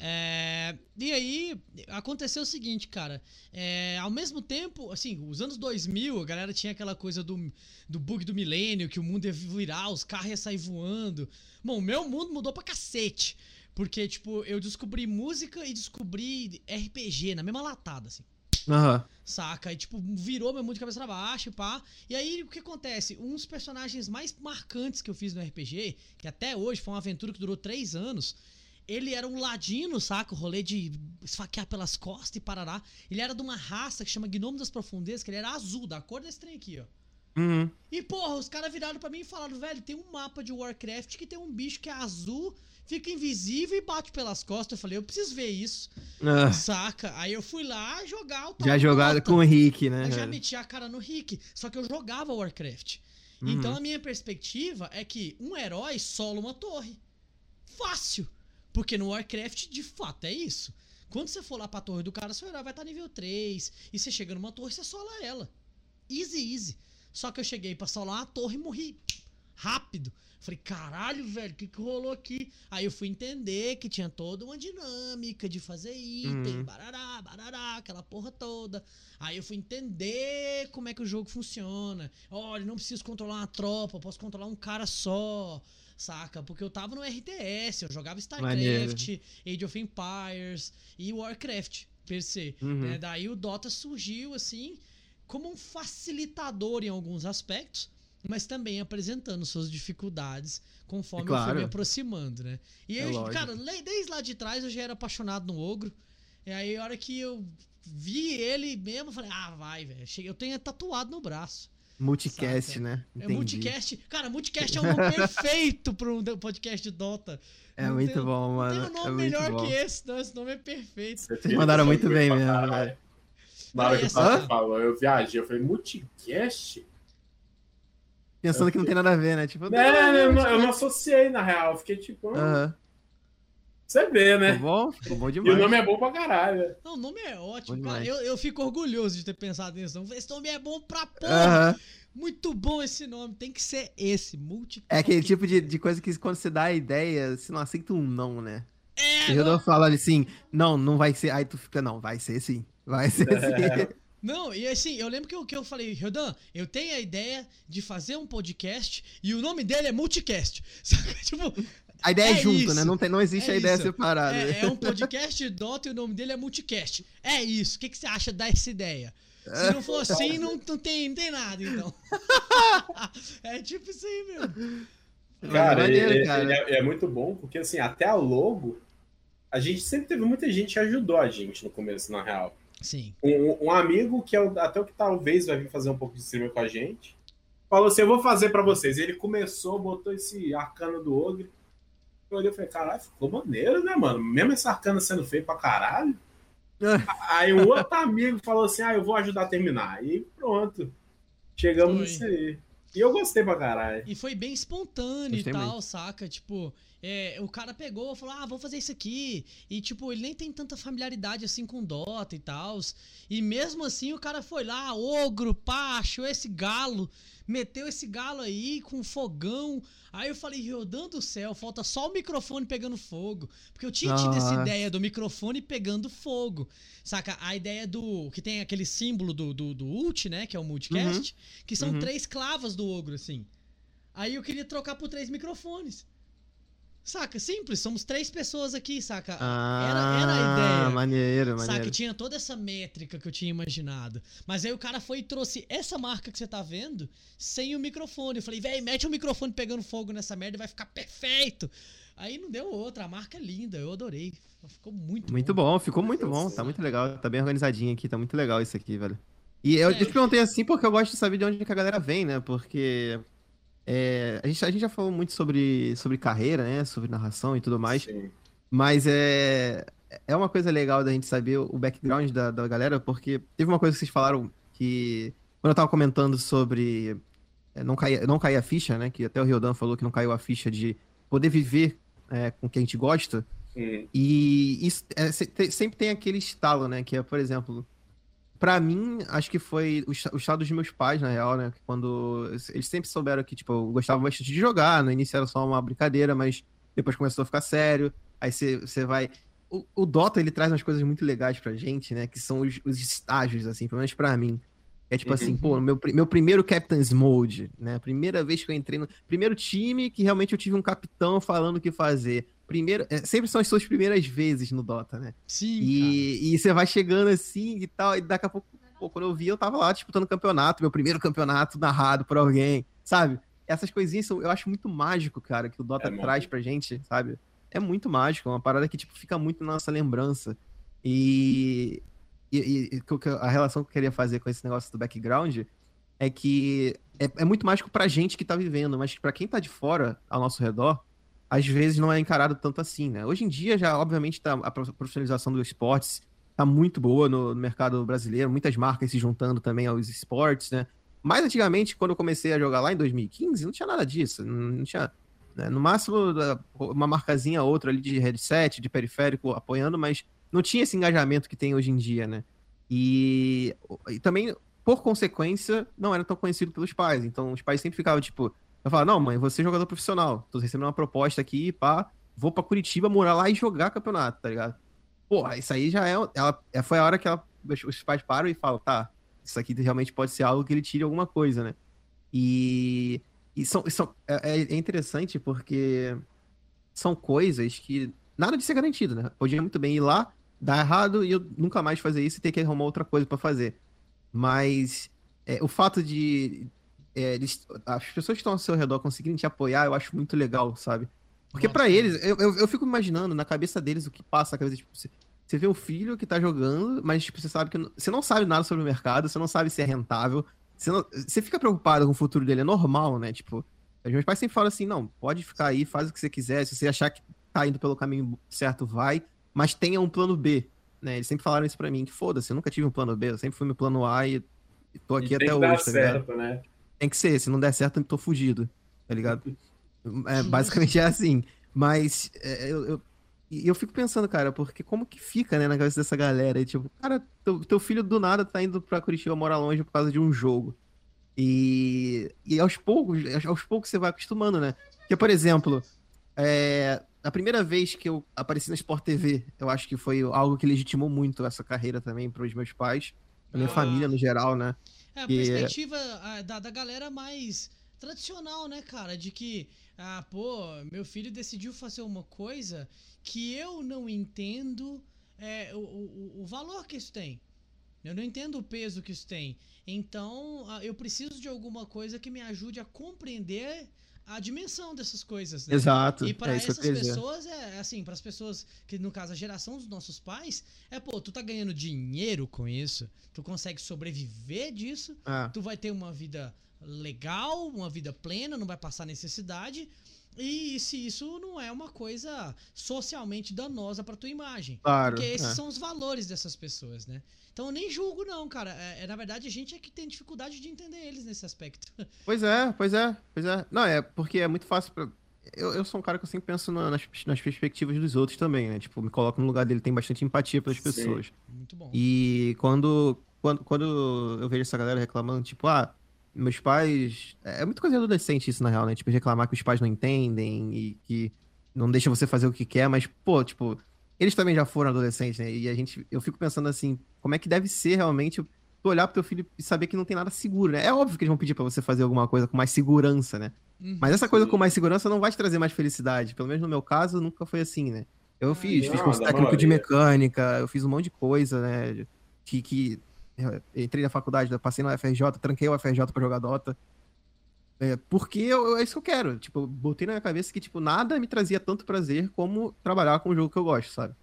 É, E aí, aconteceu o seguinte, cara. É, ao mesmo tempo, assim, os anos 2000, a galera tinha aquela coisa do, do bug do milênio, que o mundo ia virar, os carros iam sair voando. Bom, o meu mundo mudou pra cacete. Porque, tipo, eu descobri música e descobri RPG na mesma latada, assim. Aham. Saca? E, tipo, virou meu mundo de cabeça pra baixo, pá. E aí, o que acontece? Um dos personagens mais marcantes que eu fiz no RPG, que até hoje foi uma aventura que durou três anos, ele era um ladino, saca? O rolê de esfaquear pelas costas e parará. Ele era de uma raça que chama Gnome das Profundezas, que ele era azul, da cor desse trem aqui, ó. Uhum. E, porra, os caras viraram pra mim e falaram, velho, tem um mapa de Warcraft que tem um bicho que é azul, fica invisível e bate pelas costas. Eu falei, eu preciso ver isso. Ah, Saca? Aí eu fui lá jogar o tal já do jogado com o Rick, né? Eu já meti a cara no Rick, só que eu jogava Warcraft. Uhum. Então a minha perspectiva é que um herói sola uma torre. Fácil. Porque no Warcraft, de fato, é isso. Quando você for lá pra torre do cara, seu herói vai estar nível 3. E você chega numa torre, você sola ela. Easy, easy. Só que eu cheguei pra solar a torre e morri. Rápido. Falei, caralho, velho, o que, que rolou aqui? Aí eu fui entender que tinha toda uma dinâmica de fazer item, Uhum. barará, barará, aquela porra toda. Aí eu fui entender como é que o jogo funciona. Olha, não preciso controlar uma tropa, eu posso controlar um cara só. Saca? Porque eu tava no RTS, eu jogava StarCraft, Age of Empires e Warcraft, per se. Uhum. né? Daí o Dota surgiu assim como um facilitador em alguns aspectos, mas também apresentando suas dificuldades conforme eu fui Claro. me aproximando, né? E É aí, lógico. cara, desde lá de trás eu já era apaixonado no ogro. E aí, a hora que eu vi ele mesmo, eu falei, ah, vai, velho. Cheguei- Eu tenho tatuado no braço. Multicast, Saca. né? É Entendi. multicast. Cara, multicast é o [laughs] nome perfeito para um podcast de Dota. É Não muito tem- bom, Não mano. tem um é nome muito melhor bom. que esse, não. Esse nome é perfeito. Vocês mandaram muito bem mesmo, velho. Na hora que o falou, eu viajei, eu falei, multicast? Pensando que não tem nada a ver, né? Tipo, É, eu, não, eu não associei, na real. Eu Fiquei tipo, Aham. você vê, né? Ficou bom? Ficou bom E demais. o nome é bom pra caralho. Não, o nome é ótimo, Bom cara. Eu, eu fico orgulhoso de ter pensado nisso. Esse nome é bom pra porra. Muito bom esse nome. Tem que ser esse, multicast. É aquele tipo de, de coisa que quando você dá a ideia, você não aceita um não, né? É, O jogador fala assim, não, não vai ser. Aí tu fica, não, vai ser sim. Vai ser [laughs] sim. Não, e assim, eu lembro que eu, que eu falei, Rodan, eu tenho a ideia de fazer um podcast e o nome dele é Multicast. [laughs] Saca? Tipo, A ideia é, É junto, isso. né? Não, tem, não existe É a ideia isso. separada. é, é um podcast Dota e o nome dele é Multicast. É isso. O que, que você acha dessa ideia? Se não for assim, não, não, tem, não tem nada, então. [laughs] é tipo isso aí mesmo. Mas Cara, maneiro, é, cara. é- é muito bom, porque assim, até a logo, a gente sempre teve muita gente que ajudou a gente no começo, na real. Sim. Um, um amigo que é o- até o que talvez vai vir fazer um pouco de streamer com a gente, falou assim: Eu vou fazer pra vocês. Ele começou, botou esse arcano do Ogre. Eu olhei e falei: Caralho, ficou maneiro, né, mano? Mesmo esse arcano sendo feio pra caralho. [laughs] Aí um outro amigo falou assim: Ah, eu vou ajudar a terminar. E pronto. Chegamos Foi. nisso aí. E eu gostei pra caralho. E foi bem espontâneo Gostei e tal, muito. saca? Tipo, é, o cara pegou, falou, ah, vou fazer isso aqui. E, tipo, ele nem tem tanta familiaridade assim com Dota e tal. E mesmo assim o cara foi lá, ogro, pá, achou esse galo, meteu esse galo aí com fogão. Aí eu falei, Riodan do céu, falta só o microfone pegando fogo. Porque eu tinha tido essa Nossa. ideia do microfone pegando fogo. Saca? A ideia do. Que tem aquele símbolo do, do, do ult, né? Que é o multicast. Que são Uhum. três clavas do ogro, assim. Aí eu queria trocar por três microfones. Saca? Simples, somos três pessoas aqui, saca? era, era a ideia. Ah, Maneiro, Saca? maneiro. Tinha toda essa métrica que eu tinha imaginado. Mas aí o cara foi e trouxe essa marca que você tá vendo sem o microfone. Eu falei, véi, mete o microfone pegando fogo nessa merda e vai ficar perfeito. Aí não deu outra, a marca é linda, eu adorei. Ficou muito, Muito bom, ficou muito bom. Tá muito legal. Tá bem organizadinho aqui, tá muito legal isso aqui, velho. E eu, É. eu te perguntei assim porque eu gosto de saber de onde que a galera vem, né? Porque é, a, gente, a gente já falou muito sobre, sobre carreira, né? Sobre narração e tudo mais. Sim. Mas é, é uma coisa legal da gente saber o background da, da galera, porque teve uma coisa que vocês falaram que. Quando eu tava comentando sobre é, não cair, não cair a ficha, né? Que até o Riodan falou que não caiu a ficha de poder viver é, com o que a gente gosta. Hum. E isso é, sempre tem aquele estalo, né? Que é, por exemplo, pra mim, acho que foi o, o estado dos meus pais, na real, né? Quando eles sempre souberam que, tipo, eu gostava bastante de jogar. No início era só uma brincadeira, mas depois começou a ficar sério. Aí você vai. O, o Dota, ele traz umas coisas muito legais pra gente, né? Que são os, os estágios, assim, pelo menos pra mim. É tipo assim, Uhum. pô, meu, pri- meu primeiro Captain's Mode, né? Primeira vez que eu entrei no. Primeiro time que realmente eu tive um capitão falando o que fazer. Primeiro. é, sempre são as suas primeiras vezes no Dota, né? Sim, E, e você vai chegando assim e tal, e daqui a pouco, pô, quando eu vi, eu tava lá disputando campeonato, meu primeiro campeonato narrado por alguém, sabe? Essas coisinhas são, eu acho muito mágico, cara, que o Dota É traz pra gente, sabe? É muito mágico, é uma parada que, tipo, fica muito na nossa lembrança. E, e, e- o que eu- a relação que eu queria fazer com esse negócio do background é que é, é muito mágico pra gente que tá vivendo, mas pra quem tá de fora, ao nosso redor, às vezes não é encarado tanto assim, né? Hoje em dia já, obviamente, tá, a pro- profissionalização dos esportes tá muito boa no, no mercado brasileiro, muitas marcas se juntando também aos esportes, né? Mas antigamente, quando eu comecei a jogar lá em 2015, não tinha nada disso, não, tinha... né? No máximo, uma marcazinha ou outra ali de headset, de periférico apoiando, mas não tinha esse engajamento que tem hoje em dia, né? E, e também, por consequência, não era tão conhecido pelos pais. Então, os pais sempre ficavam tipo, eu falava, não, mãe, você é jogador profissional, tô recebendo uma proposta aqui, pá, vou pra Curitiba morar lá e jogar campeonato, tá ligado? Porra, isso aí já é. Ela, é- foi a hora que ela, os- pais param e falam, tá, isso aqui realmente pode ser algo que ele tire alguma coisa, né? E, e são, são, é, é interessante porque são coisas que nada de ser garantido, né? Podia muito bem ir lá, dar errado e eu nunca mais fazer isso e ter que arrumar outra coisa pra fazer. Mas é, o fato de é, eles- as pessoas que estão ao seu redor conseguirem te apoiar, eu acho muito legal, sabe? Porque pra é. eles, eu, eu, eu fico imaginando na cabeça deles o que passa na cabeça, tipo, você, você vê um filho que tá jogando, mas tipo, você sabe que não- você não sabe nada sobre o mercado, você não sabe se é rentável, você, não- você fica preocupado com o futuro dele, é normal, né? Tipo, os meus pais sempre falam assim, não, pode ficar aí, faz o que você quiser, se você achar que tá indo pelo caminho certo, vai, mas tenha um plano B, né? Eles sempre falaram isso pra mim, que foda-se, eu nunca tive um plano B, eu sempre fui meu plano A e, e tô E aqui tem até hoje, tá ligado? certo, né? Tem que ser, se não der certo, eu tô fugido, tá ligado? É, basicamente é assim. Mas é, eu, eu, eu fico pensando, cara, porque como que fica, né, na cabeça dessa galera? E, tipo, cara, teu, teu filho do nada tá indo pra Curitiba morar longe por causa de um jogo. E, e aos poucos, aos poucos você vai acostumando, né? Porque, por exemplo, é, a primeira vez que eu apareci na Sport TV, eu acho que foi algo que legitimou muito essa carreira também para os meus pais, pra minha Ah. família no geral, né? É a Que- perspectiva ah, da, da galera mais tradicional, né, cara? De que, ah, pô, meu filho decidiu fazer uma coisa que eu não entendo é, o, o, o valor que isso tem. Eu não entendo o peso que isso tem. Então, ah, eu preciso de alguma coisa que me ajude a compreender a dimensão dessas coisas, né? Exato. E para é essas pessoas, é assim, para as pessoas que, no caso, a geração dos nossos pais, é, pô, tu tá ganhando dinheiro com isso, tu consegue sobreviver disso, Ah, tu vai ter uma vida legal, uma vida plena, não vai passar necessidade. E se isso não é uma coisa socialmente danosa pra tua imagem. Claro. Porque esses é. são os valores dessas pessoas, né? Então eu nem julgo, não, cara. É, é, na verdade, a gente é que tem dificuldade de entender eles nesse aspecto. [laughs] Pois é, pois é, pois é. Não, é porque é muito fácil pra. Eu, eu sou um cara que eu sempre penso na- nas, nas perspectivas dos outros também, né? Tipo, me coloco no lugar dele, tem bastante empatia pelas Sim. pessoas. Muito bom. E quando, quando, quando eu vejo essa galera reclamando, tipo, ah, meus pais. É muito coisa de adolescente isso, na real, né? Tipo, reclamar que os pais não entendem e que não deixa você fazer o que quer, mas, pô, tipo, eles também já foram adolescentes, né? E a gente, eu fico pensando assim, como é que deve ser realmente tu olhar pro teu filho e saber que não tem nada seguro, né? É óbvio que eles vão pedir pra você fazer alguma coisa com mais segurança, né? Uhum. Mas essa coisa com mais segurança não vai te trazer mais felicidade. Pelo menos no meu caso, nunca foi assim, né? Eu fiz, Não, fiz curso técnico de mecânica, eu fiz um monte de coisa, né? Que, que entrei na faculdade, passei no UFRJ, tranquei o UFRJ pra jogar Dota. É, porque eu- é isso que eu quero. Tipo, botei na minha cabeça que, tipo, nada me trazia tanto prazer como trabalhar com o jogo que eu gosto, sabe?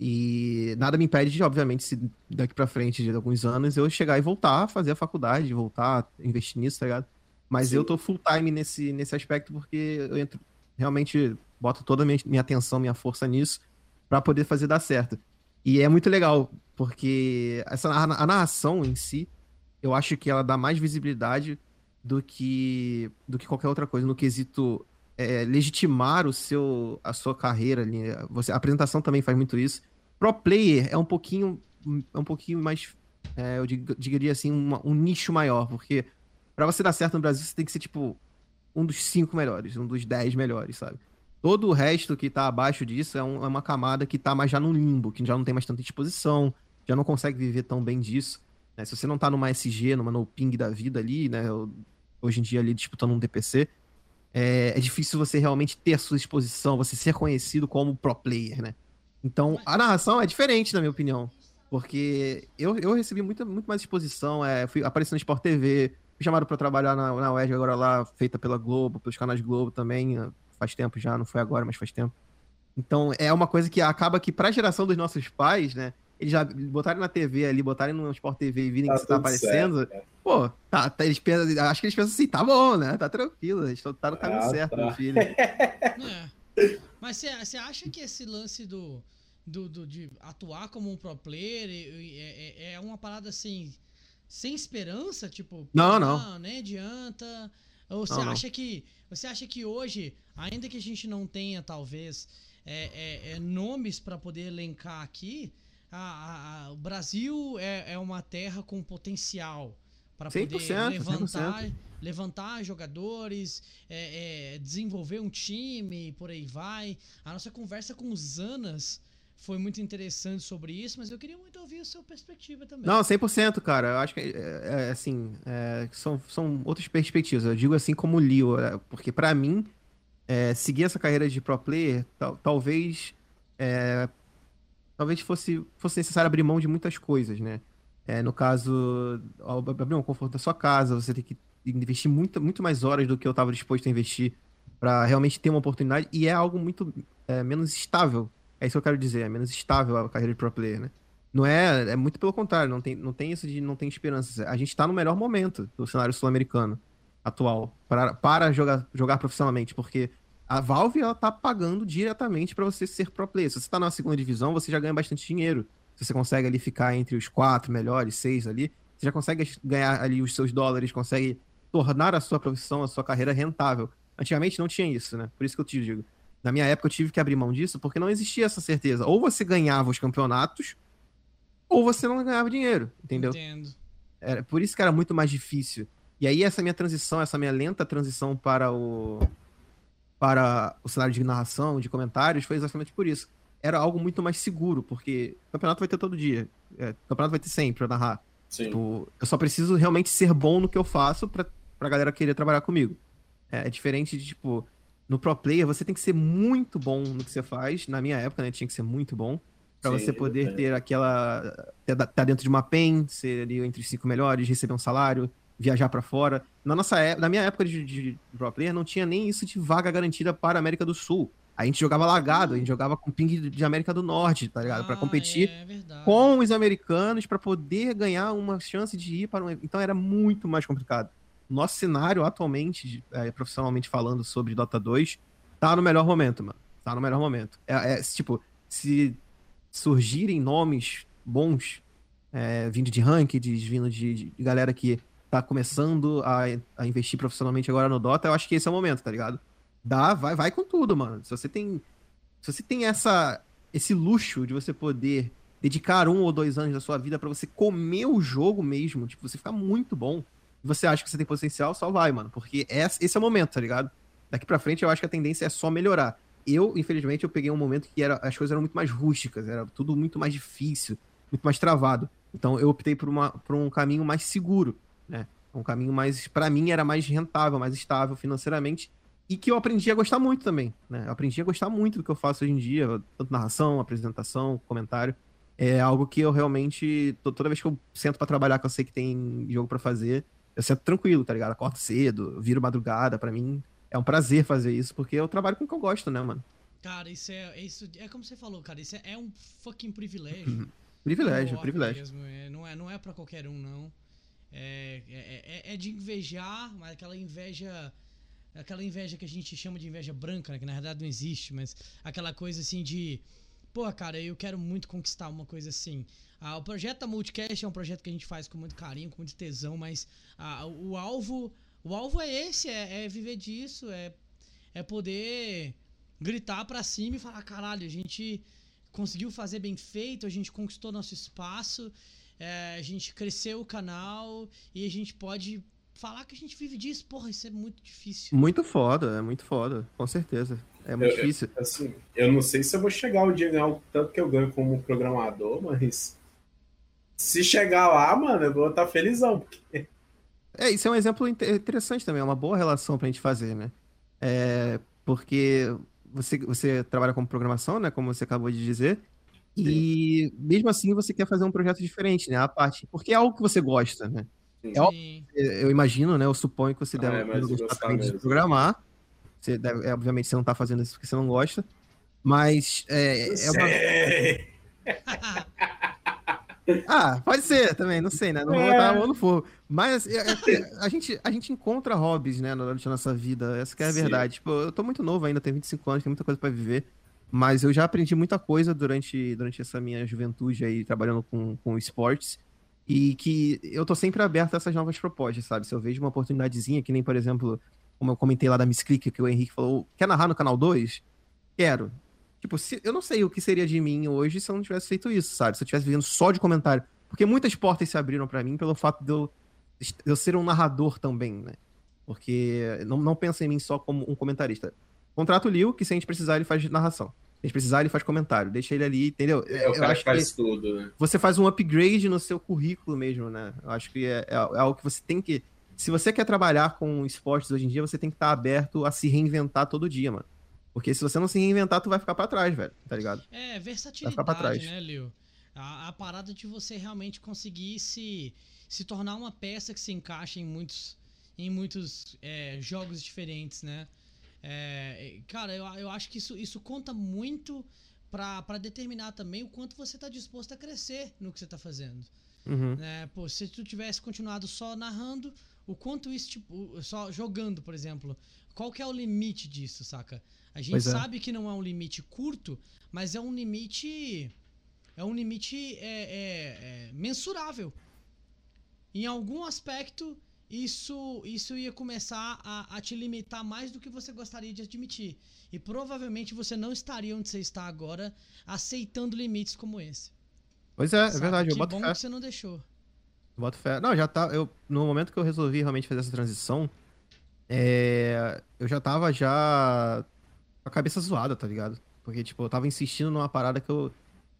E nada me impede de, obviamente, se daqui pra frente de alguns anos eu chegar e voltar a fazer a faculdade, voltar a investir nisso, tá ligado? Mas Sim. eu tô full time nesse, nesse aspecto porque eu entro, realmente boto toda a minha, minha atenção, minha força nisso pra poder fazer dar certo. E é muito legal, porque essa narra- a narração em si, eu acho que ela dá mais visibilidade do que do que qualquer outra coisa no quesito é, legitimar o seu a sua carreira ali. Você, a apresentação também faz muito isso. Pro player é um pouquinho é um pouquinho mais é, eu diria assim uma- um nicho maior, porque pra você dar certo no Brasil você tem que ser tipo um dos cinco melhores, um dos dez melhores, sabe? Todo o resto que tá abaixo disso é, um- é uma camada que tá mais já no limbo, que já não tem mais tanta exposição, já não consegue viver tão bem disso. né? Se você não tá numa SG, numa no ping da vida ali, né? Hoje em dia ali disputando um DPC, é, é difícil você realmente ter a sua exposição, você ser conhecido como pro player, né? Então, a narração é diferente, na minha opinião. Porque eu, eu recebi muita, muito mais exposição, é, fui aparecendo no Sport TV, fui chamado pra trabalhar na, na UERJ agora lá, feita pela Globo, pelos canais Globo também, faz tempo já, não foi agora, mas faz tempo. Então, é uma coisa que acaba que pra geração dos nossos pais, né, eles já botarem na TV ali, botarem no Sport TV e virem Tá que você tá aparecendo, certo, cara. pô, tá, tá, eles pensam, acho que eles pensam assim, tá bom, né, tá tranquilo, a gente tá no caminho Ah, certo, tá. meu filho. [laughs] É. Mas você acha que esse lance do, do, do- de atuar como um pro player é, é- é uma parada assim, sem esperança? Tipo, Não, pô, não. nem adianta. Ou você Não, não. acha que. Você acha que hoje, ainda que a gente não tenha, talvez, é, é- é, nomes para poder elencar aqui, a- a- a- o Brasil é, é uma terra com potencial para poder 100%, levantar, levantar jogadores, é, desenvolver um time por aí vai. A nossa conversa com o Zanas foi muito interessante sobre isso, mas eu queria muito ouvir a sua perspectiva também. Não, 100%, cara. Eu acho que, é, é, assim, é, são, são outras perspectivas. Eu digo assim como Leo, é, porque pra mim, é, seguir essa carreira de pro player, tal- talvez é, talvez fosse, fosse necessário abrir mão de muitas coisas, né? É, no caso, abrir do conforto da sua casa, você tem que investir muito, muito mais horas do que eu estava disposto a investir pra realmente ter uma oportunidade, e é algo muito é, menos estável. É isso que eu quero dizer, é menos estável a carreira de pro player, né? Não é, é muito pelo contrário, não tem, não tem isso de não tem esperança. A gente tá no melhor momento do cenário sul-americano atual para, para jogar, jogar profissionalmente, porque a Valve ela tá pagando diretamente para você ser pro player. Se você tá na segunda divisão, você já ganha bastante dinheiro. Se você consegue ali ficar entre os quatro melhores, seis ali, você já consegue ganhar ali os seus dólares, consegue tornar a sua profissão, a sua carreira rentável. Antigamente não tinha isso, né? Por isso que eu te digo. Na minha época eu tive que abrir mão disso porque não existia essa certeza. Ou você ganhava os campeonatos, ou você não ganhava dinheiro, entendeu? Entendo. Era, por isso que era muito mais difícil. E aí essa minha transição, essa minha lenta transição para o para o cenário de narração, de comentários, foi exatamente por isso. Era algo muito mais seguro, porque o campeonato vai ter todo dia. É, o campeonato vai ter sempre pra narrar. Sim. Tipo, eu só preciso realmente ser bom no que eu faço pra, pra galera querer trabalhar comigo. É, é diferente de, tipo, no pro player você tem que ser muito bom no que você faz. Na minha época, né, tinha que ser muito bom. Pra Sim, você poder é. ter aquela. Tá dentro de uma PEN, ser ali entre os cinco melhores, receber um salário, viajar pra fora. Na, nossa, é- na minha época de, de pro player, não tinha nem isso de vaga garantida para a América do Sul. A gente jogava lagado, a gente jogava com ping de- América do Norte, tá ligado? Pra Ah, competir é verdade. com os americanos para poder ganhar uma chance de ir para um. Então era muito mais complicado. Nosso cenário atualmente, é, profissionalmente falando sobre Dota 2, tá no melhor momento, mano. Tá no melhor momento. É, é tipo, se surgirem nomes bons, é, vindo de ranked, vindo de, de, galera que tá começando a, a investir profissionalmente agora no Dota, eu acho que esse é o momento, tá ligado? Dá, vai, vai com tudo, mano. Se você tem, se você tem essa, esse luxo de você poder dedicar um ou dois anos da sua vida para você comer o jogo mesmo, tipo, você ficar muito bom, você acha que você tem potencial, só vai, mano. Porque esse é o momento, tá ligado? Daqui pra frente eu acho que a tendência é só melhorar. Eu, infelizmente, eu peguei um momento que era, as coisas eram muito mais rústicas, era tudo muito mais difícil, muito mais travado. Então eu optei por, uma, por um caminho mais seguro, né? Um caminho mais, para mim, era mais rentável, mais estável financeiramente e que eu aprendi a gostar muito também, né? Eu aprendi a gostar muito do que eu faço hoje em dia, tanto narração, apresentação, comentário. É algo que eu realmente, toda vez que eu sento para trabalhar, que eu sei que tem jogo para fazer, eu sento tranquilo, tá ligado? Acordo cedo, viro madrugada, para mim é um prazer fazer isso, porque eu trabalho com o que eu gosto, né, mano? Cara, isso é, isso é como você falou, cara, isso é, é um fucking privilégio. Uhum. privilégio, privilégio. Mesmo. É, não é, não é para qualquer um, não. É, é, é, é de invejar, mas aquela inveja aquela inveja que a gente chama de inveja branca, né? que na verdade não existe, mas aquela coisa assim de, pô, cara, eu quero muito conquistar uma coisa assim. Ah, o projeto da Multicast é um projeto que a gente faz com muito carinho, com muito tesão, mas ah, o alvo, o alvo é esse, é, é viver disso, é, é poder gritar para cima e falar, caralho, a gente conseguiu fazer bem feito, a gente conquistou nosso espaço, é, a gente cresceu o canal e a gente pode falar que a gente vive disso, porra, isso é muito difícil. Muito foda, é muito foda, com certeza. É muito eu, difícil. Eu, assim, eu não sei se eu vou chegar o dia ganhar o tanto que eu ganho como programador, mas se chegar lá, mano, eu vou estar tá felizão. Porque... É, isso é um exemplo interessante também, é uma boa relação pra gente fazer, né? É, porque você, você trabalha com programação, né? Como você acabou de dizer. Sim. E mesmo assim você quer fazer um projeto diferente, né? A parte. Porque é algo que você gosta, né? É óbvio, eu imagino, né? Eu suponho que você deve ah, é, gostar de programar. Você deve, é, obviamente você não tá fazendo isso porque você não gosta. Mas é, é uma. [laughs] ah, pode ser também, não sei, né? Não vou botar a mão no fogo. Mas é, é, a, gente, a gente encontra hobbies, né, durante a nossa vida. Essa que é a Sim. verdade. Tipo, eu tô muito novo ainda, tenho 25 anos, tem muita coisa para viver. Mas eu já aprendi muita coisa durante, durante essa minha juventude aí, trabalhando com, com esportes. E que eu tô sempre aberto a essas novas propostas, sabe? Se eu vejo uma oportunidadezinha, que nem, por exemplo, como eu comentei lá da Miss Click, que o Henrique falou, quer narrar no canal 2? Quero. Tipo, se, eu não sei o que seria de mim hoje se eu não tivesse feito isso, sabe? Se eu tivesse vivendo só de comentário. Porque muitas portas se abriram para mim pelo fato de eu, de eu ser um narrador também, né? Porque não, não pensa em mim só como um comentarista. Contrato o Liu, que se a gente precisar, ele faz narração gente precisar, ele faz comentário. Deixa ele ali, entendeu? É, o cara que faz que tudo, né? Você faz um upgrade no seu currículo mesmo, né? Eu acho que é, é, é, algo que você tem que. Se você quer trabalhar com esportes hoje em dia, você tem que estar aberto a se reinventar todo dia, mano. Porque se você não se reinventar, tu vai ficar para trás, velho. Tá ligado? É, versatilidade, né, Leo? A, a, parada de você realmente conseguir se, se tornar uma peça que se encaixa em muitos, em muitos é, jogos diferentes, né? É, cara, eu, eu acho que isso, isso conta muito para determinar também o quanto você está disposto a crescer no que você está fazendo. Uhum. É, pô, se tu tivesse continuado só narrando, o quanto isso, tipo, só jogando, por exemplo, qual que é o limite disso, saca? A gente é. sabe que não é um limite curto, mas é um limite. É um limite é, é, é mensurável. Em algum aspecto, isso, isso ia começar a, a, te limitar mais do que você gostaria de admitir. E provavelmente você não estaria onde você está agora, aceitando limites como esse. Pois é, é Sabe? é verdade. Que eu boto bom fé. que você não deixou. Boto fé. Não, já tá. Eu, no momento que eu resolvi realmente fazer essa transição, é, eu já tava já a cabeça zoada, tá ligado? Porque, tipo, eu tava insistindo numa parada que eu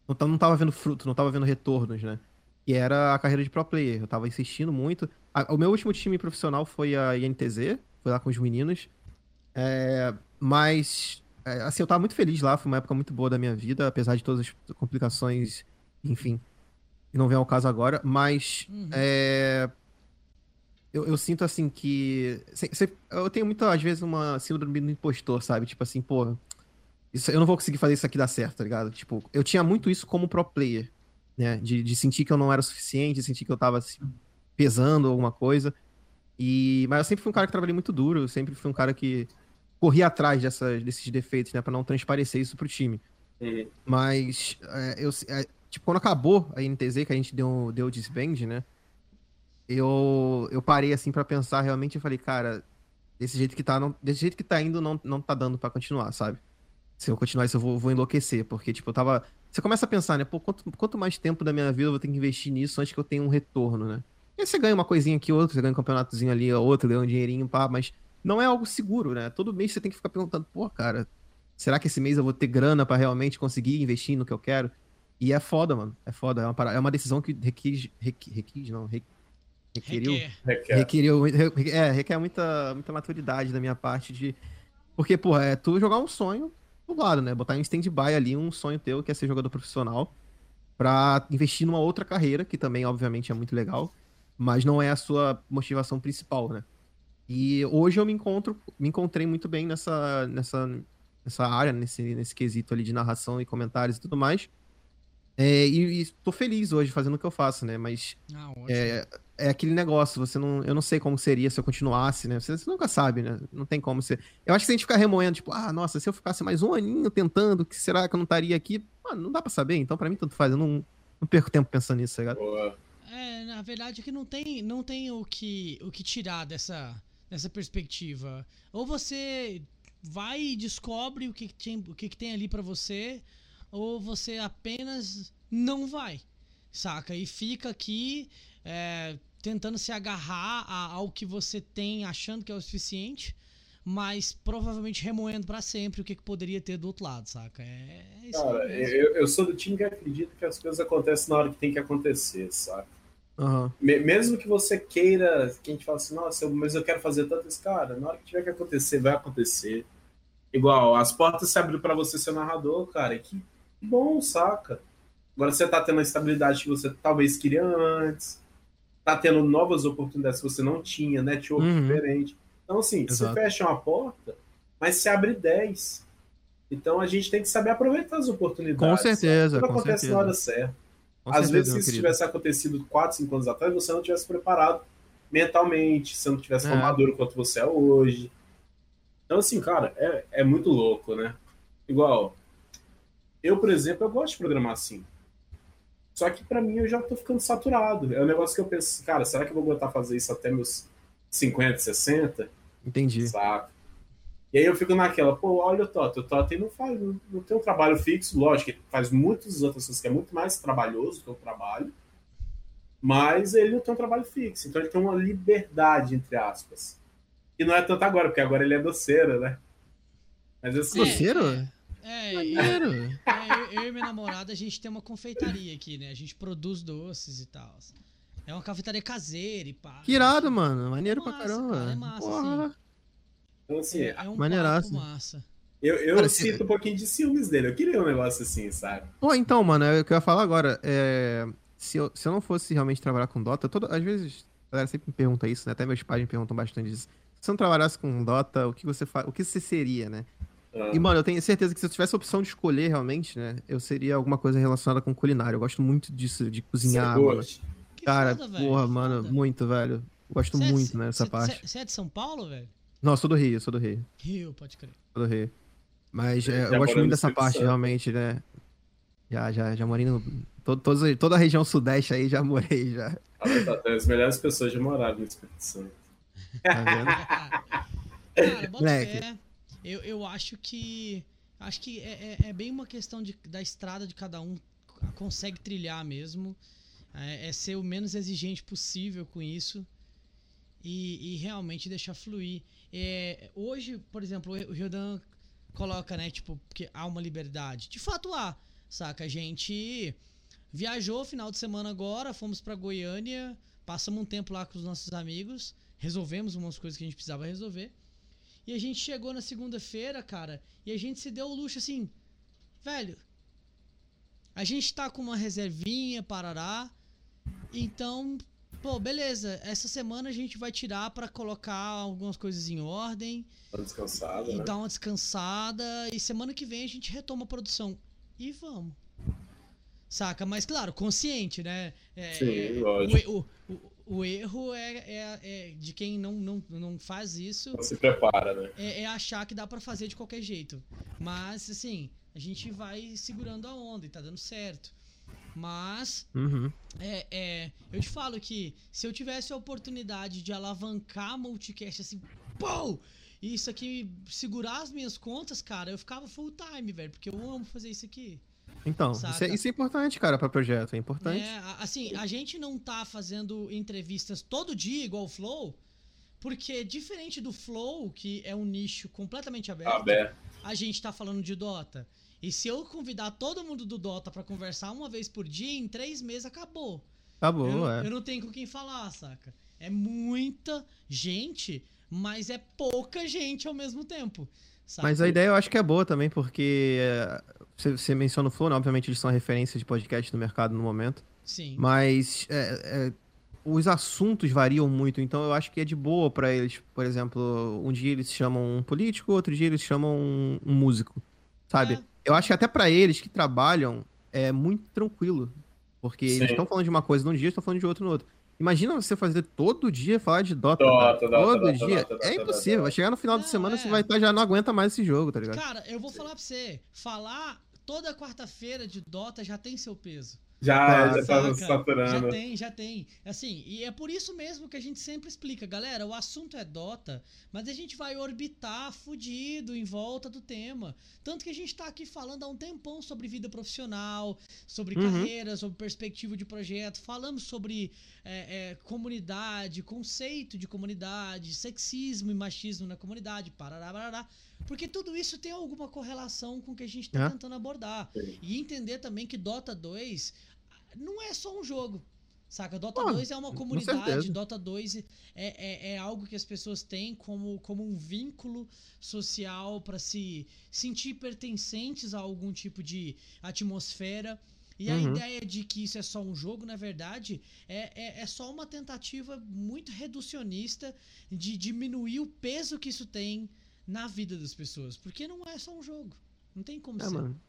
não, não tava vendo fruto, não tava vendo retornos, né? Que era a carreira de pro player. Eu tava insistindo muito. O meu último time profissional foi a INTZ, foi lá com os meninos. É, mas, é, assim, eu tava muito feliz lá, foi uma época muito boa da minha vida, apesar de todas as complicações, enfim, que não vem ao caso agora. Mas, uhum. é, eu, eu, sinto, assim, que. Se, se, eu tenho muito, às vezes, uma síndrome do impostor, sabe? Tipo assim, pô, isso, eu não vou conseguir fazer isso aqui dar certo, tá ligado? Tipo, eu tinha muito isso como pro player, né? De, de sentir que eu não era suficiente, de sentir que eu tava. Assim, pesando alguma coisa. E, mas eu sempre fui um cara que trabalhei muito duro, eu sempre fui um cara que corri atrás dessas, desses defeitos, né? Pra não transparecer isso pro time. Uhum. Mas é, eu, é, tipo, quando acabou a NTZ, que a gente deu, deu o disband, né? Eu, eu parei assim pra pensar realmente e falei, cara, desse jeito que tá, não, desse jeito que tá indo, não, não tá dando pra continuar, sabe? Se eu continuar isso, eu vou, vou enlouquecer, porque, tipo, eu tava. Você começa a pensar, né? Pô, quanto, quanto mais tempo da minha vida eu vou ter que investir nisso antes que eu tenha um retorno, né? E aí você ganha uma coisinha aqui, outra, você ganha um campeonatozinho ali, outro, ganha um dinheirinho, pá, mas não é algo seguro, né? Todo mês você tem que ficar perguntando, pô, cara, será que esse mês eu vou ter grana pra realmente conseguir investir no que eu quero? E é foda, mano. É foda. É uma, é uma decisão que requis. Requis, requis não. re- requeriu. Requer. Requer. Requeriu, re- é, requer muita, muita maturidade da minha parte de. Porque, porra, é tu jogar um sonho do lado, né? Botar em stand-by ali um sonho teu, que é ser jogador profissional, pra investir numa outra carreira, que também, obviamente, é muito legal, mas não é a sua motivação principal, né? E hoje eu me encontro, me encontrei muito bem nessa, nessa, nessa área, nesse, nesse quesito ali de narração e comentários e tudo mais. É, e, e tô feliz hoje fazendo o que eu faço, né? Mas Ah, ótimo. é, é aquele negócio, você não. Eu não sei como seria se eu continuasse, né? Você, você nunca sabe, né? Não tem como ser. Eu acho que se a gente ficar remoendo, tipo, ah, nossa, se eu ficasse mais um aninho tentando, que será que eu não estaria aqui? Mano, não dá pra saber, então pra mim tanto faz. Eu não, não perco tempo pensando nisso, tá ligado? Boa. É, na verdade é que não tem, não tem o, que, o que tirar dessa, dessa perspectiva. Ou você vai e descobre o que, que tem, o que, que tem ali pra você, ou você apenas não vai, saca? E fica aqui é, tentando se agarrar a- ao que você tem, achando que é o suficiente, mas provavelmente remoendo pra sempre o que, que poderia ter do outro lado, saca? É, é isso Cara, eu, eu sou do time que acredita que as coisas acontecem na hora que tem que acontecer, sabe? Aham. Me- Mesmo que você queira, que a gente fala assim, nossa, eu- mas eu quero fazer tanto isso, cara, na hora que tiver que acontecer, vai acontecer. Igual, as portas se abriram pra você ser narrador, cara, que bom, saca? Agora você tá tendo a estabilidade que você talvez queria antes, tá tendo novas oportunidades que você não tinha, network Uhum. diferente. Então, assim, Exato. você fecha uma porta, mas se abre 10. Então a gente tem que saber aproveitar as oportunidades. Com certeza, Tudo acontece certeza. na hora certa. Com Às certeza, vezes, se isso querido. tivesse acontecido 4, 5 anos atrás, você não tivesse preparado mentalmente, se não tivesse tão É. maduro quanto você é hoje. Então, assim, cara, é, é muito louco, né? Igual, eu, por exemplo, eu gosto de programar assim. Só que pra mim eu já tô ficando saturado. É um negócio que eu penso, cara, será que eu vou aguentar fazer isso até meus 50, 60? Entendi. Saca? E aí eu fico naquela, pô, olha o Toto, o Toto não faz, não, não tem um trabalho fixo, lógico, ele faz muitas outras coisas que é muito mais trabalhoso que o trabalho, mas ele não tem um trabalho fixo, então ele tem uma liberdade, entre aspas. E não é tanto agora, porque agora ele é doceiro, né? Mas assim, Doceiro? É, é, Maneiro. É, eu, eu e minha namorada, a gente tem uma confeitaria aqui, né? A gente produz doces e tal. É uma confeitaria caseira e pá. Que irado, mano. Maneiro É pra massa, caramba. cara, é massa, Porra. então, assim, É, é um Maneiraço. massa. eu, eu Cara, se- sinto um pouquinho de ciúmes dele, eu queria um negócio assim, sabe? Pô, então, mano, é o que eu ia falar agora. É, se, eu, se eu não fosse realmente trabalhar com Dota, todo, às vezes a galera sempre me pergunta isso, né? Até meus pais me perguntam bastante isso. Se você não trabalhasse com Dota, o que você fa... o que você seria, né? Ah, E, mano, eu tenho certeza que se eu tivesse a opção de escolher realmente, né? Eu seria alguma coisa relacionada com culinária. Eu gosto muito disso, de cozinhar, mano. Cara, foda, velho, porra, foda. mano, muito, velho. Gosto Cê é- muito, cê- né, dessa cê- parte. Você é de São Paulo, velho? Não, eu sou do Rio, eu sou do Rio. Rio, pode crer. Sou do Rio. Mas é, eu gosto muito dessa parte, Santo. realmente, né? Já, já, já morei no. Todo, todos- toda a região sudeste aí já morei, já. Fala, Toto, As melhores pessoas já moraram no Espírito Santo. Tá vendo? [laughs] Cara, bota Moleque. Eu, eu acho que. Acho que é, é- é bem uma questão de, da estrada de cada um consegue trilhar mesmo. É, é ser o menos exigente possível com isso. E, e realmente deixar fluir. É, hoje, por exemplo, o Riodan coloca, né? Tipo, que há uma liberdade. De fato há, saca? A gente viajou final de semana agora, fomos pra Goiânia, passamos um tempo lá com os nossos amigos, resolvemos umas coisas que a gente precisava resolver. E a gente chegou na segunda-feira, cara, e a gente se deu o luxo assim, velho. A gente tá com uma reservinha, parará. Então, pô, beleza. Essa semana a gente vai tirar pra colocar algumas coisas em ordem Tá descansado, e né? dar uma descansada. E semana que vem a gente retoma a produção. E vamos. Saca? Mas claro, consciente, né? É, Sim, é, lógico. O, o, o, o erro é, é, é de quem não, não, não faz isso. Não se prepara, né? É, é achar que dá pra fazer de qualquer jeito. Mas, assim, a gente vai segurando a onda e tá dando certo. Mas, Uhum. é, é, eu te falo que se eu tivesse a oportunidade de alavancar multicast assim, pô! E isso aqui segurar as minhas contas, cara, eu ficava full time, velho, porque eu amo fazer isso aqui. Então, isso é, isso é importante, cara, pra projeto. É importante. É, a- assim, a gente não tá fazendo entrevistas todo dia igual o Flow, porque diferente do Flow, que é um nicho completamente aberto, Aberto. a gente tá falando de Dota. E se eu convidar todo mundo do Dota pra conversar uma vez por dia, em três meses acabou. Tá eu, é. eu não tenho com quem falar, saca? É muita gente, mas é pouca gente ao mesmo tempo. Saca? Mas a ideia eu acho que é boa também, porque é, você, você menciona o Flow, né? obviamente eles são a referência de podcast no mercado no momento, Sim. mas é, é, os assuntos variam muito, então eu acho que é de boa pra eles. Por exemplo, um dia eles chamam um político, outro dia eles chamam um, um músico, sabe? É. Eu acho que até pra eles que trabalham é muito tranquilo, porque Sim. eles estão falando de uma coisa num dia, estão falando de outro no outro. Imagina você fazer todo dia falar de Dota. Dota. Dota, todo Dota, dia. Dota, Dota, é impossível. Dota. Vai chegar no final de Não, semana, é. você vai estar já não aguenta mais esse jogo, tá ligado? Cara, eu vou falar pra você, falar toda quarta-feira de Dota já tem seu peso. Já, já tá saturando. Já tem, já tem. Assim, e é por isso mesmo que a gente sempre explica, galera, o assunto é Dota, mas a gente vai orbitar fudido em volta do tema. Tanto que a gente tá aqui falando há um tempão sobre vida profissional, sobre Uhum. carreira, sobre perspectiva de projeto, falamos sobre é, é, comunidade, conceito de comunidade, sexismo e machismo na comunidade, parará, parará. Porque tudo isso tem alguma correlação com o que a gente tá É. tentando abordar. E entender também que Dota 2 não é só um jogo. Saca? Dota Pô, 2 é uma com comunidade. Dota 2 é, é, é algo que as pessoas têm como, como um vínculo social para se sentir pertencentes a algum tipo de atmosfera. E a Uhum. ideia de que isso é só um jogo, na verdade, é, é, é só uma tentativa muito reducionista de diminuir o peso que isso tem na vida das pessoas. Porque não é só um jogo. Não tem como É, ser. mano.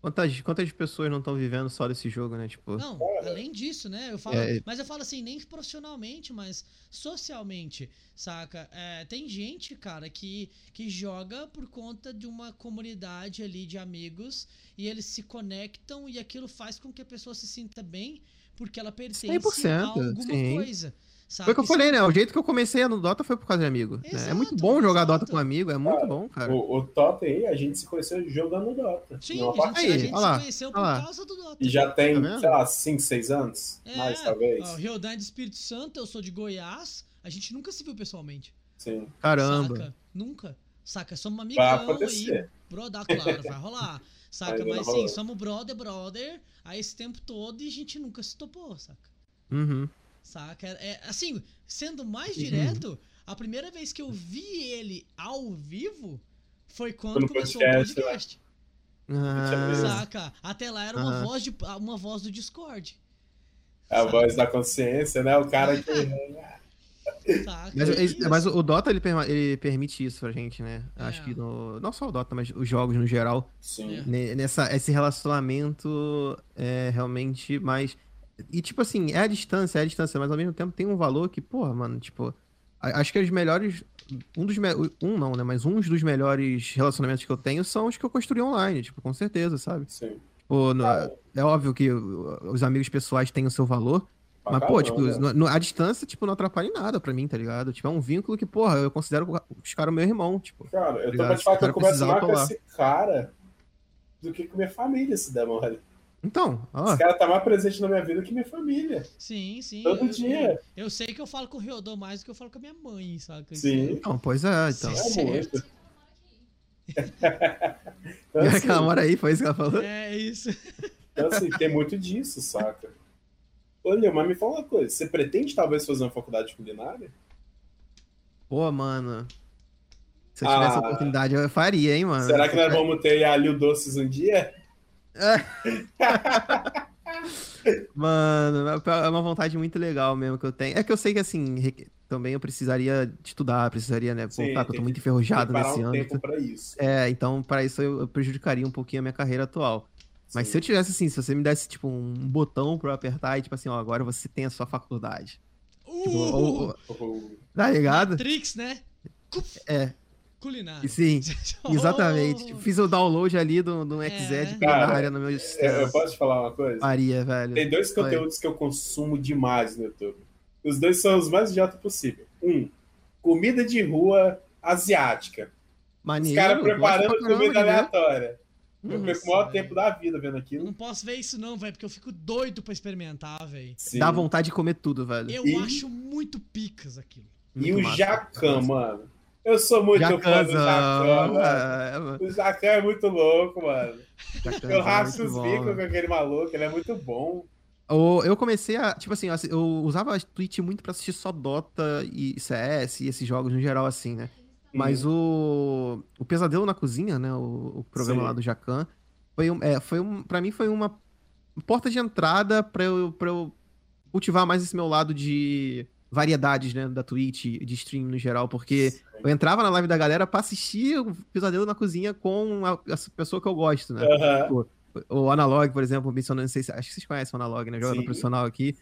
Quantas, quantas pessoas não estão vivendo só desse jogo, né? Tipo, Não, além disso, né? Eu falo, É. mas eu falo assim, nem profissionalmente, mas socialmente, saca? É, tem gente, cara, que, que joga por conta de uma comunidade ali de amigos e eles se conectam e aquilo faz com que a pessoa se sinta bem porque ela pertence 100%, a alguma sim. coisa. Saca? foi o que eu Isso- falei, né? O jeito que eu comecei no Dota foi por causa de amigo. né? É muito Exato, bom jogar exato. Dota com amigo, é muito Cara, bom, cara. O, o Tota aí, a gente se conheceu jogando Dota. Sim, a gente, partida. a Aí, gente lá, se conheceu por lá. causa do Dota. E já tem, Tá sei lá, 5, 6 anos? É, Mais, talvez. ó, Riodan é de Espírito Santo, eu sou de Goiás, a gente nunca se viu pessoalmente. Sim. Caramba. Saca? Nunca. Saca? Somos Vai amigão aí. acontecer. Brother, claro, vai [laughs] rolar. Saca? Mas sim, somos brother, brother, aí esse tempo todo e a gente nunca se topou, saca? Uhum. Saca? É, é, assim, sendo mais Uhum. direto, a primeira vez que eu vi ele ao vivo foi quando no começou podcast, o podcast. Ah, Saca? Até lá era uma, Aham. voz de, uma voz do Discord. É a voz da consciência, né? O cara que. [laughs] Saca? Mas, esse- mas o Dota ele, ele permite isso pra gente, né? Acho É. que no, não só o Dota, mas os jogos no geral. Sim. É. Ne- Nessa, esse relacionamento é realmente mais. E, tipo assim, é a distância, é a distância, mas ao mesmo tempo tem um valor que, porra, mano, tipo. Acho que os melhores. Um dos. me- Um não, né? Mas uns dos melhores relacionamentos que eu tenho são os que eu construí online, tipo, com certeza, sabe? Sim. No- é óbvio que os amigos pessoais têm o seu valor, mas, pô, tipo, caramba. no- a distância, tipo, não atrapalha em nada pra mim, tá ligado? Tipo, é um vínculo que, porra, eu considero os caras meu irmão, tipo. Cara, eu tô pra te falar que eu converso mais com esse cara do que com minha família, se der mole. Então, ó. Esse cara tá mais presente na minha vida que minha família. Sim, sim. Todo eu, dia. Eu, eu sei que eu falo com o Riodô mais do que eu falo com a minha mãe, saca? Sim. Então, pois é, então. Sim. É muito. [laughs] então, E assim, aquela mora aí, foi isso que ela falou? É isso. [laughs] então, assim, tem muito disso, saca? Olha, mas me fala uma coisa. Você pretende talvez fazer uma faculdade de culinária? Pô, mano. Se eu tivesse Ah. a oportunidade, eu faria, hein, mano. Será que nós vamos ter Alil Doces um dia? [laughs] Mano, é uma vontade muito legal mesmo que eu tenho. É que eu sei que, assim, também eu precisaria de estudar, precisaria, né? Sim, Voltar, que eu tô muito enferrujado nesse um âmbito. tempo pra isso. É, então, para isso eu, eu prejudicaria um pouquinho a minha carreira atual. Mas Sim. se eu tivesse, assim, se você me desse, tipo, um botão pra eu apertar e, tipo assim, ó, agora você tem a sua faculdade. Tipo, Uh, Oh, Tá ligado? Matrix, né? É, Culinária. sim. [laughs] [laughs] Exatamente. Fiz o download ali do, do É. XZ de culinária no meu eu, eu sistema. posso te falar uma coisa? Maria, velho. Tem dois Oi. conteúdos que eu consumo demais no YouTube. Os dois são os mais idiotas possível. Um, comida de rua asiática. Os Maneiro. caras gosto preparando caramba comida de ver. aleatória. Eu perco o maior velho. tempo da vida vendo Eu aquilo. não posso ver isso não, velho, porque eu fico doido pra experimentar, velho. Sim. Dá vontade de comer tudo, velho. Eu E- acho muito picas aquilo. E Muito o massa. Jacan, mano. Eu sou muito fã do Jacan, Jacanzão. mano. É, mano. O Jacan é muito louco, mano. Jacanzão Eu é muito os bicos com aquele maluco, ele é muito bom. Eu, comecei a. Tipo assim, eu assi- eu usava a Twitch muito pra assistir só Dota e CS e esses jogos no geral, assim, né? Mas o, o Pesadelo na Cozinha, né? O, o programa Sim. lá do Jacan, foi um, é, foi um, pra mim foi uma porta de entrada pra eu, pra eu cultivar mais esse meu lado de variedades, né? Da Twitch, de stream no geral, porque eu entrava na live da galera pra assistir o Pesadelo na Cozinha com a, a pessoa que eu gosto, né? Aham. O Analog, por exemplo, mencionando, não sei se, acho que vocês conhecem o Analog, né? Jogador Sim. profissional aqui.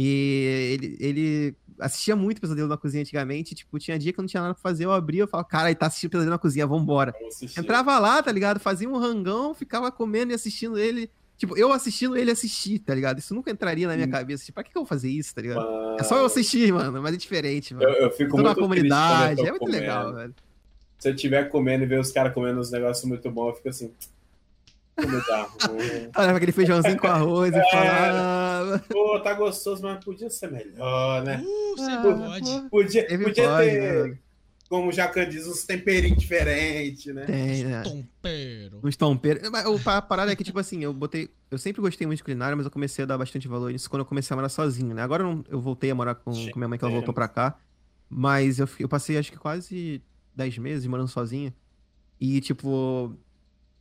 E ele, ele assistia muito Pesadelo na Cozinha antigamente. Tipo, tinha dia que eu não tinha nada pra fazer, eu abria, eu falava, cara, ele tá assistindo Pesadelo na Cozinha, vambora. Entrava lá, tá ligado? Fazia um rangão, ficava comendo e assistindo ele. Tipo, eu assistindo ele assistir, tá ligado? Isso nunca entraria na minha Hum. cabeça. Tipo, pra que, que eu vou fazer isso, tá ligado? Mano, É só eu assistir, mano, mas é diferente, mano. Eu, eu fico Tô na muito quando comunidade, é muito comendo. legal, velho. Se eu estiver comendo e ver os caras comendo uns negócios muito bons, eu fico assim. Como dá ruim. Olha aquele feijãozinho com arroz É. e falava. Pô, tá gostoso, mas podia ser melhor, né? Uh, você Ah, pode. Podia, Teve podia pode, ter, né? Como o Jacan diz, uns temperinhos diferentes, né? Tem, né? Tompeiro. Uns tompeiros. Mas o- a parada é que, tipo assim, eu botei. Eu sempre gostei muito de culinária, mas eu comecei a dar bastante valor nisso quando eu comecei a morar sozinho, né? Agora eu, não- eu voltei a morar com, com minha mãe, que ela voltou pra cá. Mas eu, eu passei acho que quase 10 meses morando sozinho. E, tipo.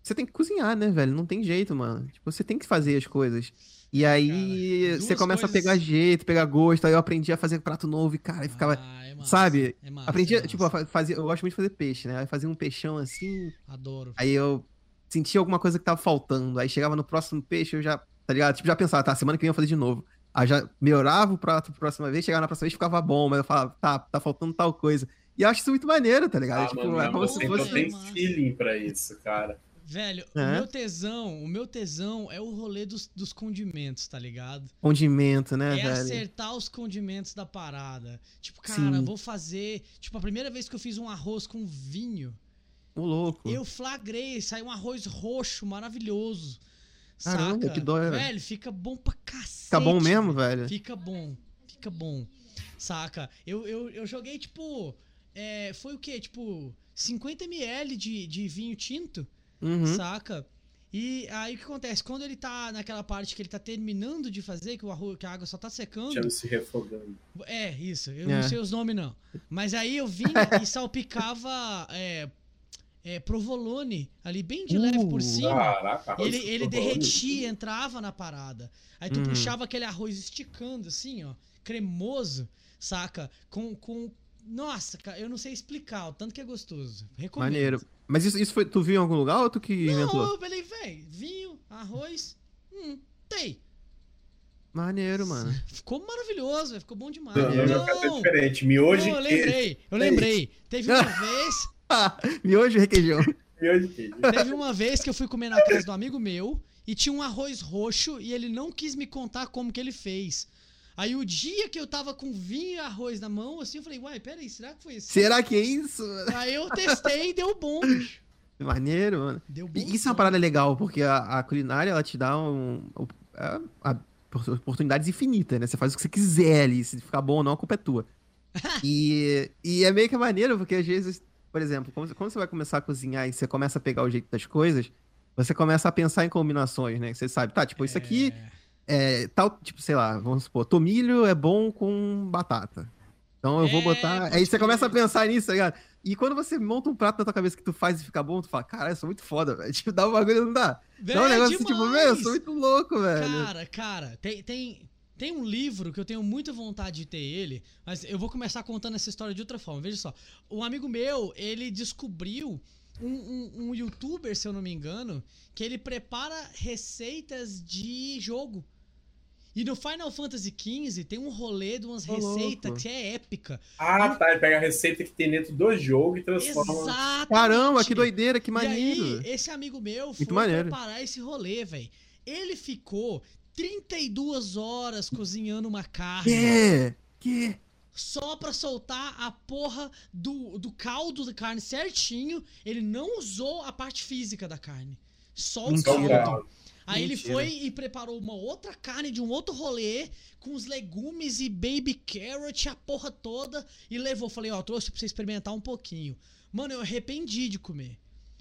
Você tem que cozinhar, né, velho? Não tem jeito, mano. Tipo, você tem que fazer as coisas. E aí Cara, você começa a coisas- pegar jeito, pegar gosto. Aí eu aprendi a fazer prato novo e, cara, ficava. Ah, é massa, sabe? É massa, aprendi, é a- tipo, a fazer, eu gosto muito de fazer peixe, né? Aí fazia um peixão assim, Adoro. Aí eu sentia alguma coisa que tava faltando. Aí chegava no próximo peixe, eu já, tá ligado? Tipo, já pensava, tá, semana que vem eu vou fazer de novo. Aí já melhorava o prato pra próxima vez, chegava na próxima vez ficava bom, mas eu falava, tá, tá faltando tal coisa. E eu acho isso muito maneiro, tá ligado? Ah, tipo, mano, é como você se então fosse. tem Massa. feeling pra isso, cara. Velho, o É. meu tesão, o meu tesão é o rolê dos, dos condimentos, tá ligado? Condimento, né, é velho? acertar os condimentos da parada. Tipo, cara, Sim. vou fazer. Tipo, a primeira vez que eu fiz um arroz com vinho, O louco. eu flagrei, saiu um arroz roxo maravilhoso. Caramba, saca? que dói, velho. Fica bom pra cacete. Fica bom mesmo, velho? Fica bom, fica bom. Saca? Eu, eu, eu joguei, tipo. é, foi o quê? Tipo, 50ml de, de vinho tinto, Uhum. saca? E aí o que acontece? Quando ele tá naquela parte que ele tá terminando de fazer, que, o arroz, que a água só tá secando. Chama se refogando. É, isso. Eu É. não sei os nomes, não. Mas aí eu vinha e salpicava é, é, provolone ali bem de leve por Uh, cima. Caraca, E arroz ele, ele derretia, entrava na parada. Aí tu Uhum. puxava aquele arroz esticando, assim, ó, cremoso, saca? Com. com... Nossa, cara, eu não sei explicar, o tanto que é gostoso. Recomendo. Maneiro. Mas isso, isso foi. Tu viu em algum lugar ou tu que inventou? Não, eu falei, véi, vinho, arroz, hum, tem. Maneiro, mano. [laughs] Ficou maravilhoso, véi, ficou bom demais. Não, é Não, diferente. Miojo não, eu e lembrei, eu lembrei. Teve uma [laughs] vez, [laughs] Miojo e requeijão. Miojo e queijo. teve uma vez que eu fui comer na casa do amigo meu e tinha um arroz roxo e ele não quis me contar como que ele fez. Aí o dia que eu tava com vinho e arroz na mão, assim, eu falei, uai, peraí, será que foi isso? Será que é isso? Aí eu testei e deu bom, bicho. [laughs] Maneiro, mano. Deu bom. Isso é uma parada legal, porque a, a culinária, ela te dá um, um- a- a- oportunidades infinitas, né? Você faz o que você quiser ali, se ficar bom ou não, a culpa é tua. [laughs] e, e é meio que maneiro, porque às vezes, por exemplo, quando, quando você vai começar a cozinhar e você começa a pegar o jeito das coisas, você começa a pensar em combinações, né? Você sabe, tá, tipo, isso aqui é tal, tipo, sei lá, vamos supor, tomilho é bom com batata. Então eu vou É, botar. Aí você começa a pensar nisso, tá ligado? E quando você monta um prato na tua cabeça que tu faz e fica bom, tu fala, cara, eu sou muito foda, velho. [laughs] Tipo, dá um bagulho, não dá. Dá um Véi, negócio assim, tipo, meu, eu sou muito louco, velho. Cara, cara, tem, tem, tem um livro que eu tenho muita vontade de ter ele, mas eu vou começar contando essa história de outra forma. Veja só, um amigo meu, ele descobriu um, um, um youtuber, se eu não me engano, que ele prepara receitas de jogo. E no Final Fantasy XV tem um rolê de umas receitas que é épica. Ah, tá. Ele pega a receita que tem dentro do jogo e transforma. Exatamente. Caramba, que doideira, que E maneiro. aí, esse amigo meu foi preparar esse rolê, velho. Ele ficou 32 horas cozinhando uma carne. Que? Que? Só pra soltar a porra do, do caldo da carne certinho. Ele não usou a parte física da carne. Só o Só o caldo. Aí ele Mentira. foi e preparou uma outra carne de um outro rolê, com os legumes e baby carrot, a porra toda, e levou. Falei, ó, trouxe pra você experimentar um pouquinho. Mano, eu arrependi de comer.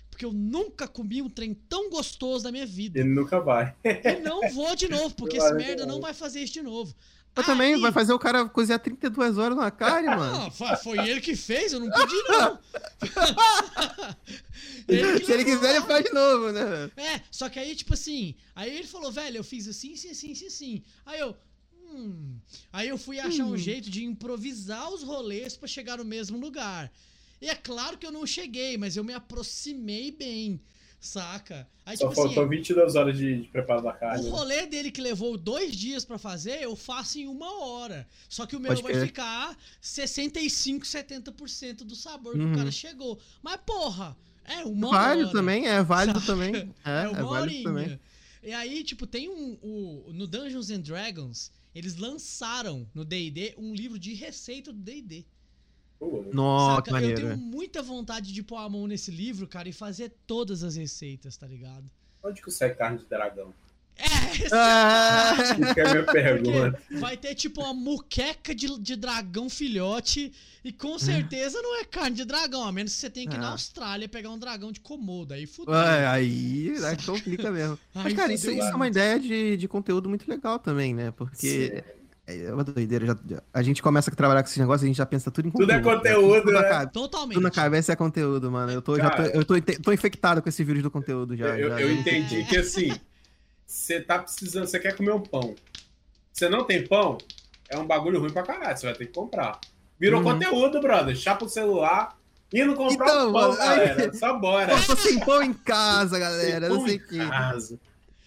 Porque eu nunca comi um trem tão gostoso na minha vida. Ele nunca vai. E não vou de novo, porque esse merda vai. não vai fazer isso de novo. Mas também Aí- vai fazer o cara cozinhar 32 horas numa carne, mano. Fa- foi ele que fez, eu não pedi, não. [laughs] Ele Se ele quiser, ele faz de novo, né? É, só que aí, tipo assim, aí ele falou, velho, eu fiz assim, assim, assim, assim, assim. Aí eu. Hum. Aí eu fui achar um Hum. jeito de improvisar os rolês pra chegar no mesmo lugar. E é claro que eu não cheguei, mas eu me aproximei bem, saca? Aí, Só tipo assim, faltou 22 horas de, de preparo da o carne. né? rolê dele que levou dois dias pra fazer, eu faço em uma hora. Só que o meu Pode vai crer. ficar 65, 70% do sabor que Uhum. o cara chegou. Mas, porra, é uma válido hora. também, é válido Saca? também. [laughs] É, É é, uma válido horinha. também. E aí, tipo, tem um. O, no Dungeons and Dragons, eles lançaram no DD um livro de receita do DD. Nossa, que Saca? Eu maneiro. tenho muita vontade de pôr a mão nesse livro, cara, e fazer todas as receitas, tá ligado? Onde que sai carne de dragão? É, essa Ah, a minha pergunta. Vai ter tipo uma muqueca de, de dragão filhote e com certeza não é carne de dragão, a menos que você tenha que ir na Ah. Austrália pegar um dragão de Komodo, aí fudeu. Ué, aí, aí complica mesmo. Mas, cara, isso, isso é uma ideia de, de conteúdo muito legal também, né? Porque é uma doideira. já- já- a gente começa a trabalhar com esses negócios, a gente já pensa tudo em Tudo é conteúdo. né? conteúdo, tudo, na né? cabe- Totalmente. tudo na cabeça é conteúdo, mano. Eu tô, já tô, Cara. eu tô, tô infectado com esse vírus do conteúdo já. Eu, já- eu entendi que assim, você tá precisando, você quer comer um pão. Você não tem pão, é um bagulho ruim pra caralho, você vai ter que comprar. Virou Uhum. conteúdo, brother. Chapa o celular, indo comprar Então, um pão, mano, galera. Só bora. [laughs] Eu tô sem pão em casa, galera. Tem Não sei o pão que. em casa.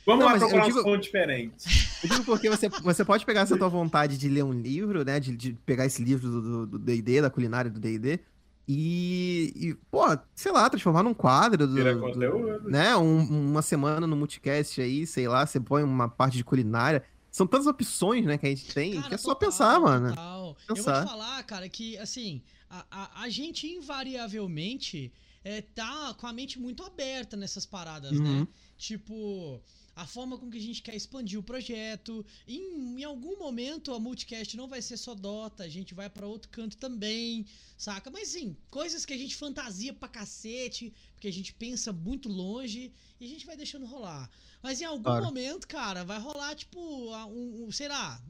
Vamos Não, lá procurar digo- uns pão diferentes. [laughs] Eu digo porque você, você pode pegar essa tua vontade de ler um livro, né? De, de pegar esse livro do- D&D, da culinária do D&D, e, e, pô, sei lá, transformar num quadro do, Vira do- né? Um- uma semana no multicast aí, sei lá, você põe uma parte de culinária. São tantas opções, né, que a gente tem, Cara, que é só total, pensar, mano. total. Eu vou Pensar. te falar, cara, que assim, a, a, a gente invariavelmente é, tá com a mente muito aberta nessas paradas, né? Uhum. Tipo, a forma com que a gente quer expandir o projeto. Em, em algum momento a multicast não vai ser só Dota, a gente vai pra outro canto também, saca? Mas sim, coisas que a gente fantasia pra cacete, porque a gente pensa muito longe e a gente vai deixando rolar. Mas em algum Claro. momento, cara, vai rolar, tipo, um, um, sei lá.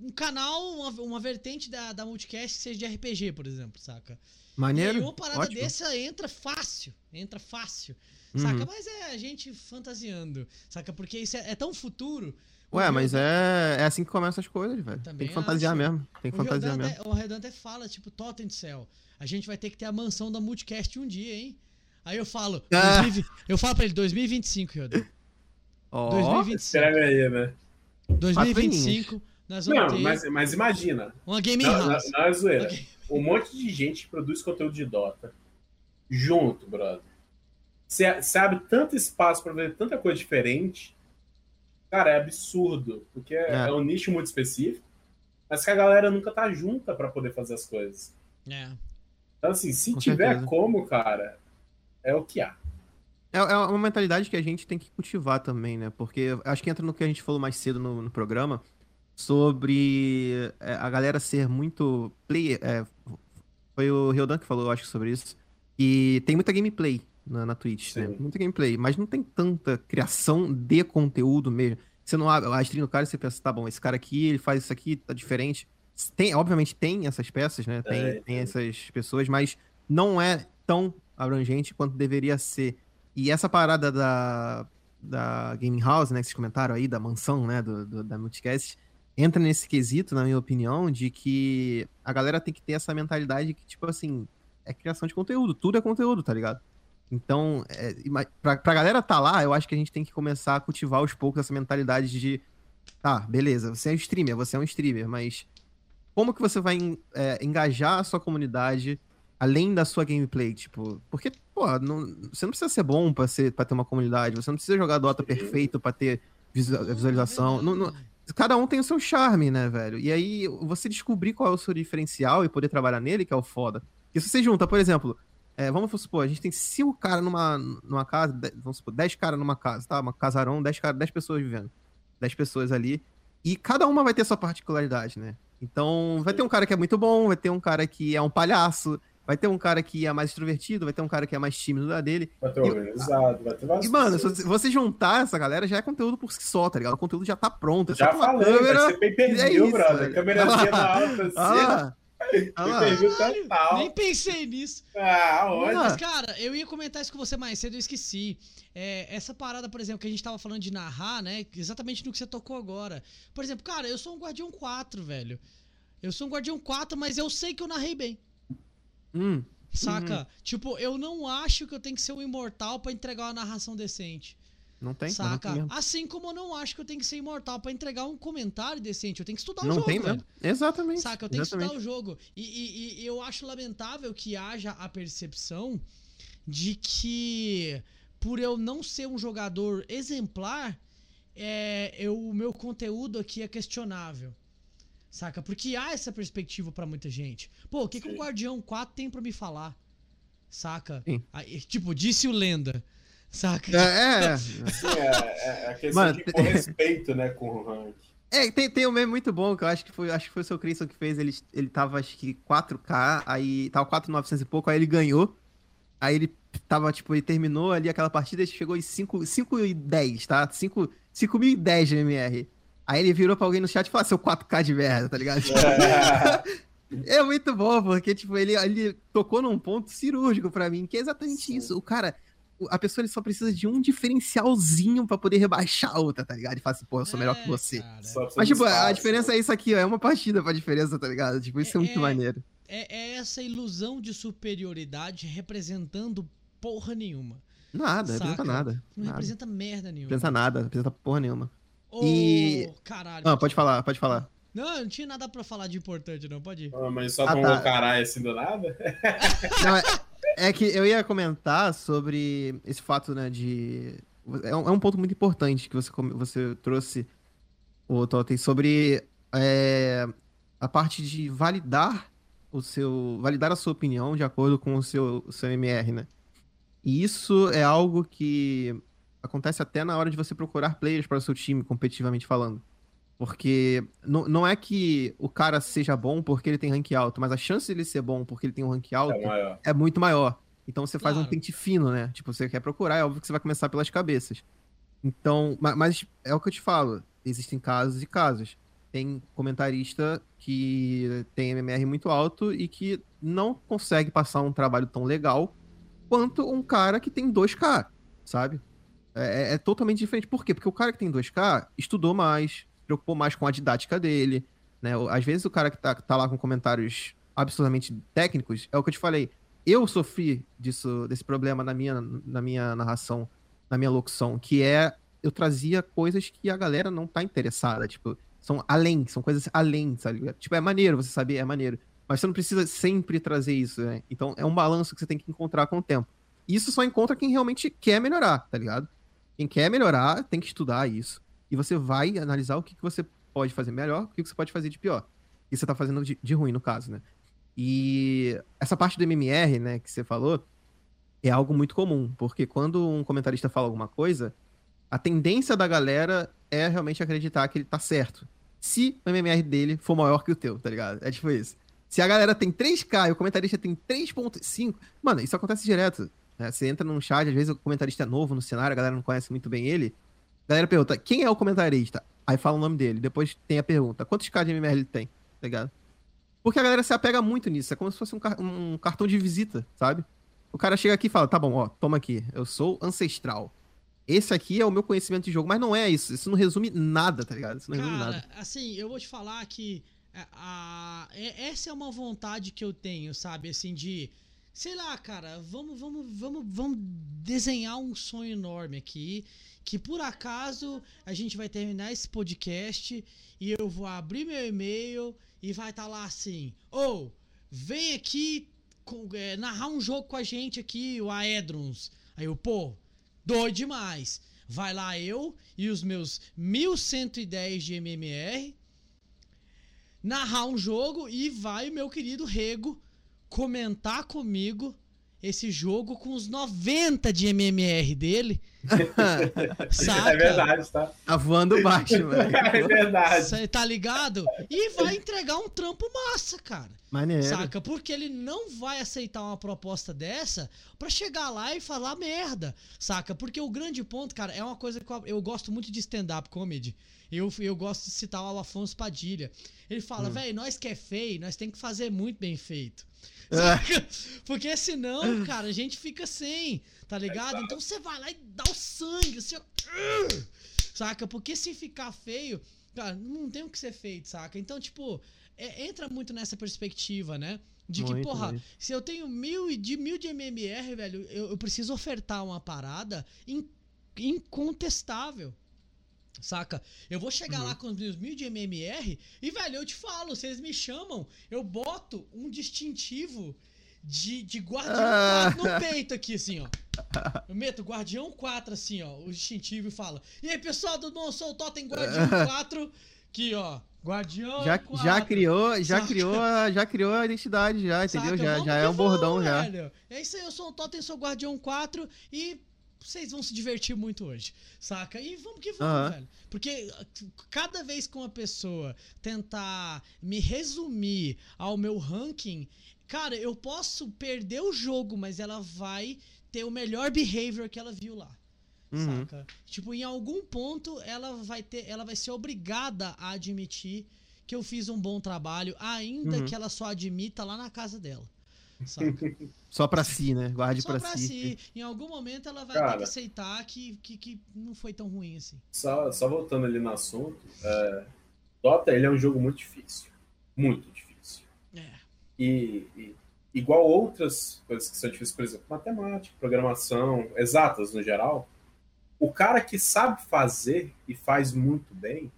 Um canal, uma, uma vertente da, da multicast que seja de RPG, por exemplo, saca? Maneiro, E uma parada ótimo. dessa entra fácil. Entra fácil. Uhum. Saca? Mas é a gente fantasiando. Saca? Porque isso é, é tão futuro. Ué, O mas é, é assim que começam as coisas, velho. Tem que fantasiar acho. mesmo. Tem que o fantasiar mesmo. até- O Redan até fala, tipo, Totem Cell. A gente vai ter que ter a mansão da Multicast um dia, hein? Aí eu falo, [laughs] Ah. 2020 eu falo pra ele, 2025, Ryodan. Ó, 2025. Escreve aí, né? 2025, nós vamos Não, ter mas, mas imagina. uma gaming Não, não, house. não é zoeira. Ok. Um monte de gente que produz conteúdo de Dota. Junto, brother. Você você abre tanto espaço pra ver tanta coisa diferente. Cara, é absurdo. Porque é, É. é um nicho muito específico. Mas que a galera nunca tá junta pra poder fazer as coisas. É. Então, assim, se Com tiver certeza. como, cara, é o que há. É, é uma mentalidade que a gente tem que cultivar também, né? Porque acho que entra no que a gente falou mais cedo no, no programa sobre é, a galera ser muito player. é, foi o Ryodan que falou, eu acho, sobre isso. E tem muita gameplay na, na Twitch, né? Sim. Muita gameplay, mas não tem tanta criação de conteúdo mesmo. Você não abre a stream do cara e você pensa, tá bom, esse cara aqui, ele faz isso aqui, tá diferente. Tem, obviamente tem essas peças, né? Tem, É, tem tem. essas pessoas, mas não é tão abrangente quanto deveria ser. E essa parada da, da Gaming House, né, que vocês comentaram aí, da mansão, né, do, do- da Multicast, entra nesse quesito, na minha opinião, de que a galera tem que ter essa mentalidade que, tipo assim, é criação de conteúdo, tudo é conteúdo, tá ligado? Então, é, pra, pra galera tá lá, eu acho que a gente tem que começar a cultivar aos poucos essa mentalidade de, Tá, beleza, você é um streamer, você é um streamer, mas como que você vai é, engajar a sua comunidade além da sua gameplay? Tipo, porque, pô, não, você não precisa ser bom pra, ser, pra ter uma comunidade, você não precisa jogar Dota perfeito pra ter visualização. Não, não, cada um tem o seu charme, né, velho? E aí, você descobrir qual é o seu diferencial e poder trabalhar nele, que é o foda. E se você junta, por exemplo, é, vamos supor, a gente tem cinco caras numa, numa casa, dez, vamos supor, dez caras numa casa, tá? Uma casarão, dez, cara, dez pessoas vivendo. Dez pessoas ali. E cada uma vai ter sua particularidade, né? Então, vai ter um cara que é muito bom, vai ter um cara que é um palhaço, vai ter um cara que é mais extrovertido, vai ter um cara que é mais tímido da dele. Vai ter organizado, vai ter bastante. E, mano, se você juntar essa galera, já é conteúdo por si só, tá ligado? O conteúdo já tá pronto. É já falei, câmera, vai ser pay per view, é brother. Câmerazinha [laughs] na alta, assim. Ah, ah, Nem pensei nisso. Ah, olha. Mas, cara, eu ia comentar isso com você mais cedo, eu esqueci. É, essa parada, por exemplo, que a gente tava falando de narrar, né? Exatamente no que você tocou agora. Por exemplo, cara, eu sou um Guardião 4, velho. Eu sou um Guardião 4, mas eu sei que eu narrei bem. Hum. Saca? Uhum. Tipo, eu não acho que eu tenho que ser um imortal para entregar uma narração decente. Não tem, Saca? Não tem assim como eu não acho que eu tenho que ser imortal para entregar um comentário decente. Eu tenho que estudar não o jogo, tem velho. Exatamente. Saca? Eu tenho Exatamente. que estudar o jogo. E, e, e, eu acho lamentável que haja a percepção de que, por eu não ser um jogador exemplar, é, eu, o meu conteúdo aqui é questionável. Saca? Porque há essa perspectiva para muita gente. Pô, o que, que o Guardião 4 tem para me falar? Saca? Aí, tipo, disse o Lenda. Saca? É, é. É, é, é a questão Mano, de respeito, né, com o rank. É, tem, tem um meme muito bom que eu acho que foi, acho que foi o seu Christian que fez. Ele, ele tava, acho que 4K, aí tava 4,900 e pouco, aí ele ganhou. Aí ele tava, tipo, ele terminou ali aquela partida e chegou em 5, 5 e 10, tá? 5, 5.010 de MR. Aí ele virou pra alguém no chat e falou, seu 4K de merda, tá ligado? É. [laughs] é muito bom, porque, tipo, ele, ele tocou num ponto cirúrgico para mim, que é exatamente Sim. isso. O cara, a pessoa ele só precisa de um diferencialzinho para poder rebaixar a outra, tá ligado? E fala assim, pô, eu sou melhor é, que você. Mas, tipo, espaço. a diferença é isso aqui, ó. É uma partida pra diferença, tá ligado? Tipo, isso é, é muito maneiro. É, é, essa ilusão de superioridade representando porra nenhuma. Nada, não representa nada. Não nada. representa merda nenhuma. Representa nada, representa porra nenhuma. Oh, e. Caralho. Ah, pode falar, pode falar. Não, não tinha nada pra falar de importante, não, pode ir. Ah, mas só ah, tomou tá. caralho assim do nada? Não, é, [laughs] é, que eu ia comentar sobre esse fato, né, de. É um, é um ponto muito importante que você, você trouxe, o Totem, sobre é, a parte de validar o seu. validar a sua opinião de acordo com o seu, o seu MR, né? E isso é algo que acontece até na hora de você procurar players para o seu time, competitivamente falando. Porque não, não é que o cara seja bom porque ele tem rank alto, mas a chance de ele ser bom porque ele tem um rank alto é, é muito maior. Então você faz claro. um pente fino, né? Tipo, você quer procurar, é óbvio que você vai começar pelas cabeças. Então, mas, mas é o que eu te falo, existem casos e casos. Tem comentarista que tem MMR muito alto e que não consegue passar um trabalho tão legal quanto um cara que tem 2K, sabe? É, é, é, totalmente diferente. Por quê? Porque o cara que tem 2K estudou mais, preocupou mais com a didática dele, né? Às vezes o cara que tá, tá lá com comentários absurdamente técnicos, é o que eu te falei. Eu sofri disso, desse problema na minha, na minha narração, na minha locução, que é eu trazia coisas que a galera não tá interessada, tipo, são além, são coisas além, sabe? Tipo, é maneiro você saber, é maneiro. Mas você não precisa sempre trazer isso, né? Então é um balanço que você tem que encontrar com o tempo. Isso só encontra quem realmente quer melhorar, tá ligado? Quem quer melhorar tem que estudar isso. E você vai analisar o que, que você pode fazer melhor, o que, que você pode fazer de pior. E você tá fazendo de, de ruim, no caso, né? E essa parte do MMR, né, que você falou, é algo muito comum, porque quando um comentarista fala alguma coisa, a tendência da galera é realmente acreditar que ele tá certo. Se o MMR dele for maior que o teu, tá ligado? É tipo isso. Se a galera tem 3K e o comentarista tem 3.5, mano, isso acontece direto. Né? Você entra num chat, às vezes o comentarista é novo no cenário, a galera não conhece muito bem ele. A galera pergunta, quem é o comentarista? Aí fala o nome dele. Depois tem a pergunta, quantos K de MMR ele tem? Tá ligado? Porque a galera se apega muito nisso. É como se fosse um, car um cartão de visita, sabe? O cara chega aqui e fala, tá bom, ó, toma aqui. Eu sou ancestral. Esse aqui é o meu conhecimento de jogo, mas não é isso. Isso não resume nada, tá ligado? Isso não Cara, resume nada. assim, eu vou te falar que a, a, essa é uma vontade que eu tenho, sabe? Assim, de sei lá, cara, vamos, vamos, vamos, vamos desenhar um sonho enorme aqui. Que por acaso a gente vai terminar esse podcast e eu vou abrir meu e-mail e vai estar tá lá assim: ou oh, vem aqui com, é, narrar um jogo com a gente aqui, o Aedrons. Aí eu, pô, doido demais. Vai lá eu e os meus 1110 de MMR narrar um jogo e vai meu querido Rego comentar comigo esse jogo com os 90 de MMR dele. [laughs] Saca? É verdade, tá? Tá voando baixo, velho. [laughs] É verdade. Você tá ligado? E vai entregar um trampo massa, cara. Maneiro. Saca? Porque ele não vai aceitar uma proposta dessa para chegar lá e falar merda. Saca? Porque o grande ponto, cara, é uma coisa que eu, eu gosto muito de stand-up comedy. Eu, eu gosto de citar o Afonso Padilha. Ele fala, hum. velho, nós que é feio, nós tem que fazer muito bem feito. [laughs] Porque senão, cara, a gente fica sem, tá ligado? Então você vai lá e dá o sangue, você. Saca? Porque se ficar feio, cara, não tem o que ser feito, saca? Então, tipo, é, entra muito nessa perspectiva, né? De que, muito, porra, se eu tenho mil de mil de MMR, velho, eu, eu preciso ofertar uma parada in, incontestável. Saca? Eu vou chegar uhum. lá com os meus mil de MMR e, velho, eu te falo, vocês me chamam, eu boto um distintivo de, de Guardião ah. 4 no [laughs] peito aqui, assim, ó. Eu meto Guardião 4, assim, ó, o distintivo e falo. E aí, pessoal do Não Sou Totem Guardião [laughs] 4, aqui, ó. Guardião já, 4. Já criou, já criou, já criou a identidade, já, entendeu? Saca? Já, já é um bordão, já. Velho. É isso aí, eu sou o Totem, sou Guardião 4 e vocês vão se divertir muito hoje, saca? E vamos que vamos, uhum. velho. Porque cada vez que uma pessoa tentar me resumir ao meu ranking, cara, eu posso perder o jogo, mas ela vai ter o melhor behavior que ela viu lá. Uhum. Saca? Tipo, em algum ponto ela vai ter, ela vai ser obrigada a admitir que eu fiz um bom trabalho, ainda uhum. que ela só admita lá na casa dela. [laughs] Saca? Só pra si, né? Guarde só pra, pra si. si. Em algum momento ela vai Cara, ter que aceitar que, que, que não foi tão ruim assim. Só, só voltando ali no assunto, é, Dota ele é um jogo muito difícil. Muito difícil. É. E, e, igual outras coisas que são difíceis, por exemplo, matemática, programação, exatas no geral, o cara que sabe fazer e faz muito bem,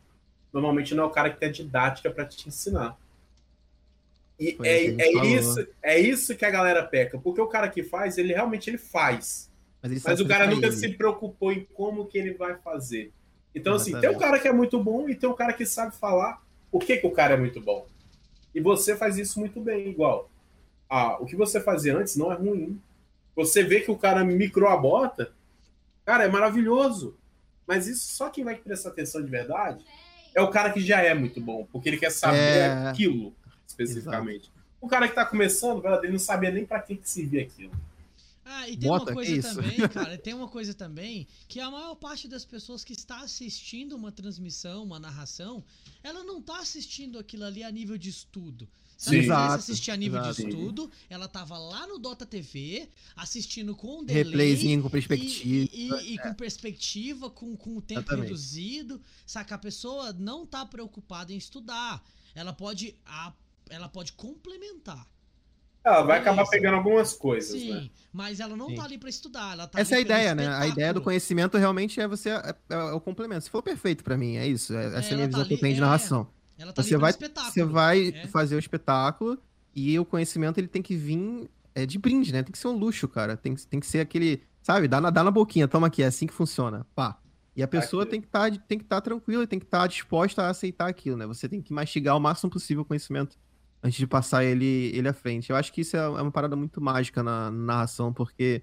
normalmente não é o cara que tem a didática para te ensinar. E é, é isso, é isso que a galera peca, porque o cara que faz, ele realmente ele faz. Mas, mas o cara nunca ele. se preocupou em como que ele vai fazer. Então, assim, tem um cara que é muito bom e tem um cara que sabe falar o que, que o cara é muito bom. E você faz isso muito bem, igual. Ah, o que você fazia antes não é ruim. Você vê que o cara micro a bota, cara, é maravilhoso. Mas isso só quem vai prestar atenção de verdade é o cara que já é muito bom, porque ele quer saber é... aquilo especificamente. Exato. O cara que tá começando, ele não sabia nem para que, que servia aquilo. Ah, e tem Bota, uma coisa também, [laughs] cara, tem uma coisa também, que a maior parte das pessoas que está assistindo uma transmissão, uma narração, ela não tá assistindo aquilo ali a nível de estudo. Se ela quisesse assistir a nível exato. de estudo, ela tava lá no Dota TV, assistindo com um delay. Replayzinho com perspectiva. E, e, e é. com perspectiva, com, com o tempo Exatamente. reduzido. Saca? A pessoa não tá preocupada em estudar. Ela pode a ela pode complementar. Ela vai acabar pegando algumas coisas, Sim, né? mas ela não Sim. tá ali para estudar, ela tá Essa é a ideia, né? A ideia do conhecimento realmente é você é, é o complemento. Se for perfeito para mim, é isso. É, essa é a minha tá visão ali, que eu tenho de é, narração. Ela tá você vai, você vai é. fazer o espetáculo e o conhecimento ele tem que vir é, de brinde, né? Tem que ser um luxo, cara. Tem, tem que ser aquele, sabe? Dá na, dá na boquinha, toma aqui, é assim que funciona. Pá. E a pessoa aqui. tem que tá, estar tá tranquila, tem que estar tá disposta a aceitar aquilo, né? Você tem que mastigar o máximo possível o conhecimento antes de passar ele, ele à frente. Eu acho que isso é, é uma parada muito mágica na, na narração, porque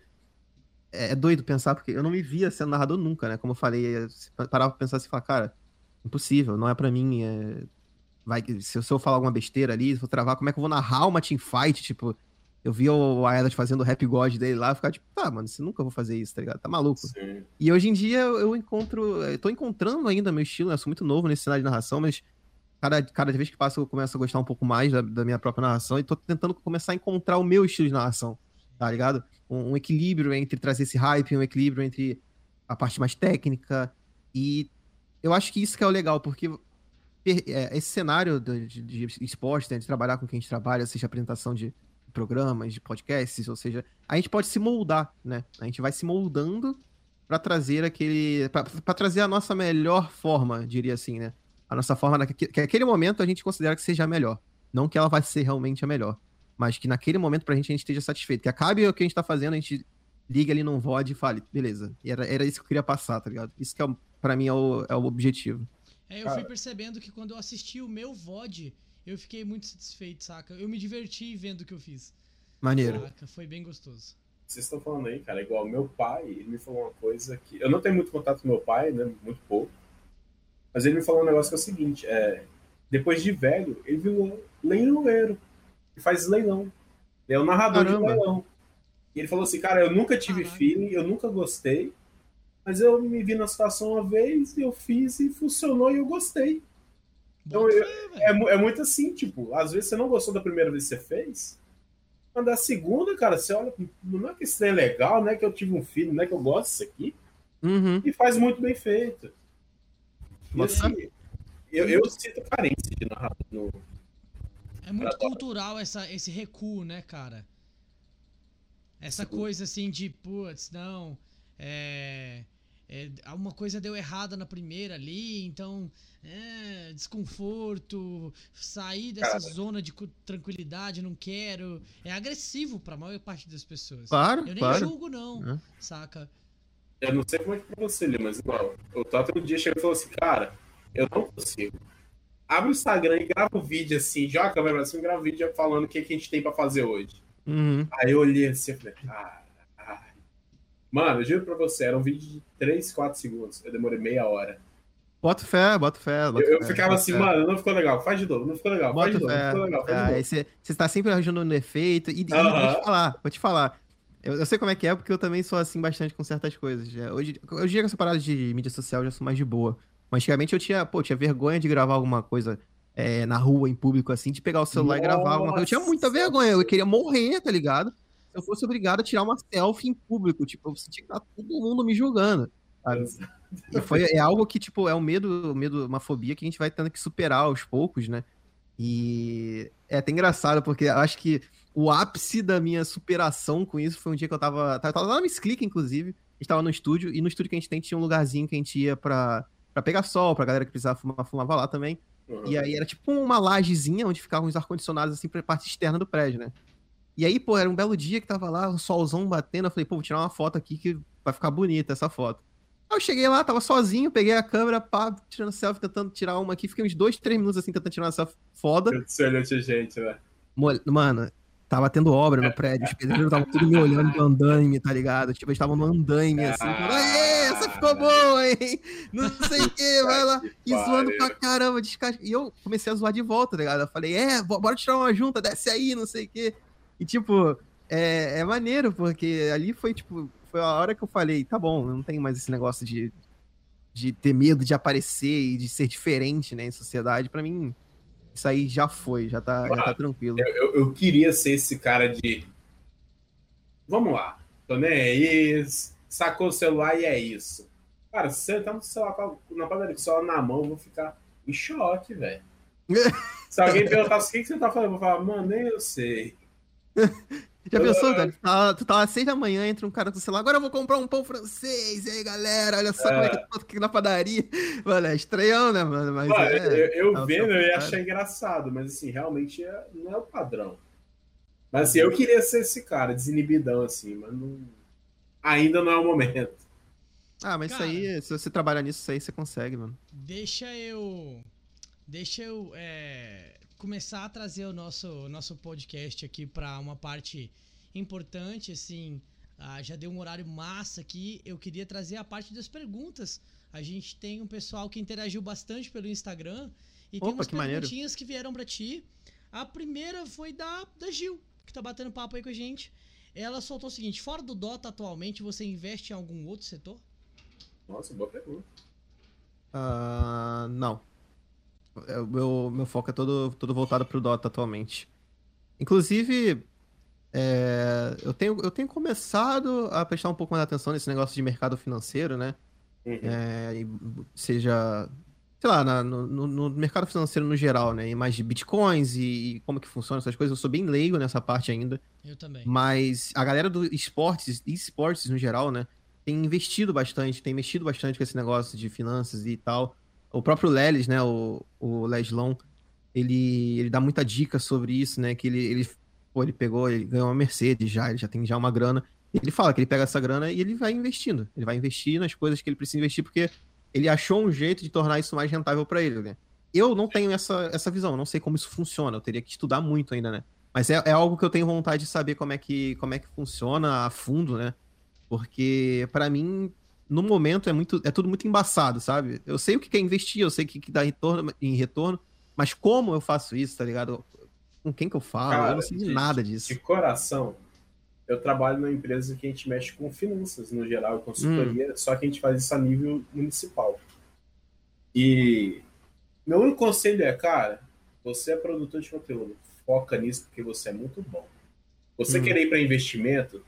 é, é, doido pensar, porque eu não me via sendo narrador nunca, né? Como eu falei, parava pra pensar assim e falar, cara, impossível, não é para mim. É... Vai, se eu, se eu falar alguma besteira ali, se eu travar, como é que eu vou narrar uma teamfight? Tipo, eu vi o Aedas fazendo o rap god dele lá, ficar tipo, tá, mano, você nunca vou fazer isso, tá ligado? Tá maluco. Sim. E hoje em dia eu encontro, eu tô encontrando ainda meu estilo, né? Eu sou muito novo nesse cenário de narração, mas cada, cada vez que passa eu começo a gostar um pouco mais da, da, minha própria narração e tô tentando começar a encontrar o meu estilo de narração, tá ligado? Um, um, equilíbrio entre trazer esse hype, um equilíbrio entre a parte mais técnica e eu acho que isso que é o legal, porque é, esse cenário de, de, de esporte, né, de trabalhar com quem a gente trabalha, seja apresentação de, programas, de podcasts, ou seja, a gente pode se moldar, né? A gente vai se moldando para trazer aquele. para trazer a nossa melhor forma, diria assim, né? A nossa forma, que aquele momento a gente considera que seja a melhor. Não que ela vai ser realmente a melhor, mas que naquele momento pra gente a gente esteja satisfeito. Que acabe o que a gente tá fazendo, a gente liga ali num VOD e fale, beleza. E era, era isso que eu queria passar, tá ligado? Isso que é, pra mim é o, é o objetivo. É, eu fui percebendo que quando eu assisti o meu VOD, eu fiquei muito satisfeito, saca? Eu me diverti vendo o que eu fiz. Maneiro. Saca? Foi bem gostoso. Vocês estão falando aí, cara, igual meu pai, ele me falou uma coisa que. Eu não tenho muito contato com meu pai, né? Muito pouco. Mas ele me falou um negócio que é o seguinte: é, depois de velho, ele virou leiloeiro. Ele faz leilão. Ele é o narrador Caramba. de leilão. E ele falou assim, cara, eu nunca tive Caramba. feeling, eu nunca gostei, mas eu me vi na situação uma vez, eu fiz e funcionou e eu gostei. Então eu, é, é, muito assim, tipo, às vezes você não gostou da primeira vez que você fez, mas da segunda, cara, você olha, não é que isso é legal, não é que eu tive um filho, não é que eu gosto disso aqui, uhum. e faz muito bem feito. Assim, eu, eu sinto carência de narrador no, é muito cultural essa, esse recuo, né, cara? Essa coisa assim de, putz, não, é, é, alguma coisa deu errada na primeira ali, então, é, desconforto, sair dessa cara, zona de tranquilidade, não quero. É agressivo pra maior parte das pessoas. Claro, Eu nem claro. julgo, não, é. saca? Eu não sei como é que é pra você, mas igual, o Tata um dia chegou e falou assim, cara, eu não consigo abre o Instagram e grava o um vídeo assim, joga a câmera assim, grava o um vídeo falando o que, que a gente tem pra fazer hoje. Uhum. Aí eu olhei assim e falei, caralho. Mano, eu juro pra você, era um vídeo de 3, 4 segundos. Eu demorei meia hora. Bota fé, bota fé. Bota eu, fé, ficava assim, fé. mano, não ficou legal, faz de novo, não ficou legal, bota faz de novo, não ficou legal, faz de novo. Você, tá sempre arranjando um efeito. E, uh -huh. e, vou te falar, vou te falar. Eu, eu, sei como é que é, porque eu também sou assim bastante com certas coisas. Hoje, hoje com essa parada de mídia social, eu já sou mais de boa. Mas antigamente eu tinha, pô, tinha vergonha de gravar alguma coisa é, na rua, em público, assim, de pegar o celular Nossa. e gravar alguma coisa. Eu tinha muita vergonha, eu queria morrer, tá ligado? Se eu fosse obrigado a tirar uma selfie em público, tipo, eu sentia que tá todo mundo me julgando. Sabe? E foi, é algo que, tipo, é um medo, medo, uma fobia que a gente vai tendo que superar aos poucos, né? E é até engraçado, porque eu acho que o ápice da minha superação com isso foi um dia que eu tava. Tava, tava lá no Miss Click, inclusive. A gente tava no estúdio, e no estúdio que a gente tem tinha um lugarzinho que a gente ia pra, pra pegar sol, pra galera que precisava fumar, fumava lá também. Uhum. E aí era tipo uma lajezinha onde ficavam os ar-condicionados assim pra parte externa do prédio, né? E aí, pô, era um belo dia que tava lá, o solzão batendo. Eu falei, pô, vou tirar uma foto aqui que vai ficar bonita essa foto. Aí eu cheguei lá, tava sozinho, peguei a câmera, pá, tirando selfie, tentando tirar uma aqui. Fiquei uns dois, três minutos assim, tentando tirar essa foda. Excelente gente, né? Mano, Tava tendo obra no prédio, os pedreiros estavam tudo me olhando do andaime, tá ligado? Tipo, eles estavam no andaime, assim, falando, Aê, essa ficou boa, hein? Não sei o que, vai lá. [laughs] E zoando pra caramba, descasca. E eu comecei a zoar de volta, tá ligado? Eu falei, é, bora tirar uma junta, desce aí, não sei o que. E, tipo, é, é maneiro, porque ali foi, tipo, foi a hora que eu falei, tá bom, não tem mais esse negócio de, de ter medo de aparecer e de ser diferente, né, em sociedade. Pra mim, isso aí já foi, já tá, já tá tranquilo. Eu, eu, queria ser esse cara de. Vamos lá, tô nem aí, sacou o celular e é isso. Cara, se você tá no celular na padaria com o celular na mão, eu vou ficar em choque, velho. [laughs] se alguém perguntar o que, que você tá falando, eu vou falar, mano, nem eu sei. [laughs] Já pensou, velho? Tu tá, tu tá às seis da manhã, entra um cara com o celular, agora eu vou comprar um pão francês. E aí, galera, olha só é. como é que eu tô aqui na padaria. Mano, é estranhão, né, mano? Mas mano, é, eu, eu é vendo, eu ia achar engraçado, mas assim, realmente é, não é o padrão. Mas assim, eu queria ser esse cara, desinibidão, assim, mas não... ainda não é o momento. Ah, mas cara, isso aí, se você trabalhar nisso, isso aí você consegue, mano. Deixa eu. Deixa eu. É começar a trazer o nosso, nosso podcast aqui para uma parte importante, assim. Ah, já deu um horário massa aqui. Eu queria trazer a parte das perguntas. A gente tem um pessoal que interagiu bastante pelo Instagram e Opa, tem umas que perguntinhas maneiro. que vieram para ti. A primeira foi da, da Gil, que tá batendo papo aí com a gente. Ela soltou o seguinte: fora do Dota atualmente, você investe em algum outro setor? Nossa, boa pergunta. Uh, não. É, o meu, meu foco é todo, todo voltado pro Dota atualmente. Inclusive, é, eu, tenho, eu tenho começado a prestar um pouco mais atenção nesse negócio de mercado financeiro, né? Uhum. É, seja sei lá, na- no, no- no mercado financeiro no geral, né? E mais de bitcoins e, e como que funciona essas coisas. Eu sou bem leigo nessa parte ainda. Eu também. Mas a galera do esportes, esportes no geral, né? Tem investido bastante, tem mexido bastante com esse negócio de finanças e tal. O próprio Lelis, né? O, o Leslon, ele, ele dá muita dica sobre isso, né? Que ele, ele, pô, ele pegou, ele ganhou uma Mercedes já, ele já tem já uma grana. Ele fala que ele pega essa grana e ele vai investindo. Ele vai investir nas coisas que ele precisa investir, porque ele achou um jeito de tornar isso mais rentável para ele, né? Eu não tenho essa, essa visão, não sei como isso funciona, eu teria que estudar muito ainda, né? Mas é, é algo que eu tenho vontade de saber como é que, como é que funciona a fundo, né? Porque, pra mim, no momento é muito é tudo muito embaçado, sabe? Eu sei o que é investir, eu sei o que, que dá retorno, em retorno, mas como eu faço isso, tá ligado? Com quem que eu falo? eu Cara, não sei de nada disso. De coração, eu trabalho numa empresa que a gente mexe com finanças no geral, consultoria, só que a gente faz isso a nível municipal. E meu único conselho é, cara, você é produtor de conteúdo, foca nisso porque você é muito bom. Você Hum. querer ir para investimento,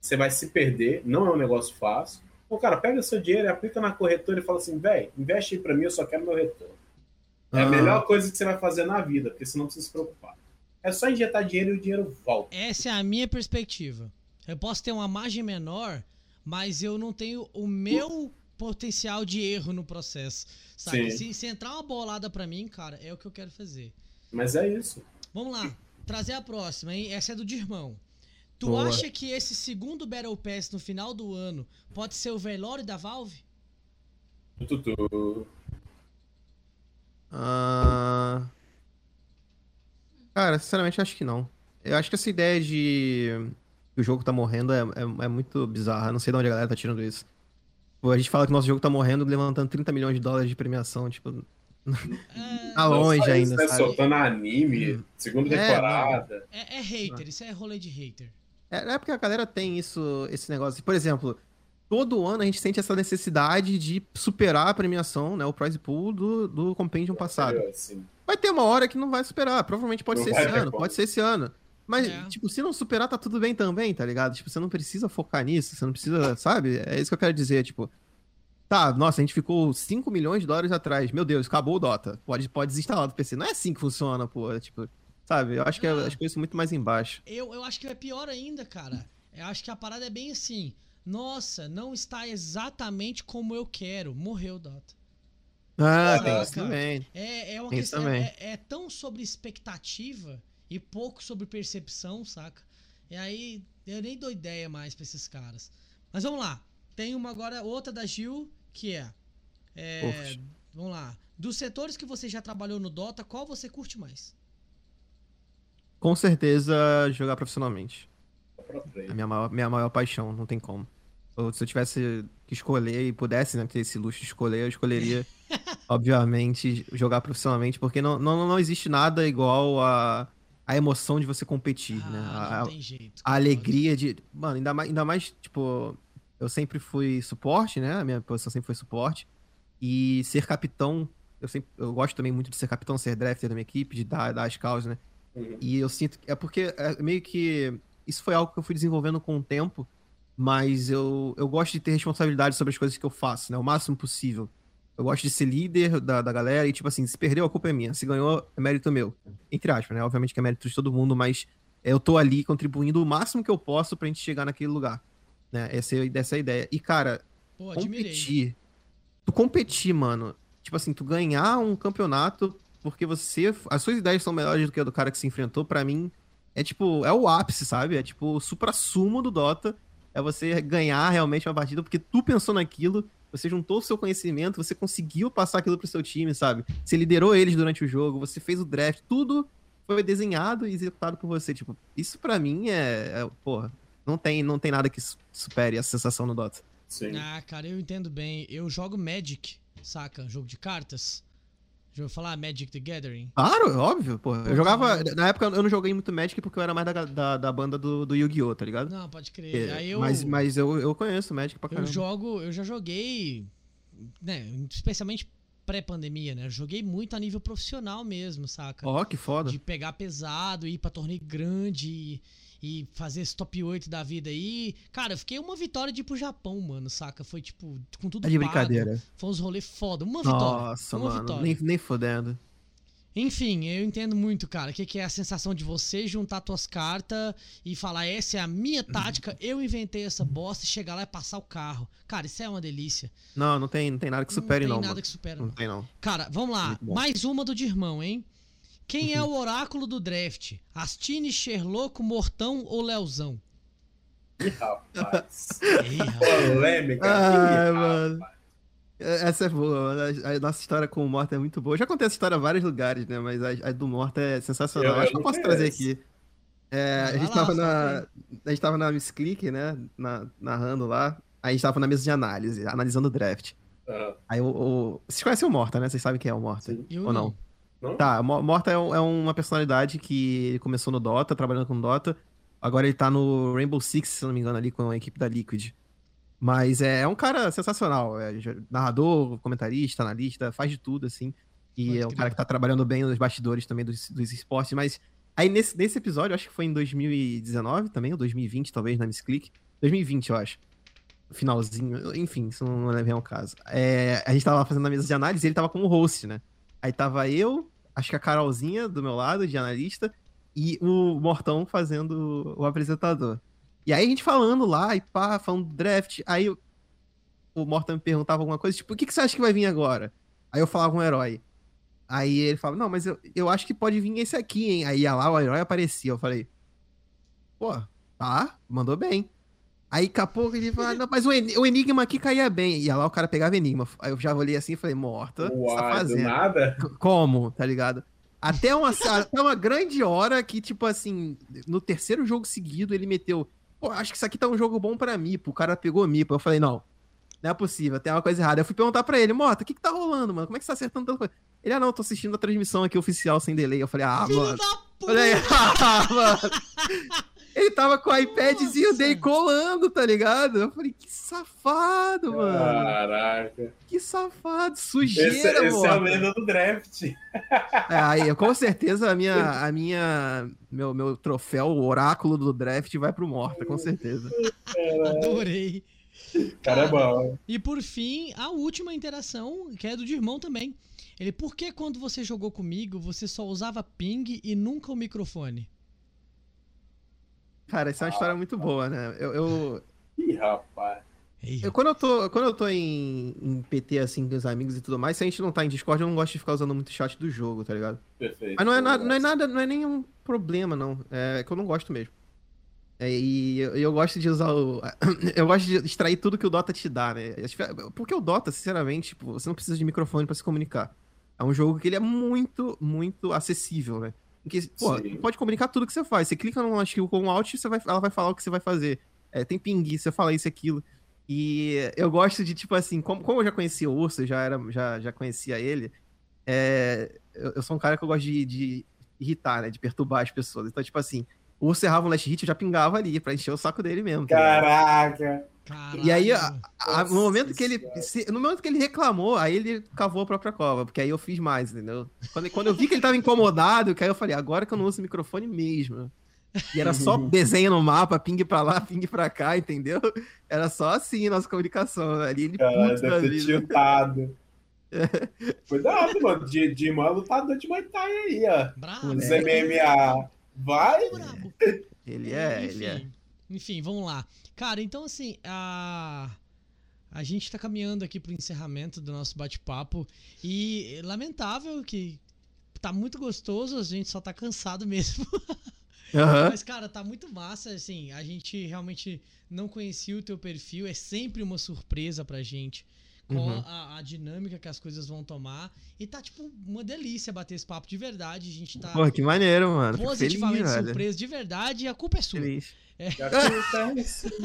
você vai se perder, não é um negócio fácil. Então, cara, pega seu dinheiro, aplica na corretora e fala assim, velho, investe aí para mim, eu só quero meu retorno. É a Ah. melhor coisa que você vai fazer na vida, porque você não precisa se preocupar. É só injetar dinheiro e o dinheiro volta. Essa é a minha perspectiva. Eu posso ter uma margem menor, mas eu não tenho o meu potencial de erro no processo. Sabe? Sim. Se, se entrar uma bolada pra mim, cara, é o que eu quero fazer. Mas é isso. Vamos lá, trazer a próxima, hein? Essa é do Dirmão. Tu Boa. acha que esse segundo Battle Pass no final do ano pode ser o velório da Valve? Tutu. Ah, Cara, sinceramente, acho que não. Eu acho que essa ideia de que o jogo tá morrendo é, é, é muito bizarra. Não sei de onde a galera tá tirando isso. Pô, a gente fala que o nosso jogo tá morrendo levantando 30 milhões de dólares de premiação. Tipo, [laughs] É, tá longe ainda, isso, né? sabe? Soltando anime, segunda É, temporada. é, é hater, isso é rolê de hater. É, é porque a galera tem isso, esse negócio. Por exemplo, todo ano a gente sente essa necessidade de superar a premiação, né? O prize pool do, do Compendium passado. Entendeu? Assim, Vai ter uma hora que não vai superar. Provavelmente pode Não ser esse ano, como. pode ser esse ano. Mas, É. tipo, se não superar, tá tudo bem também, tá ligado? Tipo, você não precisa focar nisso, você não precisa, sabe? É isso que eu quero dizer, tipo. Tá, nossa, a gente ficou 5 milhões de dólares atrás. Meu Deus, acabou o Dota. Pode, pode desinstalar do PC. Não é assim que funciona, pô. É, tipo, sabe? Eu acho que é- as coisas são muito mais embaixo. Eu, eu acho que é pior ainda, cara. Eu acho que a parada é bem assim. Nossa, não está exatamente como eu quero. Morreu o Dota. Ah, Caraca. tem isso também. É, é uma Tem questão. também. É, é tão sobre expectativa e pouco sobre percepção, saca? E aí, eu nem dou ideia mais pra esses caras. Mas vamos lá. Tem uma agora, outra da Gil, que é. é, vamos lá. Dos setores que você já trabalhou no Dota, qual você curte mais? Com certeza, jogar profissionalmente. É a minha maior, minha maior paixão, não tem como. Ou se eu tivesse que escolher e pudesse né, ter esse luxo de escolher, eu escolheria, [laughs] obviamente, jogar profissionalmente, porque não, não, não existe nada igual a, a emoção de você competir, né? Ah, A, não tem jeito. a alegria de. Mano, ainda mais, ainda mais, tipo, eu sempre fui suporte, né? A minha posição sempre foi suporte. E ser capitão, eu sempre. Eu gosto também muito de ser capitão, ser drafter da minha equipe, de dar, dar as causas, né? Uhum. E eu sinto que. É porque é meio que. Isso foi algo que eu fui desenvolvendo com o tempo, mas eu, eu gosto de ter responsabilidade sobre as coisas que eu faço, né? O máximo possível. Eu gosto de ser líder da, da galera e, tipo assim, se perdeu, a culpa é minha. Se ganhou, é mérito meu. Entre aspas, né? Obviamente que é mérito de todo mundo, mas eu tô ali contribuindo o máximo que eu posso pra gente chegar naquele lugar. Né? Essa, é- essa é a ideia. E, cara, Pô, competir. Tu competir, mano. Tipo assim, tu ganhar um campeonato porque você. As suas ideias são melhores do que a do cara que se enfrentou, pra mim, é tipo. É o ápice, sabe? É tipo o supra-sumo do Dota. É você ganhar realmente uma partida porque tu pensou naquilo, você juntou o seu conhecimento, você conseguiu passar aquilo pro seu time, sabe? Você liderou eles durante o jogo, você fez o draft, tudo foi desenhado e executado por você. Tipo, isso pra mim é. é porra. Não tem, não tem nada que su- supere essa sensação no Dota. Sim. Ah, cara, eu entendo bem. Eu jogo Magic, saca? Jogo de cartas. Já ouviu falar Magic the Gathering? Claro, óbvio, pô. Eu jogava. Na época eu não joguei muito Magic porque eu era mais da, da, da banda do, do Yu-Gi-Oh!, tá ligado? Não, pode crer. É, eu, Mas, mas eu, eu conheço Magic pra eu caramba. jogo, eu já joguei, né, especialmente pré-pandemia, né? Eu joguei muito a nível profissional mesmo, saca? Ó, que foda. De pegar pesado, ir pra torneio grande. E, e fazer esse top 8 da vida aí. Cara, eu fiquei uma vitória de ir pro Japão, mano, saca? Foi tipo, com tudo Tá de pago. brincadeira. Foi uns rolês foda. Uma vitória. Nossa, uma mano. vitória. Nem, nem fodendo. Enfim, eu entendo muito, cara. O que, que é a sensação de você juntar tuas cartas e falar, essa é a minha tática, eu inventei essa bosta e chegar lá e passar o carro. Cara, isso é uma delícia. Não, não tem, não tem nada que supere, não não. tem nada mano. que supera, Não não. tem, não. Cara, vamos lá. Mais uma do Dirmão, hein? Quem é o oráculo do draft? Astine, Sherlock, Mortão ou Leozão? Ih, rapaz. Ih, rapaz. Polêmica. Ai, Ih, mano. rapaz. É, Essa é boa, mano. A, nossa história com o Morta é muito boa. Já contei essa história em vários lugares, né? Mas a, a do Morta é sensacional. Eu Acho que eu não posso trazer aqui. É, a, gente lá, tava na, a gente tava na Miss Click, né? Na, narrando lá. Aí a gente tava na mesa de análise, analisando o draft. Ah, Aí o, o- Vocês conhecem o Morta, né? Vocês sabem quem é o Morta? sim. Eu Ou não? Não? Tá, Mo- Morta é, um- é uma personalidade que começou no Dota, trabalhando com Dota. Agora ele tá no Rainbow Six, se não me engano, ali com a equipe da Liquid. Mas é, é um cara sensacional. É narrador, comentarista, analista, faz de tudo, assim. E Pode é um cara que tá trabalhando bem nos bastidores também dos, dos esportes. Mas aí nesse, nesse episódio, acho que foi em 2019 também, ou 2020, talvez, na Miss Click. 2020, eu acho. Finalzinho, enfim, isso não leva ao caso. É, a gente tava fazendo a mesa de análise e ele tava como host, né? Aí tava eu, acho que a Carolzinha do meu lado, de analista, e o Mortão fazendo o apresentador. E aí a gente falando lá, e pá, falando do draft, aí o- Mortão me perguntava alguma coisa, tipo, o que, que você acha que vai vir agora? Aí eu falava um herói. Aí ele falava, não, mas eu, eu acho que pode vir esse aqui, hein? Aí ia lá, o herói aparecia. Eu falei, pô, tá, mandou bem. Aí pouco ele falou, não, mas o, en- o Enigma aqui caía bem. E ia lá o cara pegava Enigma. Aí eu já olhei assim e falei, morta, você tá fazendo? nada? Como, tá ligado? Até uma, até uma grande hora que, tipo assim, no terceiro jogo seguido, ele meteu. Pô, acho que isso aqui tá um jogo bom pra Mipo. O cara pegou Mipo. Eu falei, não, não é possível, tem uma coisa errada. Eu fui perguntar pra ele, Mota, o que que tá rolando, mano? Como é que você tá acertando tanta coisa? Ele, ah, não, tô assistindo a transmissão aqui oficial sem delay. Eu falei, ah, Filho mano. da Falei, puta! [laughs] ah, mano. Ele tava com o iPadzinho Nossa. dele colando, tá ligado? Eu falei, que safado, mano. Caraca. Que safado, Esse, sujeira, esse é o mano. lenda do draft. É, aí, com certeza a minha, a minha, meu, meu troféu, o oráculo do draft vai pro Morta, com certeza. Adorei. Cara, é bom. E por fim, a última interação, que é do Dirmão também. Ele, por que quando você jogou comigo, você só usava ping e nunca o microfone? Cara, essa é uma história muito boa, né? Eu, eu, Ih, rapaz. Eu- quando eu tô, quando eu tô em, em PT, assim, com os amigos e tudo mais, se a gente não tá em Discord, eu não gosto de ficar usando muito chat do jogo, tá ligado? Perfeito. Mas não é, nada, não é nada, não é nenhum problema, não. É que eu não gosto mesmo. É, e eu, eu gosto de usar o. [coughs] Eu gosto de extrair tudo que o Dota te dá, né? Porque o Dota, sinceramente, tipo, você não precisa de microfone pra se comunicar. É um jogo que ele é muito, muito acessível, né? Porque, pô, pode comunicar tudo que você faz. Você clica numa skill com um alt, você vai, ela vai falar o que você vai fazer. É, tem ping, você fala isso e aquilo. E eu gosto de, tipo assim, como, como eu já conhecia o Urso, já, era, já, já conhecia ele, é, eu, eu sou um cara que eu gosto de, de irritar, né? De perturbar as pessoas. Então, tipo assim, o Urso errava um last hit, eu já pingava ali pra encher o saco dele mesmo. tá? Caraca. Caralho. E aí, a- a- no Nossa momento que ele. Se- no momento que ele reclamou, aí ele cavou a própria cova, porque aí eu fiz mais, entendeu? Quando, quando eu vi que ele tava incomodado, que aí eu falei, agora que eu não uso o microfone mesmo. E era só [laughs] desenho no mapa, ping pra lá, ping pra cá, entendeu? Era só assim a nossa comunicação. Ali ele Cara, puto da deve vida. tiltado. [laughs] Cuidado, mano. De, de mano lutador de Muay Thai aí, ó. Brabo. Os Moleque. MMA. Vai? Ele é, enfim, ele é. Enfim, vamos lá. Cara, então assim, a. A gente tá caminhando aqui pro encerramento do nosso bate-papo. E lamentável que tá muito gostoso, a gente só tá cansado [laughs] mesmo. Aham. Mas, cara, tá muito massa, assim, a gente realmente não conhecia o teu perfil, é sempre uma surpresa pra gente qual Uhum. a, a dinâmica que as coisas vão tomar. E tá, tipo, uma delícia bater esse papo de verdade, a gente tá Pô, que maneiro, mano. Positivamente feliz, velho. surpreso de verdade e a culpa é sua. Feliz. Já acontece. [laughs]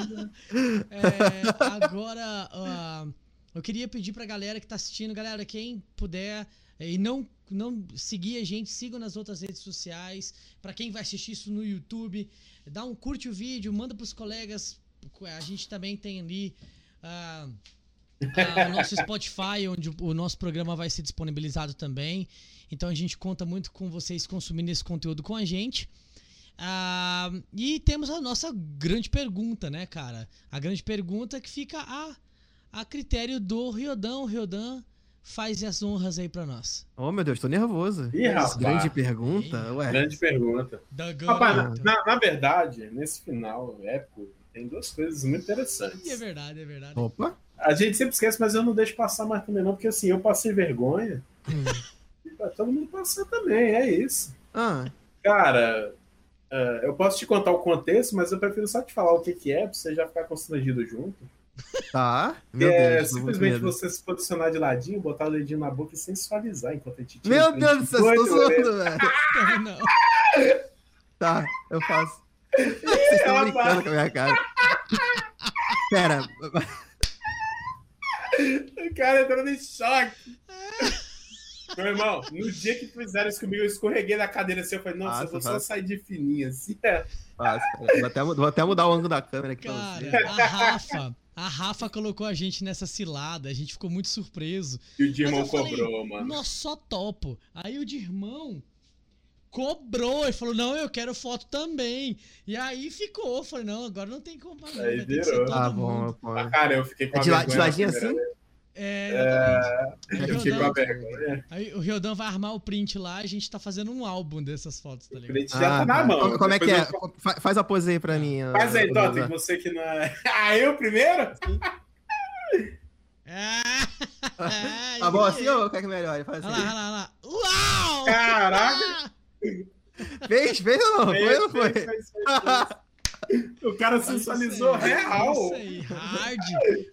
É, agora, ah, eu queria pedir pra galera que tá assistindo, galera, quem puder eh, e não não seguir a gente, sigam nas outras redes sociais. Pra quem vai assistir isso no YouTube, dá um curte o vídeo, manda pros colegas. A gente também tem ali ah, ah, o nosso Spotify, onde o nosso programa vai ser disponibilizado também. Então a gente conta muito com vocês consumindo esse conteúdo com a gente. Ah, e temos a nossa grande pergunta, né, cara? A grande pergunta que fica a, a critério do Riodão. O Riodan faz as honras aí pra nós. Oh, meu Deus, tô nervoso. Ih, rapaz. Grande pergunta, ué. Grande pergunta. Rapaz, na, na- na verdade, nesse final épico, tem duas coisas muito interessantes. É verdade, é verdade. Opa. A gente sempre esquece, mas eu não deixo passar mais também, não, porque assim, eu passei vergonha. E pra todo mundo passar também, é isso. Ah, Cara, é, eu posso te contar o contexto, mas eu prefiro só te falar o que, que é, pra você já ficar constrangido junto. tá. Meu é Deus, muito simplesmente medo. você se posicionar de ladinho, botar o dedinho na boca e sensualizar enquanto a gente tira Meu Deus do céu, você tá zoando, velho. Não, não. Tá, eu faço. Vocês estão brincando com a minha cara. Pera, O cara entrando em choque. Meu irmão, no dia que fizeram isso comigo, eu escorreguei na cadeira assim. Eu falei, nossa, eu vou Passa, só passa. sair de fininho assim. Vou até, vou até mudar o ângulo da câmera aqui pra você. Cara, a Rafa, a Rafa colocou a gente nessa cilada, a gente ficou muito surpreso. E o Dirmão eu falei, cobrou, mano. Nós só topo. Aí o Dirmão cobrou e falou: Não, eu quero foto também. E aí ficou. Eu falei: Não, agora não tem como. Não, Aí virou. todo Ah, mundo. bom, pô. Ah, cara, eu fiquei com É a de, la- de ladinho assim? É, exatamente. Eu fiquei com a Riodan- vergonha. Aí o Riodan vai armar o print lá e a gente tá fazendo um álbum dessas fotos, tá O ligado? print já tá na tá. mão. Como, como é que é? eu- Fa- Faz a pose aí pra mim. Faz aí, Totem, Rosa. você que não é. [laughs] Ah, eu primeiro? [laughs] Ah, Tá bom assim ou quer que melhore? Faz Olha lá, olha assim. lá, olha lá. Uau! Caraca! Fez, fez ou não? Foi ou não foi? Fez, fez, fez, fez. [laughs] O cara sensualizou real. Isso aí, hard.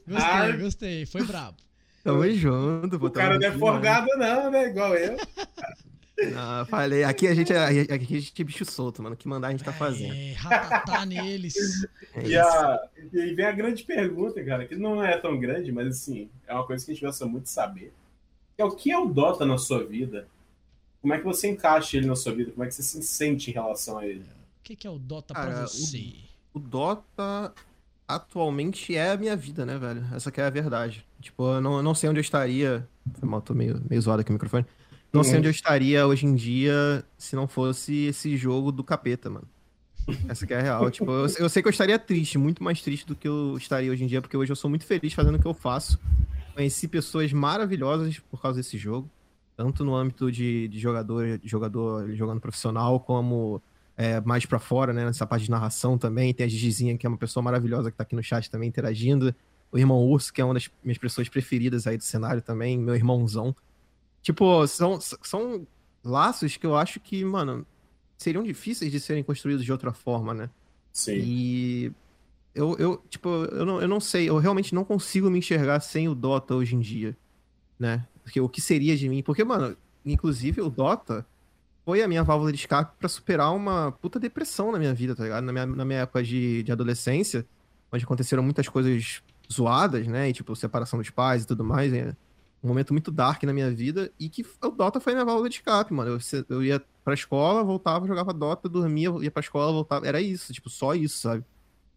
Gostei, Hard. gostei. Foi brabo. Tamo junto, pô. O cara não é forgado, não, né? Igual eu. Ah, falei. Aqui a gente é, aqui a gente é bicho solto, mano. O que mandar a gente tá fazendo. É, ratatá neles. É E, a, e vem a grande pergunta, cara, que não é tão grande, mas assim, é uma coisa que a gente gosta muito de saber. É o que é o Dota na sua vida? Como é que você encaixa ele na sua vida? Como é que você se sente em relação a ele? O que, que é o Dota Cara, pra o- você? O Dota atualmente é a minha vida, né, velho? Essa que é a verdade. Tipo, eu não, eu não sei onde eu estaria. Foi mal, tô meio, meio zoado aqui o microfone. Não sei Uhum. onde eu estaria hoje em dia se não fosse esse jogo do capeta, mano. Essa que é a real. tipo, eu, eu sei que eu estaria triste, muito mais triste do que eu estaria hoje em dia, porque hoje eu sou muito feliz fazendo o que eu faço. Conheci pessoas maravilhosas por causa desse jogo. Tanto no âmbito de, de jogador, de jogador jogando profissional, como é, mais pra fora, né? Nessa parte de narração também. Tem a Gigizinha, que é uma pessoa maravilhosa que tá aqui no chat também interagindo. O irmão Urso, que é uma das minhas pessoas preferidas aí do cenário também. Meu irmãozão. Tipo, são, são laços que eu acho que, mano, seriam difíceis de serem construídos de outra forma, né? Sim. E eu, eu tipo, eu não, eu não sei, eu realmente não consigo me enxergar sem o Dota hoje em dia, né? Porque o que seria de mim? Porque, mano, inclusive o Dota foi a minha válvula de escape pra superar uma puta depressão na minha vida, tá ligado? Na minha, na minha época de, de adolescência, onde aconteceram muitas coisas zoadas, né? E, tipo, separação dos pais e tudo mais, é um momento muito dark na minha vida, e que o Dota foi a minha válvula de escape, mano. Eu, eu ia pra escola, voltava, jogava Dota, dormia, ia pra escola, voltava. Era isso, tipo, só isso, sabe?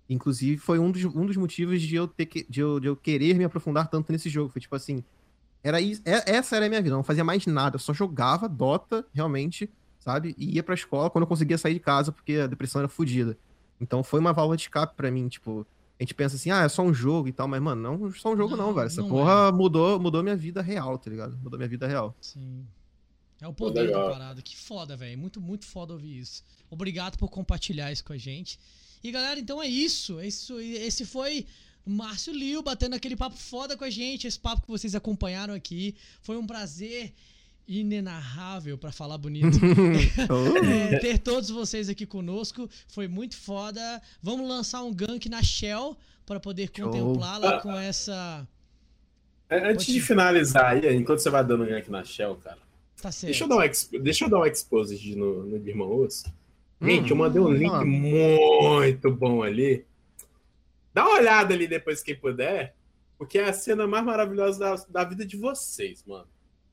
Inclusive, foi um dos, um dos motivos de eu, ter que, de, eu, de eu querer me aprofundar tanto nesse jogo. Foi tipo assim. Era isso, é- essa era a minha vida, eu não fazia mais nada. Eu só jogava Dota, realmente, sabe? E ia pra escola quando eu conseguia sair de casa, porque a depressão era fodida. Então foi uma válvula de escape pra mim, tipo. A gente pensa assim, ah, é só um jogo e tal, mas, mano, não é só um jogo, não, Não, velho. Essa não porra mudou, mudou minha vida real, tá ligado? Mudou minha vida real. Sim. É o poder da parada. Que foda, velho. Muito, muito foda ouvir isso. Obrigado por compartilhar isso com a gente. E galera, então é isso. É isso esse foi Márcio Liu batendo aquele papo foda com a gente. Esse papo que vocês acompanharam aqui. Foi um prazer inenarrável, pra falar bonito. [laughs] [laughs] Oh. É, ter todos vocês aqui conosco. Foi muito foda. Vamos lançar um gank na Shell para poder contemplá-la com essa. É, Antes de finalizar aí, enquanto você vai dando gank na Shell, cara, Tá certo. deixa eu dar um, exp... deixa eu dar um exposed no, no Irmão Osso. Gente, eu Hum, mandei um link muito bom ali. Dá uma olhada ali depois, quem puder, porque é a cena mais maravilhosa da, da vida de vocês, mano.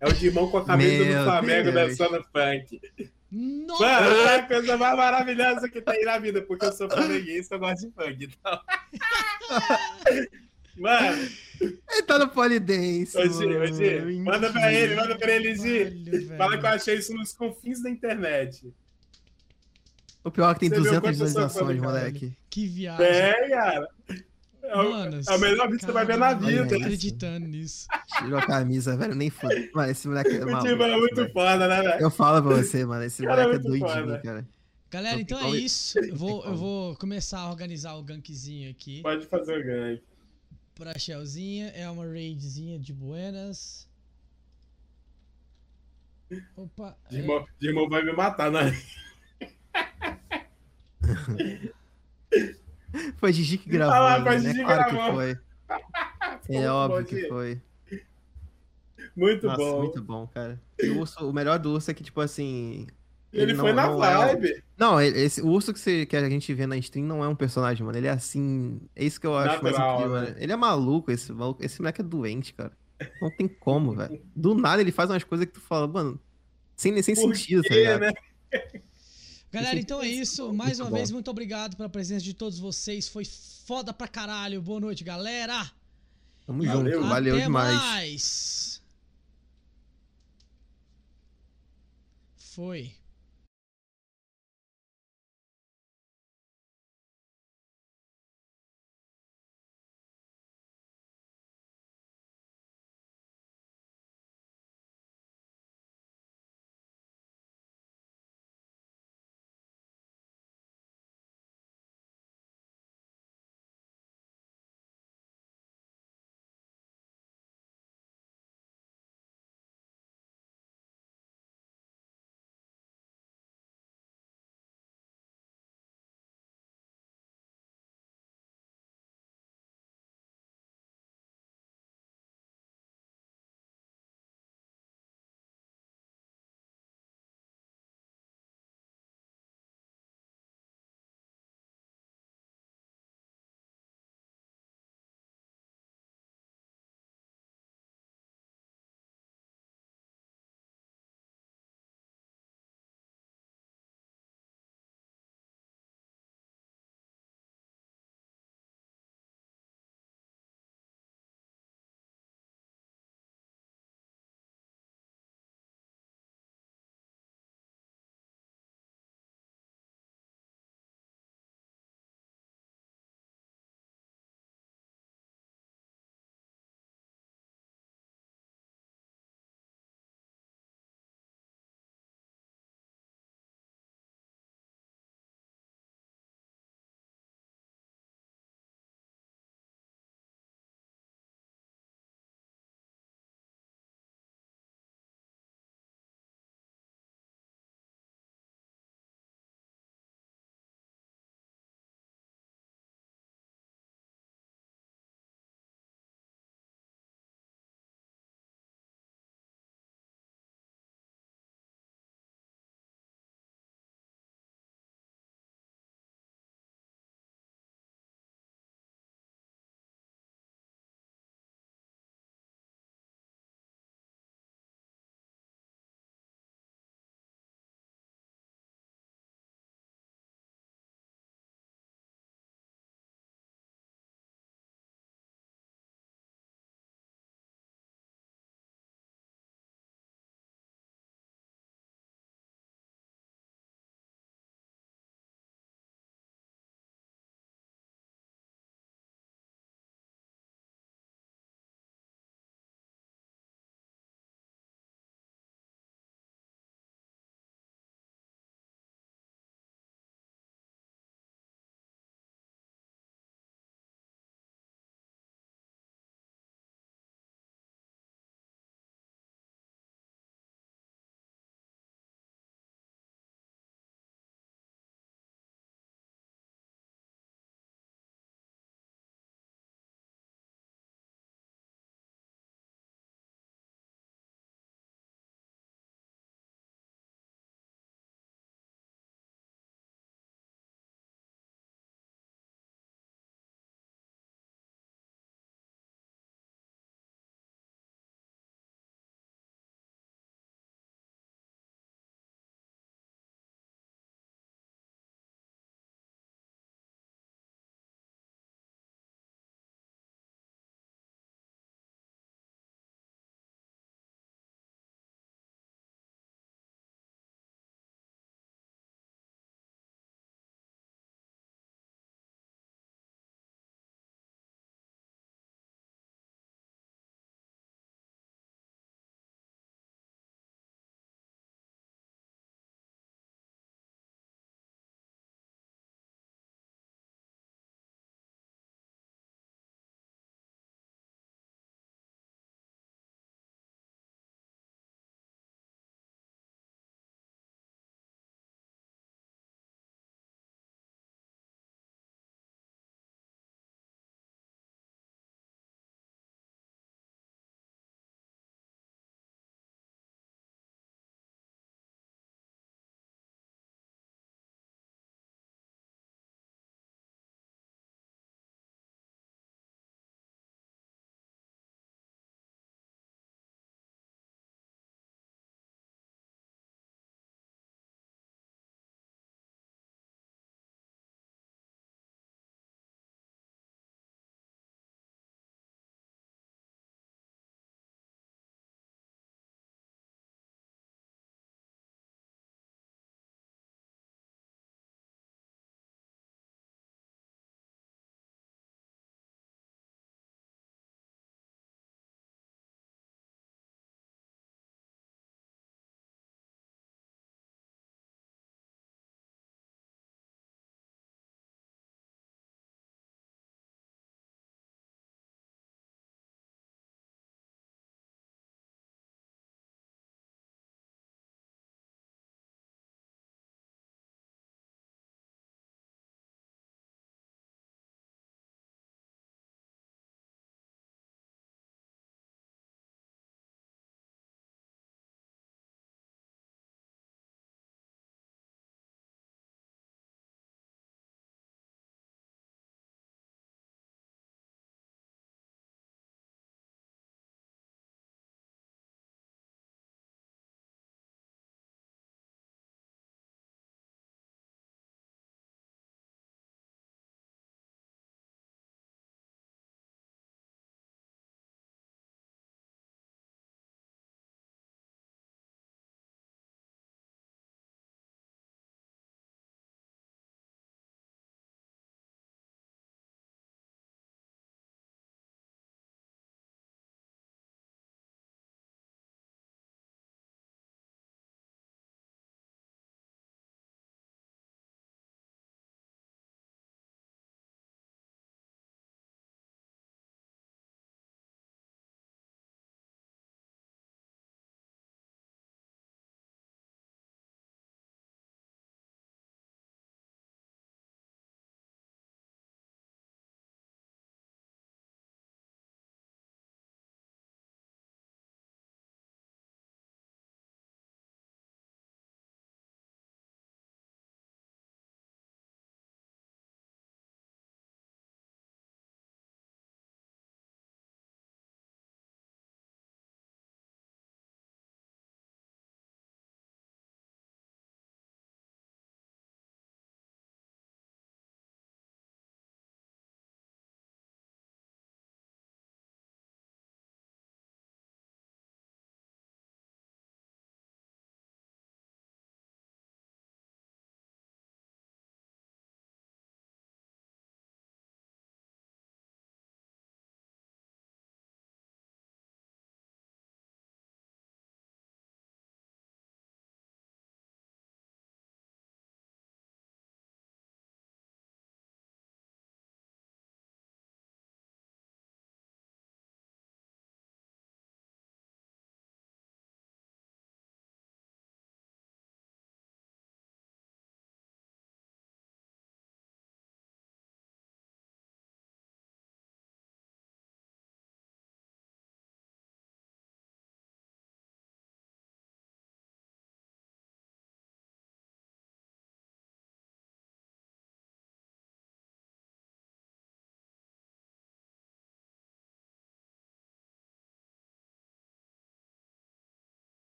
É o Dimão com a camisa Meu do Flamengo Deus. dançando funk. Nossa! Mano, é a coisa mais maravilhosa que tem na vida, porque eu sou flamenguista, eu gosto de funk. Então... [laughs] Mano, Ele tá no polidense. ô Gi, ô mano. Gi, manda pra ele, manda pra ele, Gi. Fala que eu achei isso nos confins da internet. O pior é que tem Você viu 200 quantas pessoas visualizações, moleque. Que viagem. É, cara. É, o- Mano, é o melhor vídeo que você vai ver na caralho, eu vida. tô acreditando nisso. Tirou a camisa, velho, nem foda. Mano, esse moleque é O maluco. time é muito velho. foda, né, velho? Eu falo pra você, mano, esse Cara, é moleque é muito doidinho, foda. cara. Galera, então é isso. Eu vou, eu vou começar a organizar o gankzinho aqui. Pode fazer o ganho. Pra Shellzinha. É uma raidzinha de buenas. Opa. é. Dirmão, Dirmão vai me matar, né? [laughs] Foi Gigi que gravou, Ah lá, né? Gigi claro gravou. que foi. [laughs] É óbvio bom, que Gigi. foi. Muito Nossa, bom. muito bom, cara. O, urso, o melhor do urso é que, tipo assim. Ele, não- foi na não é vibe. Não, ele- esse, o urso que, você, que a gente vê na stream não é um personagem, mano. Ele é assim. É isso que eu acho mais Natural, incrível, né? né? Ele é maluco, esse maluco. Esse moleque é doente, cara. Não tem como, velho. Do nada ele faz umas coisas que tu fala, mano. Sem, sem Por sentido, tá quê, ligado? né? Galera, então é isso. Mais Muito uma bom. vez, muito obrigado pela presença de todos vocês. Foi foda pra caralho. Boa noite, galera. Tamo Valeu. junto, valeu Até demais. mais. Foi.